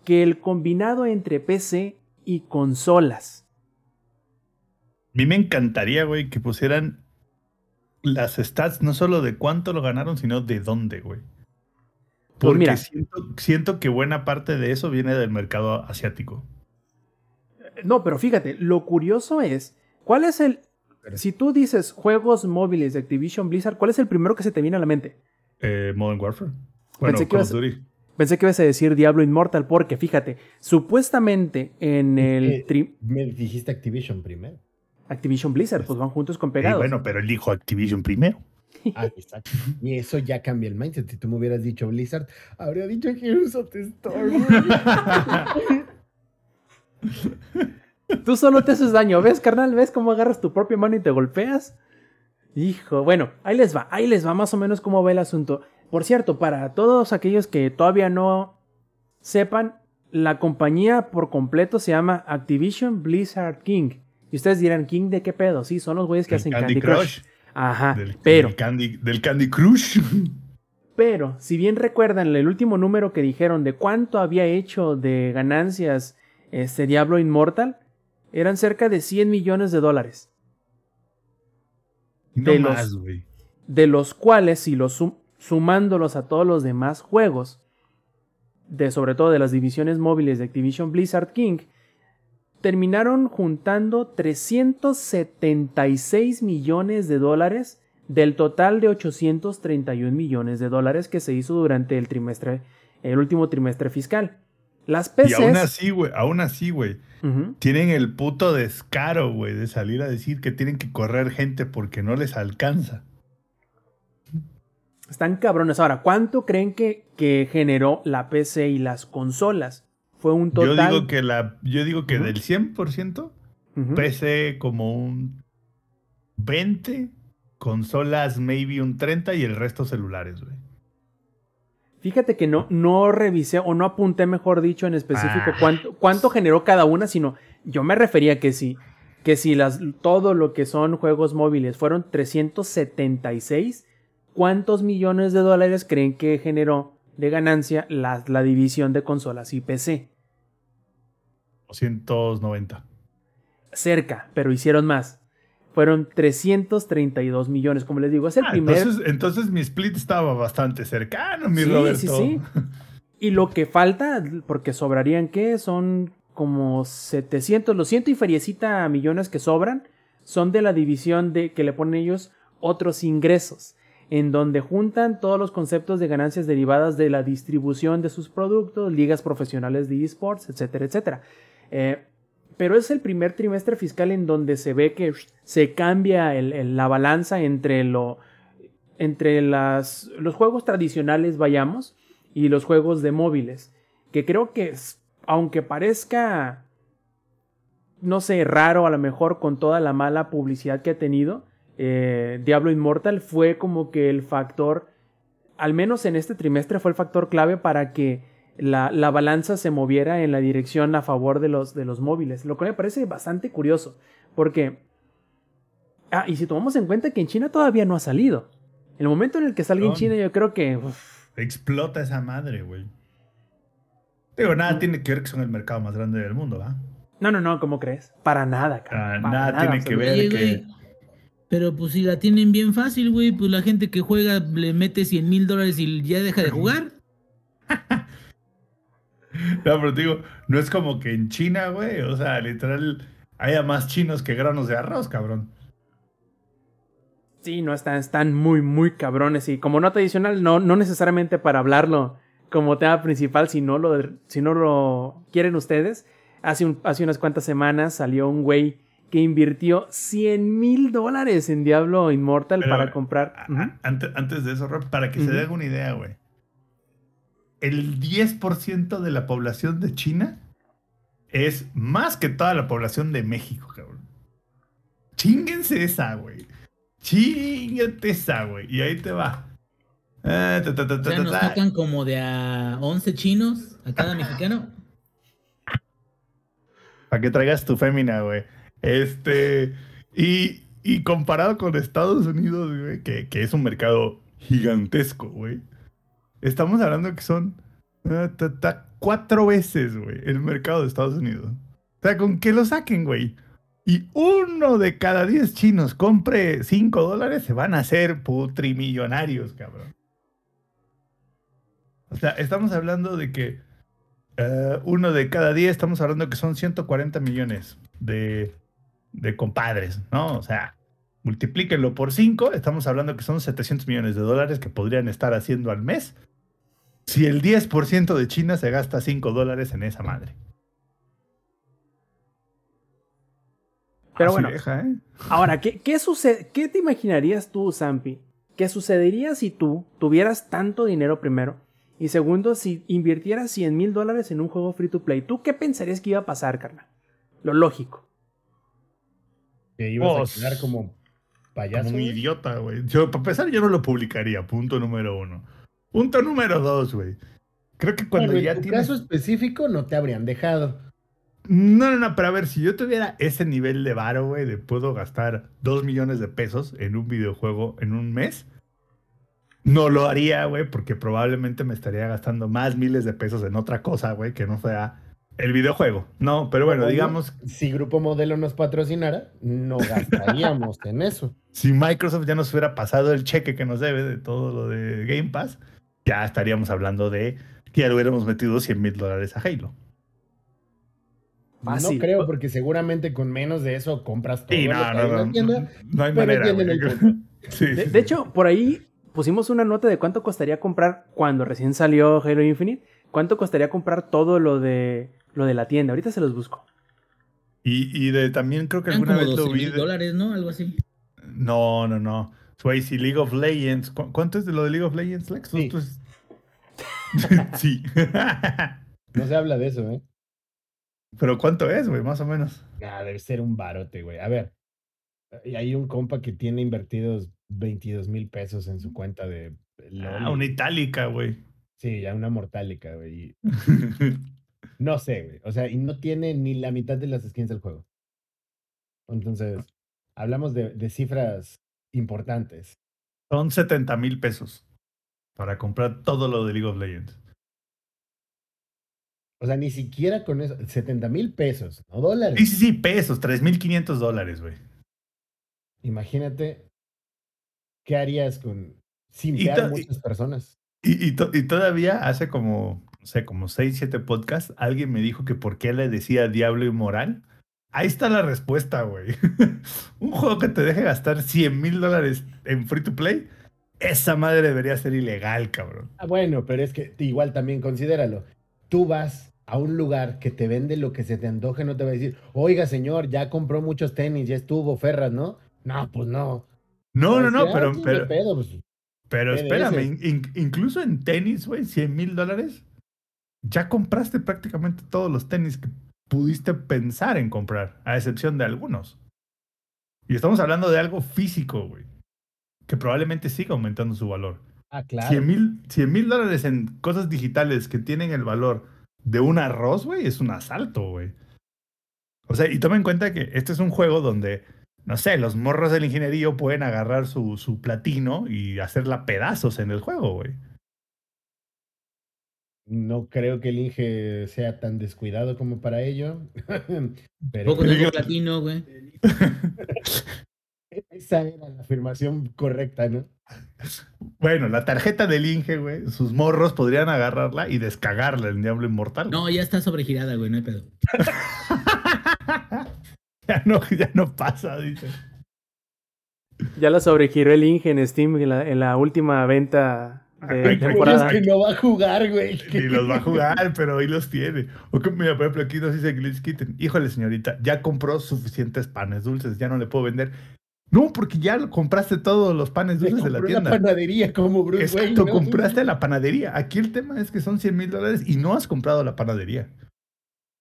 que el combinado entre PC y consolas. A mí me encantaría, güey, que pusieran las stats no solo de cuánto lo ganaron, sino de dónde, güey. Pues Porque mira. siento, siento que buena parte de eso viene del mercado asiático. No, pero fíjate, lo curioso es, ¿cuál es el... Si tú dices juegos móviles de Activision Blizzard, ¿cuál es el primero que se te viene a la mente? Eh, Modern Warfare. Bueno, Pensé que ibas-. Pensé que ibas a decir Diablo Immortal porque fíjate, supuestamente en el Eh, tri- Me dijiste Activision primero. Activision Blizzard, pues van juntos con Eh, pegados. bueno, pero él dijo Activision primero. Ah, exacto. Y eso ya cambia el mindset. Si tú me hubieras dicho Blizzard, habría dicho Heroes of the Storm. (laughs) Tú solo te haces daño, ¿ves, carnal? ¿Ves cómo agarras tu propia mano y te golpeas? Hijo, bueno, ahí les va, ahí les va más o menos cómo va el asunto. Por cierto, para todos aquellos que todavía no sepan, la compañía por completo se llama Activision Blizzard King. Y ustedes dirán, ¿King de qué pedo? Sí, son los güeyes que hacen Candy Candy, Crush. Crush. Ajá, Del, pero, del Candy, del Candy Crush. pero, si bien recuerdan el último número que dijeron de cuánto había hecho de ganancias este Diablo Immortal, eran cerca de 100 millones de dólares. No De los- de cuales, si los sum- sumándolos a todos los demás juegos, de sobre todo de las divisiones móviles de Activision Blizzard King, terminaron juntando 376 millones de dólares del total de 831 millones de dólares que se hizo durante el trimestre, el último trimestre fiscal. Las Y aún PCs, así, güey, aún así, güey, tienen el puto descaro, güey, de salir a decir que tienen que correr gente porque no les alcanza. están cabrones. Ahora, ¿cuánto creen que, que generó la PC y las consolas? Fue un total. Yo digo que la, yo digo que del 100%, Ujú. PC como un 20, consolas maybe un 30 y el resto celulares, güey. Fíjate que no, no revisé o no apunté, mejor dicho, en específico Ah. cuánto, cuánto generó cada una, sino yo me refería que si, que si las, todo lo que son juegos móviles fueron 376, ¿cuántos millones de dólares creen que generó de ganancia la, la división de consolas y PC? 290. Cerca, pero hicieron más. Fueron 332 millones, como les digo, es el Ah, primer... entonces, entonces mi split estaba bastante cercano, mi Sí, Roberto. sí, sí. (laughs) Y lo que falta, porque sobrarían, ¿qué? Son como 700, los ciento y feriecita millones que sobran, son de la división de que le ponen ellos otros ingresos, en donde juntan todos los conceptos de ganancias derivadas de la distribución de sus productos, ligas profesionales de esports, etcétera, etcétera. Eh, pero es el primer trimestre fiscal en donde se ve que se cambia la balanza entre lo entre las, los juegos tradicionales, vayamos, y los juegos de móviles. Que creo que, aunque parezca, no sé, raro a lo mejor con toda la mala publicidad que ha tenido, eh, Diablo Immortal fue como que el factor, al menos en este trimestre, fue el factor clave para que la, la balanza se moviera en la dirección a favor de los, de los móviles. Lo que me parece bastante curioso, porque... Ah, y si tomamos en cuenta que en China todavía no ha salido. En el momento en el que salga en. China, yo creo que... uf, Explota esa madre, güey. Digo, nada tiene que ver que son el mercado más grande del mundo, ¿va? No, no, no, ¿cómo crees? Para nada, Ah, cara. nada tiene que ver. Que- Pero pues si la tienen bien fácil, güey, pues la gente que juega le mete 100 mil dólares y ya deja de jugar. (laughs) No, pero te digo, no es como que en China, güey, o sea, literal, haya más chinos que granos de arroz, cabrón. Sí, no, están, están muy, muy cabrones. Y como nota adicional, no, no necesariamente para hablarlo como tema principal, si no lo, si no lo quieren ustedes. Hace, un- hace unas cuantas semanas salió un güey que invirtió 100 mil dólares en Diablo Immortal Pero, para comprar. a- antes, antes de eso, Rob, para que se den una idea, güey. El 10% de la población de China es más que toda la población de México, cabrón. Chinguense esa, güey. Chingate esa, güey. Y ahí te va. Ah, ta, ta, ta, O ta, sea, ta, nos ta. tocan como de a 11 chinos a cada mexicano. (laughs) Para que traigas tu fémina, güey. Este. Y, y comparado con Estados Unidos, güey, que, que es un mercado gigantesco, güey. Estamos hablando que son ah, ta, ta, cuatro veces, güey, el mercado de Estados Unidos. O sea, con que lo saquen, güey. Y uno de cada diez chinos compre cinco dólares, se van a hacer putrimillonarios, cabrón. O sea, estamos hablando de que eh, uno de cada diez, estamos hablando que son 140 millones de, de compadres, ¿no? O sea, multiplíquenlo por 5, estamos hablando que son 700 millones de dólares que podrían estar haciendo al mes si el 10% de China se gasta 5 dólares en esa madre. Pero Así bueno. deja, ¿eh? Ahora, ¿qué, qué, sucede, ¿qué te imaginarías tú, Zampi? ¿Qué sucedería si tú tuvieras tanto dinero primero? Y segundo, si invirtieras 100 mil dólares en un juego free to play, ¿tú qué pensarías que iba a pasar, carnal? Lo lógico. Que ibas a quedar como payaso. Como un güey. idiota, güey. Yo, para empezar, yo no lo publicaría, punto número uno. Punto número dos, güey. Creo que cuando Bueno, ya en tu tienes... caso específico no te habrían dejado. No, no, no, pero a ver, si yo tuviera ese nivel de varo, güey, de puedo gastar dos millones de pesos en un videojuego en un mes, no lo haría, güey, porque probablemente me estaría gastando más miles de pesos en otra cosa, güey, que no sea el videojuego. No, pero bueno, digamos, Si Grupo Modelo nos patrocinara, no gastaríamos (laughs) en eso. si Microsoft ya nos hubiera pasado el cheque que nos debe de todo lo de Game Pass, ya estaríamos hablando de que ya le hubiéramos metido 100 mil dólares a Halo. Fácil. No creo, porque seguramente con menos de eso compras todo Sí, no, no, no, tienda. no, no hay manera. (laughs) Sí, De, sí, de sí. hecho, por ahí pusimos una nota de cuánto costaría comprar cuando recién salió Halo Infinite. ¿Cuánto costaría comprar todo lo de lo de la tienda? Ahorita se los busco. Y, y de, también creo que alguna como vez lo 12 vi. mil de- dólares, ¿no? Algo así. No, no, no. Güey, si League of Legends. ¿cu- ¿Cuánto es de lo de League of Legends, Lex? Sí. Pues- (laughs) sí. No se habla de eso, ¿eh? Pero ¿cuánto es, güey? Más o menos. Nah, debe ser un barote, güey. A ver, y hay un compa que tiene invertidos 22 mil pesos en su cuenta de LOL. Ah, una itálica, güey. Sí, ya una mortálica, güey. (laughs) No sé, güey. O sea, y no tiene ni la mitad de las skins del juego. Entonces, hablamos de, de cifras importantes. Son 70 mil pesos para comprar todo lo de League of Legends. O sea, ni siquiera con eso, 70 mil pesos, no dólares. Sí, sí, sí, pesos, 3.500 dólares, güey. Imagínate qué harías con sin muchas personas. Y, y to- y todavía hace como, no sé, como 6, 7 podcasts, alguien me dijo que por qué le decía Diablo Inmoral. Ahí está la respuesta, güey. (laughs) Un juego que te deje gastar 100 mil dólares en free to play, esa madre debería ser ilegal, cabrón. Ah, bueno, pero es que igual también considéralo. Tú vas a un lugar que te vende lo que se te antoje, no te va a decir, oiga, señor, ya compró muchos tenis, ya estuvo Ferras, ¿no? No, pues no. No, no, no, decir, "Ah, pero, pero, no pues, pero espérame, in- in- incluso en tenis, güey, 100 mil dólares, ya compraste prácticamente todos los tenis que pudiste pensar en comprar, a excepción de algunos. Y estamos hablando de algo físico, güey, que probablemente siga aumentando su valor. Ah, claro. 100 mil 100 mil dólares en cosas digitales que tienen el valor de un arroz, güey, es un asalto, güey. O sea, y toma en cuenta que este es un juego donde, no sé, los morros del ingeniería pueden agarrar su, su platino y hacerla pedazos en el juego, güey. No creo que el Inge sea tan descuidado como para ello. (laughs) pero Poco tengo platino, güey. (laughs) esa era la afirmación correcta, ¿no? Bueno, la tarjeta del Inge, güey, sus morros podrían agarrarla y descagarla en Diablo Inmortal. No, ya está sobregirada, güey, no hay pedo. (laughs) Ya no, ya no pasa, dice. Ya la sobregiró el Inge en Steam en la, en la última venta de Ay, temporada. Es que no va a jugar, güey. Ni los va a jugar, pero ahí los tiene. O que, mira, por ejemplo, aquí nos dice Glitch Kitten. Híjole, señorita, ya compró suficientes panes dulces, ya no le puedo vender. No, porque ya compraste todos los panes dulces de la tienda. panadería como Bruce Exacto, Wayne. ¿no? compraste la panadería. Aquí el tema es que son 100 mil dólares y no has comprado la panadería.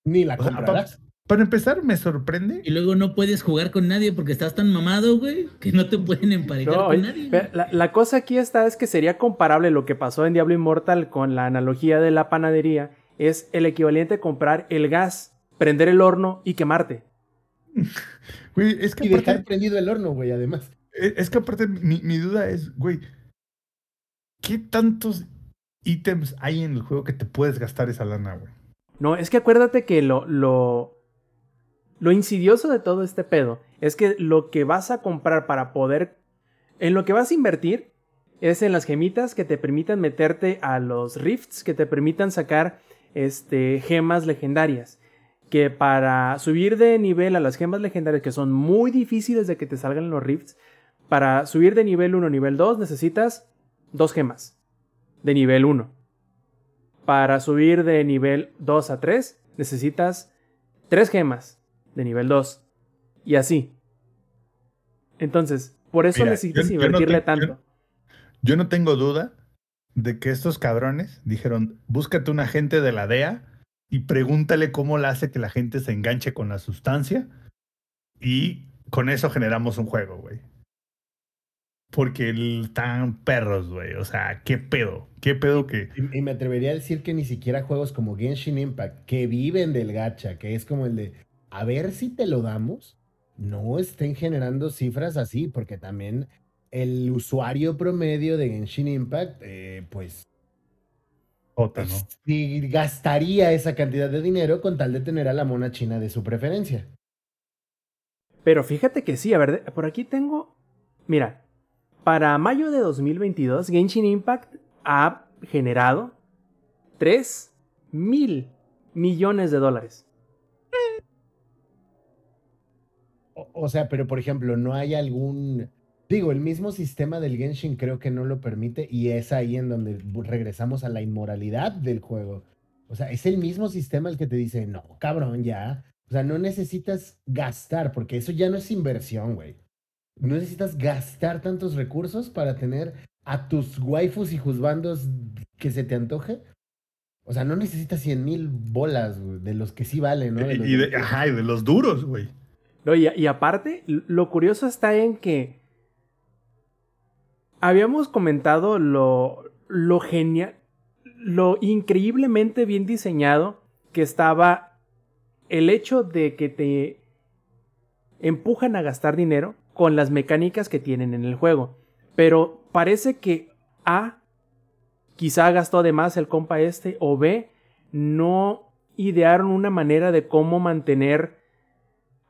Ni la O sea, comprarás. Para empezar, me sorprende. Y luego no puedes jugar con nadie porque estás tan mamado, güey, que no te pueden emparejar No, con nadie. la, la cosa aquí está es que sería comparable lo que pasó en Diablo Immortal con la analogía de la panadería. Es el equivalente a comprar el gas, prender el horno y quemarte. (laughs) Güey, es que Y dejar aparte, prendido el horno, güey, además. es es que aparte mi, mi duda es, güey, ¿qué tantos ítems hay en el juego que te puedes gastar esa lana, güey? No, es que acuérdate que lo, lo, lo insidioso de todo este pedo es que lo que vas a comprar para poder... En lo que vas a invertir es en las gemitas que te permitan meterte a los rifts, que te permitan sacar este, gemas legendarias. Que para subir de nivel a las gemas legendarias, que son muy difíciles de que te salgan los rifts, para subir de nivel 1 a nivel 2 necesitas dos gemas de nivel 1. Para subir de nivel 2 a 3 necesitas 3 gemas de nivel 2. Y así. Entonces, por eso Mira, necesitas yo- yo no invertirle te- tanto. yo- Yo no tengo duda de que estos cabrones dijeron, búscate un agente de la DEA y pregúntale cómo le hace que la gente se enganche con la sustancia y con eso generamos un juego, güey. Porque el- están perros, güey. O sea, qué pedo. Qué pedo que... Y, y me atrevería a decir que ni siquiera juegos como Genshin Impact, que viven del gacha, que es como el de, a ver si te lo damos, no estén generando cifras así, porque también el usuario promedio de Genshin Impact, eh, pues, ¿no? gastaría esa cantidad de dinero con tal de tener a la mona china de su preferencia. Pero fíjate que sí, a ver, por aquí tengo. Mira, para mayo de 2022, Genshin Impact ha generado 3 mil millones de dólares. O, o sea, pero por ejemplo, no hay algún... Digo, el mismo sistema del Genshin creo que no lo permite y es ahí en donde regresamos a la inmoralidad del juego. O sea, es el mismo sistema el que te dice, no, cabrón, ya. O sea, no necesitas gastar, porque eso ya no es inversión, güey. No necesitas gastar tantos recursos para tener a tus waifus y juzbandos que se te antoje. O sea, no necesitas 100 mil bolas, güey, de los que sí valen, ¿no? De Y de, de- ajá, y de los duros, güey. Y, aparte, lo curioso está en que habíamos comentado lo, lo genial, lo increíblemente bien diseñado que estaba el hecho de que te empujan a gastar dinero con las mecánicas que tienen en el juego. Pero parece que A, quizá gastó de más el compa este, o B, no idearon una manera de cómo mantener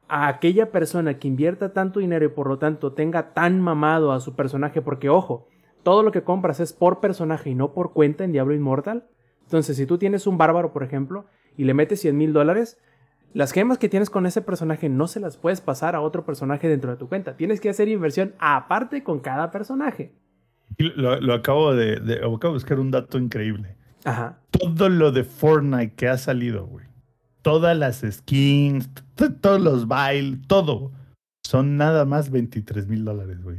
a aquella persona que invierta tanto dinero y por lo tanto tenga tan mamado a su personaje, porque ojo, todo lo que compras es por personaje y no por cuenta en Diablo Immortal. Entonces, si tú tienes un bárbaro, por ejemplo, y le metes 100 mil dólares, las gemas que tienes con ese personaje no se las puedes pasar a otro personaje dentro de tu cuenta. Tienes que hacer inversión aparte con cada personaje. Lo, lo acabo de, de- acabo de buscar un dato increíble. Ajá. Todo lo de Fortnite que ha salido, güey. Todas las skins, todos los bailes, todo. Son nada más 23 mil dólares, güey.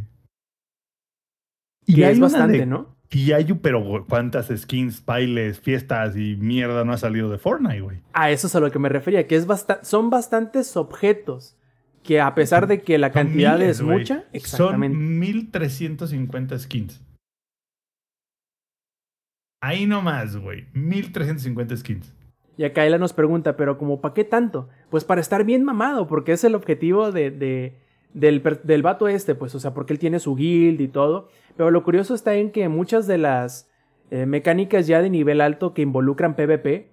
Y es una bastante, de- ¿no? Y hay, pero cuántas skins, bailes, fiestas y mierda no ha salido de Fortnite, güey. A eso es a lo que me refería, que es basta- son bastantes objetos que a pesar de que la cantidad miles, es güey. mucha, exactamente. Son 1350 skins. Ahí nomás, güey. 1350 skins. Y acá Ela nos pregunta, pero como para qué tanto? Pues para estar bien mamado, porque es el objetivo de, de- del, del vato este, pues, o sea, porque él tiene su guild y todo. Pero lo curioso está en que muchas de las eh, mecánicas ya de nivel alto que involucran PvP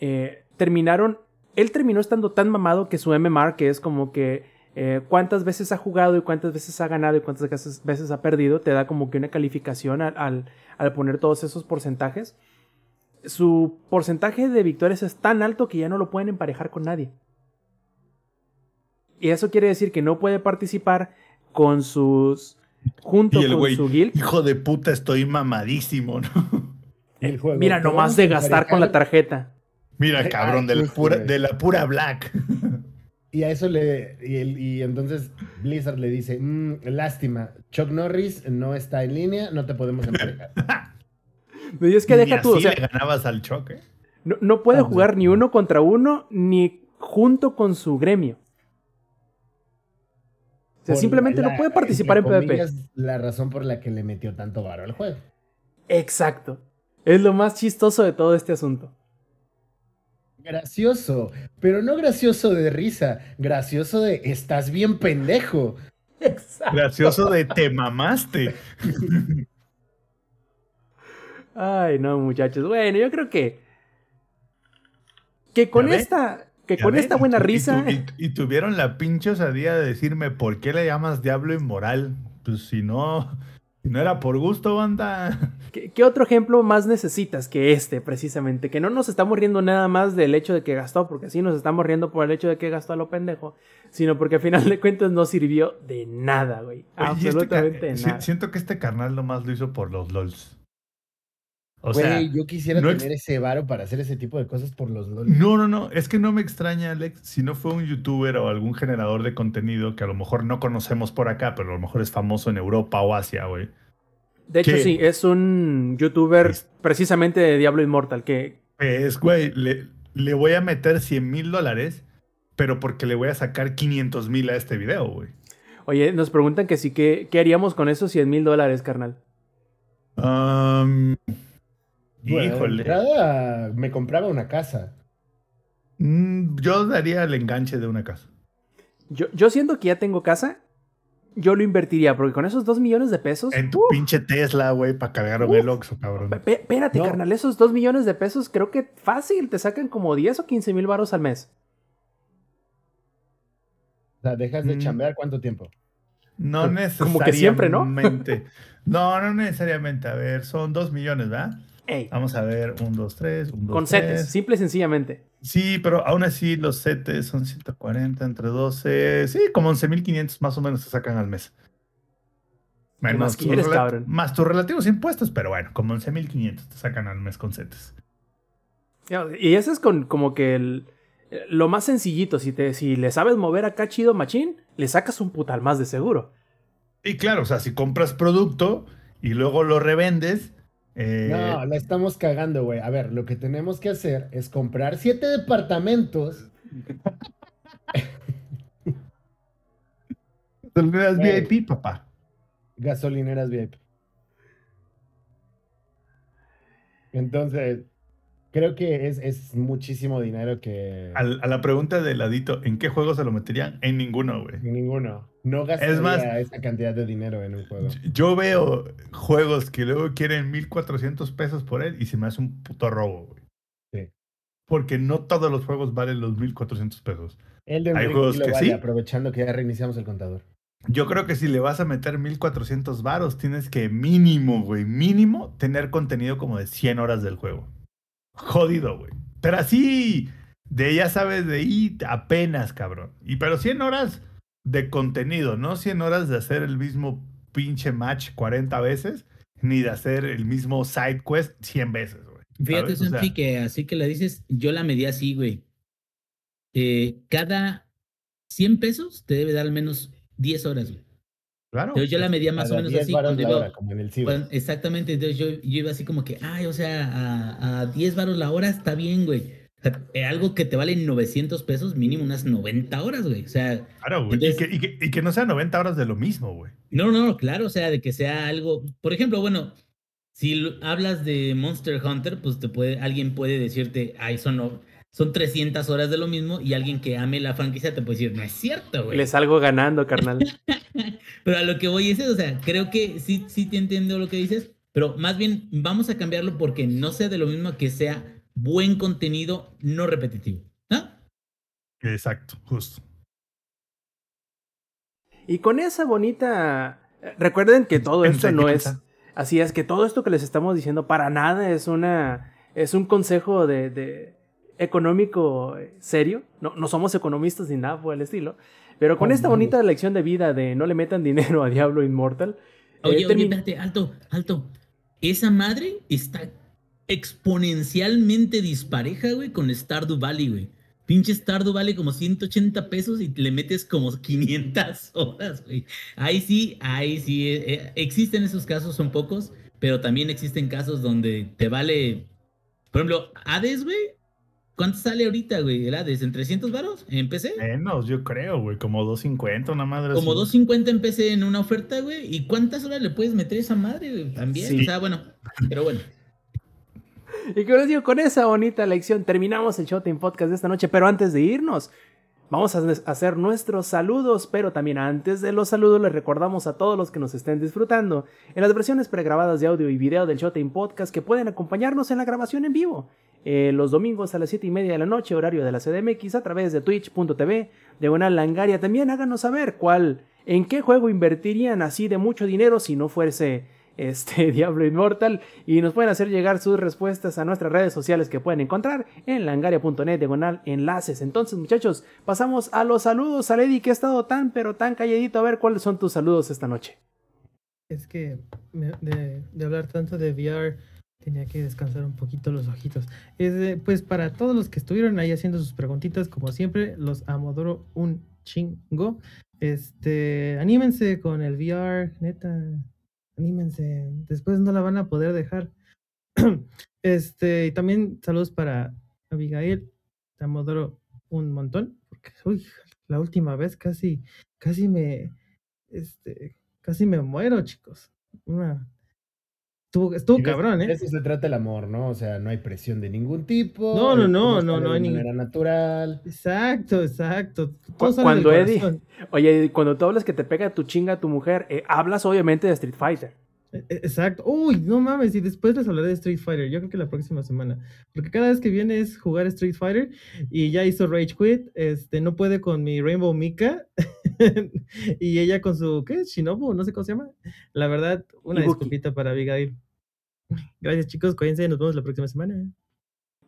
eh, terminaron. Él terminó estando tan mamado que su MMR, que es como que eh, cuántas veces ha jugado y cuántas veces ha ganado y cuántas veces, ha perdido, te da como que una calificación al, al- al poner todos esos porcentajes. Su porcentaje de victorias es tan alto que ya no lo pueden emparejar con nadie. Y eso quiere decir que no puede participar con sus. junto Y el con su guild. hijo de puta, estoy mamadísimo, ¿no? El juego, Mira, nomás de gastar con la tarjeta. Mira, cabrón, de la, justo, pura, güey. de la pura black. Y a eso le. Y, el- y entonces Blizzard le dice: "Mm, Lástima, Chuck Norris no está en línea, no te podemos emparejar. (laughs) Y es que Ni deja tú, o sea, le ganabas al choque. no, no puede jugar ni uno contra uno ni junto con su gremio. O sea, Por simplemente la- no puede participar en PvP. comillas, La razón por la que le metió tanto varo al juego. Exacto. Es lo más chistoso de todo este asunto. Gracioso, pero no gracioso de risa, gracioso de estás bien pendejo. (laughs) Exacto. Gracioso de te mamaste. (laughs) Ay, no, muchachos. Bueno, yo creo que. Que con esta. Que con ves, esta buena y risa. tu- Y, y tuvieron la pinche osadía de decirme, ¿por qué le llamas diablo inmoral? Pues si no, si no era por gusto, banda. (laughs) ¿Qué, qué otro ejemplo más necesitas que este, precisamente? Que no nos estamos riendo nada más del hecho de que gastó, porque sí nos estamos riendo por el hecho de que gastó a lo pendejo, sino porque al final de cuentas no sirvió de nada, güey. Este Absolutamente de si- nada. Siento que este carnal nomás lo hizo por los LOLs. O sea, Güey, yo quisiera no tener ese varo para hacer ese tipo de cosas por los LOL. No, no, no, es que no me extraña, Alex, si no fue un youtuber o algún generador de contenido que a lo mejor no conocemos por acá, pero a lo mejor es famoso en Europa o Asia, güey. De hecho, ¿Qué? sí, es un youtuber Es- precisamente de Diablo Inmortal, que Es, güey, le, le voy a meter 100 mil dólares, pero porque le voy a sacar 500 mil a este video, güey. Oye, nos preguntan que sí, ¿qué, qué haríamos con esos 100 mil dólares, carnal? De híjole. entrada, me compraba una casa. Mm, yo daría el enganche de una casa. Yo, yo siento que ya tengo casa, yo lo invertiría, porque con esos 2 millones de pesos... En tu ¡uh! pinche Tesla, güey, para cargar el Oxxo, cabrón. Espérate, No. carnal, esos 2 millones de pesos creo que fácil te sacan como 10 o 15 mil baros al mes. O sea, dejas de Mm. chambear cuánto tiempo. No Como necesariamente. que siempre, ¿no? (laughs) no, no necesariamente. A ver, son 2 millones, ¿verdad? Ey, Vamos a ver, 1, 2, 3, 1, 2, con setes, simple y sencillamente. Sí, pero aún así los setes son 140 entre 12. Sí, como 11.500 más o menos se sacan al mes. ¿Qué más quieres, cabrón? Más tus relativos impuestos, pero bueno, como 11.500 te sacan al mes con setes. Y ese es con como que el- lo más sencillito. Si, te, si le sabes mover acá chido machín, le sacas un putal más de seguro. Y claro, o sea, si compras producto y luego lo revendes. Eh, No, la estamos cagando, güey. A ver, lo que tenemos que hacer es comprar siete departamentos. (laughs) gasolineras. VIP, papá. gasolineras VIP. Entonces, creo que es, es muchísimo dinero que Al- a la pregunta de ladito, ¿en qué juego se lo meterían? En ninguno, güey. ninguno. No gastaría más- esa cantidad de dinero en un juego. Yo veo juegos que luego quieren 1400 pesos por él y se me hace un puto robo, güey. Sí. Porque no todos los juegos valen los 1400 pesos. El de Hay juegos que vale, sí. aprovechando que ya reiniciamos el contador. Yo creo que si le vas a meter 1400 varos, tienes que mínimo, güey, mínimo tener contenido como de 100 horas del juego. Jodido, güey. Pero así, de ya sabes, de ahí apenas, cabrón. Y pero 100 horas de contenido, no 100 horas de hacer el mismo pinche match 40 veces, ni de hacer el mismo side quest 100 veces, güey. Fíjate, ¿sabes? O sea, Santi, que así que la dices, yo la medí así, güey. Eh, cada 100 pesos te debe dar al menos 10 horas, güey. Claro. Entonces yo la medía más o menos 10 así. cuando iba- hora, como en el cuando- exactamente, entonces yo, yo iba así como que, ay, o sea, a, a 10 varos la hora está bien, güey. O sea, eh, algo que te vale 900 pesos, mínimo unas 90 horas, güey. O sea, Claro, güey. Y que, y que- y que no sea 90 horas de lo mismo, güey. No, no, no, claro, o sea, de que sea algo. Por ejemplo, bueno, si hablas de Monster Hunter, pues te puede, alguien puede decirte, ay, son, no- son 300 horas de lo mismo, y alguien que ame la franquicia te puede decir, no es cierto, güey. Le salgo ganando, carnal. (laughs) Pero a lo que voy es, eso, o sea, creo que sí, sí te entiendo lo que dices, pero más bien vamos a cambiarlo porque no sea de lo mismo que sea buen contenido no repetitivo. ¿no? Exacto, justo. Y con esa bonita... Recuerden que todo esto no ¿qué es... Así es que todo esto que les estamos diciendo para nada es una... Es un consejo de... de- económico eh, serio. No, no somos economistas ni nada por el estilo. Pero con Oh, esta no. bonita lección de vida de no le metan dinero a Diablo Immortal. eh, Oye, oye, termin- espérate, alto, alto. Esa madre está exponencialmente dispareja, güey, con Stardew Valley, güey. Pinche Stardew vale como 180 pesos y le metes como 500 horas, güey. Ahí sí, ahí sí. eh, eh, existen esos casos, son pocos, pero también existen casos donde te vale. Por ejemplo, Hades, güey. ¿Cuánto sale ahorita, güey? ¿El Hades? ¿En 300 varos en PC? Menos, yo creo, güey. Como 250, una madre Como así. 250 en PC en una oferta, güey. ¿Y cuántas horas le puedes meter a esa madre, güey? También. Sí. O sea, bueno, pero bueno. Y que les digo, con esa bonita lección terminamos el Showtime Podcast de esta noche. Pero antes de irnos, vamos a hacer nuestros saludos. Pero también antes de los saludos, les recordamos a todos los que nos estén disfrutando en las versiones pregrabadas de audio y video del Showtime Podcast que pueden acompañarnos en la grabación en vivo. eh, los domingos a las 7 y media de la noche, horario de la CDMX, a través de twitch.tv, diagonal langaria. También háganos saber cuál, en qué juego invertirían así de mucho dinero si no fuese este (laughs) Diablo Immortal y nos pueden hacer llegar sus respuestas a nuestras redes sociales que pueden encontrar en langaria.net diagonal enlaces. Entonces, muchachos, pasamos a los saludos a Lady que ha estado tan pero tan calladito. A ver cuáles son tus saludos esta noche. Es que de, hablar tanto de VR tenía que descansar un poquito los ojitos. Es pues para todos los que estuvieron ahí haciendo sus preguntitas, como siempre, los amodoro un chingo. Este, anímense con el VR, neta, anímense. Después no la van a poder dejar. (clears throat) Este, y también saludos para Abigail, te amodoro un montón, porque uy, la última vez casi, casi me, este, casi me muero, chicos. Una, estuvo, estuvo de- cabrón, De ¿eh? eso se trata el amor, ¿no? O sea, no hay presión de ningún tipo. No, no, no, no, no de hay ni- manera natural. Exacto, exacto. Cuando Eddie-. (laughs) Oye, cuando tú hablas que te pega tu chinga a tu mujer, eh, hablas obviamente de Street Fighter. E- e- Exacto. Uy, no mames, y después les hablaré de Street Fighter. Yo creo que la próxima semana. Porque cada vez que viene es jugar Street Fighter y ya hizo Rage Quit. Este, no puede con mi Rainbow Mika. (laughs) y ella con su, ¿qué? Shinobu, no sé cómo se llama. La verdad, una Ibuki. disculpita para Abigail. Gracias, chicos. Cuídense, nos vemos la próxima semana.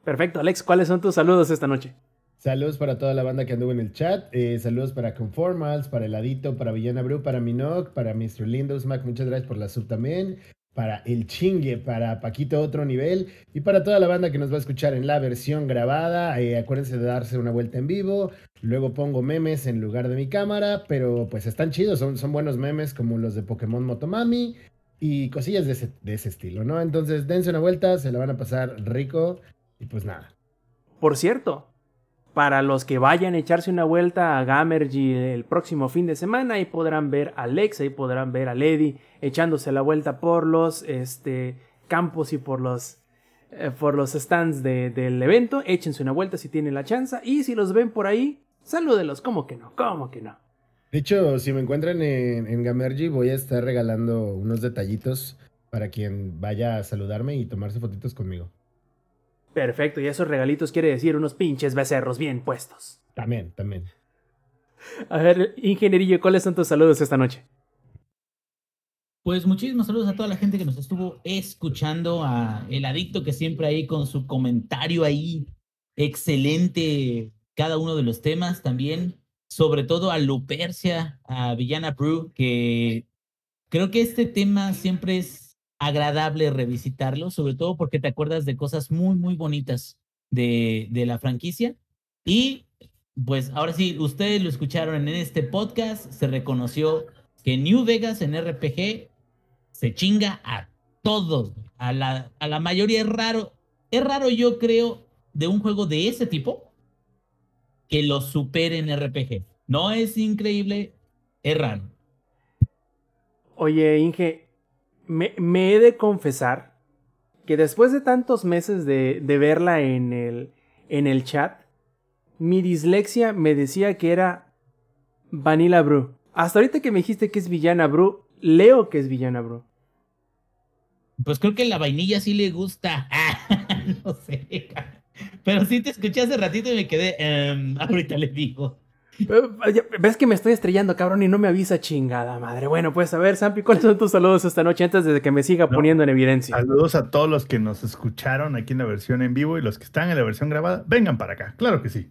Perfecto, Alex, ¿cuáles son tus saludos esta noche? Saludos para toda la banda que anduvo en el chat. eh, saludos para Conformals, para Heladito, para Villana Bru, para Minoc, para Mr. Lindos Mac. Muchas gracias por la sub también. Para El Chingue, para Paquito Otro Nivel. Y para toda la banda que nos va a escuchar en la versión grabada. eh, acuérdense de darse una vuelta en vivo. Luego pongo memes en lugar de mi cámara. Pero pues están chidos. Son, son buenos memes como los de Pokémon Motomami. Y cosillas de ese, de ese estilo, ¿no? Entonces dense una vuelta. Se la van a pasar rico. Y pues nada. Por cierto, para los que vayan a echarse una vuelta a Gamergy el próximo fin de semana, ahí podrán ver a Alex, ahí podrán ver a Lady echándose la vuelta por los este, campos y por los, eh, por los stands de- del evento. Échense una vuelta si tienen la chance. Y si los ven por ahí, salúdelos. ¿Cómo que no? ¿Cómo que no? De hecho, si me encuentran en, en Gamergy, voy a estar regalando unos detallitos para quien vaya a saludarme y tomarse fotitos conmigo. Perfecto, y esos regalitos quiere decir unos pinches becerros bien puestos. También, también. A ver, ingenierillo, ¿cuáles son tus saludos esta noche? Pues muchísimos saludos a toda la gente que nos estuvo escuchando, a el adicto que siempre ahí con su comentario ahí excelente cada uno de los temas también, sobre todo a Lupercia, a Villana Brew, que creo que este tema siempre es agradable revisitarlo, sobre todo porque te acuerdas de cosas muy, muy bonitas de, de la franquicia. Y pues ahora sí, ustedes lo escucharon en este podcast, se reconoció que New Vegas en RPG se chinga a todos, a la, a la mayoría es raro, es raro yo creo de un juego de ese tipo que lo supere en RPG. No es increíble, es raro. Oye, Inge, me, me he de confesar que después de tantos meses de, de verla en el, en el chat, mi dislexia me decía que era Vanilla Brew. Hasta ahorita que me dijiste que es Villana Brew, leo que es Villana Brew. Pues creo que la vainilla sí le gusta. (laughs) (laughs) no sé. Pero sí te escuché hace ratito y me quedé. em, (laughs) ahorita le digo. Ves que me estoy estrellando, cabrón, y no me avisa chingada madre. Bueno, pues a ver, Sampi, ¿cuáles son tus saludos esta noche antes de que me siga No. poniendo en evidencia? Saludos a todos los que nos escucharon aquí en la versión en vivo y los que están en la versión grabada. Vengan para acá, claro que sí.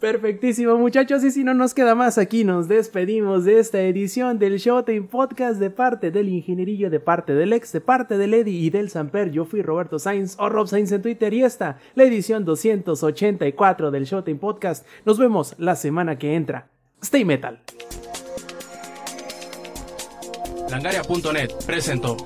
Perfectísimo, muchachos. Y si no nos queda más aquí, nos despedimos de esta edición del Showtime Podcast de parte del Ingenierillo, de parte del ex, de parte del Eddie y del Samper. Yo fui Roberto Sainz o Rob Sainz en Twitter y esta, la edición 284 del Showtime Podcast. Nos vemos la semana que entra. Stay Metal. Langaria.net presentó.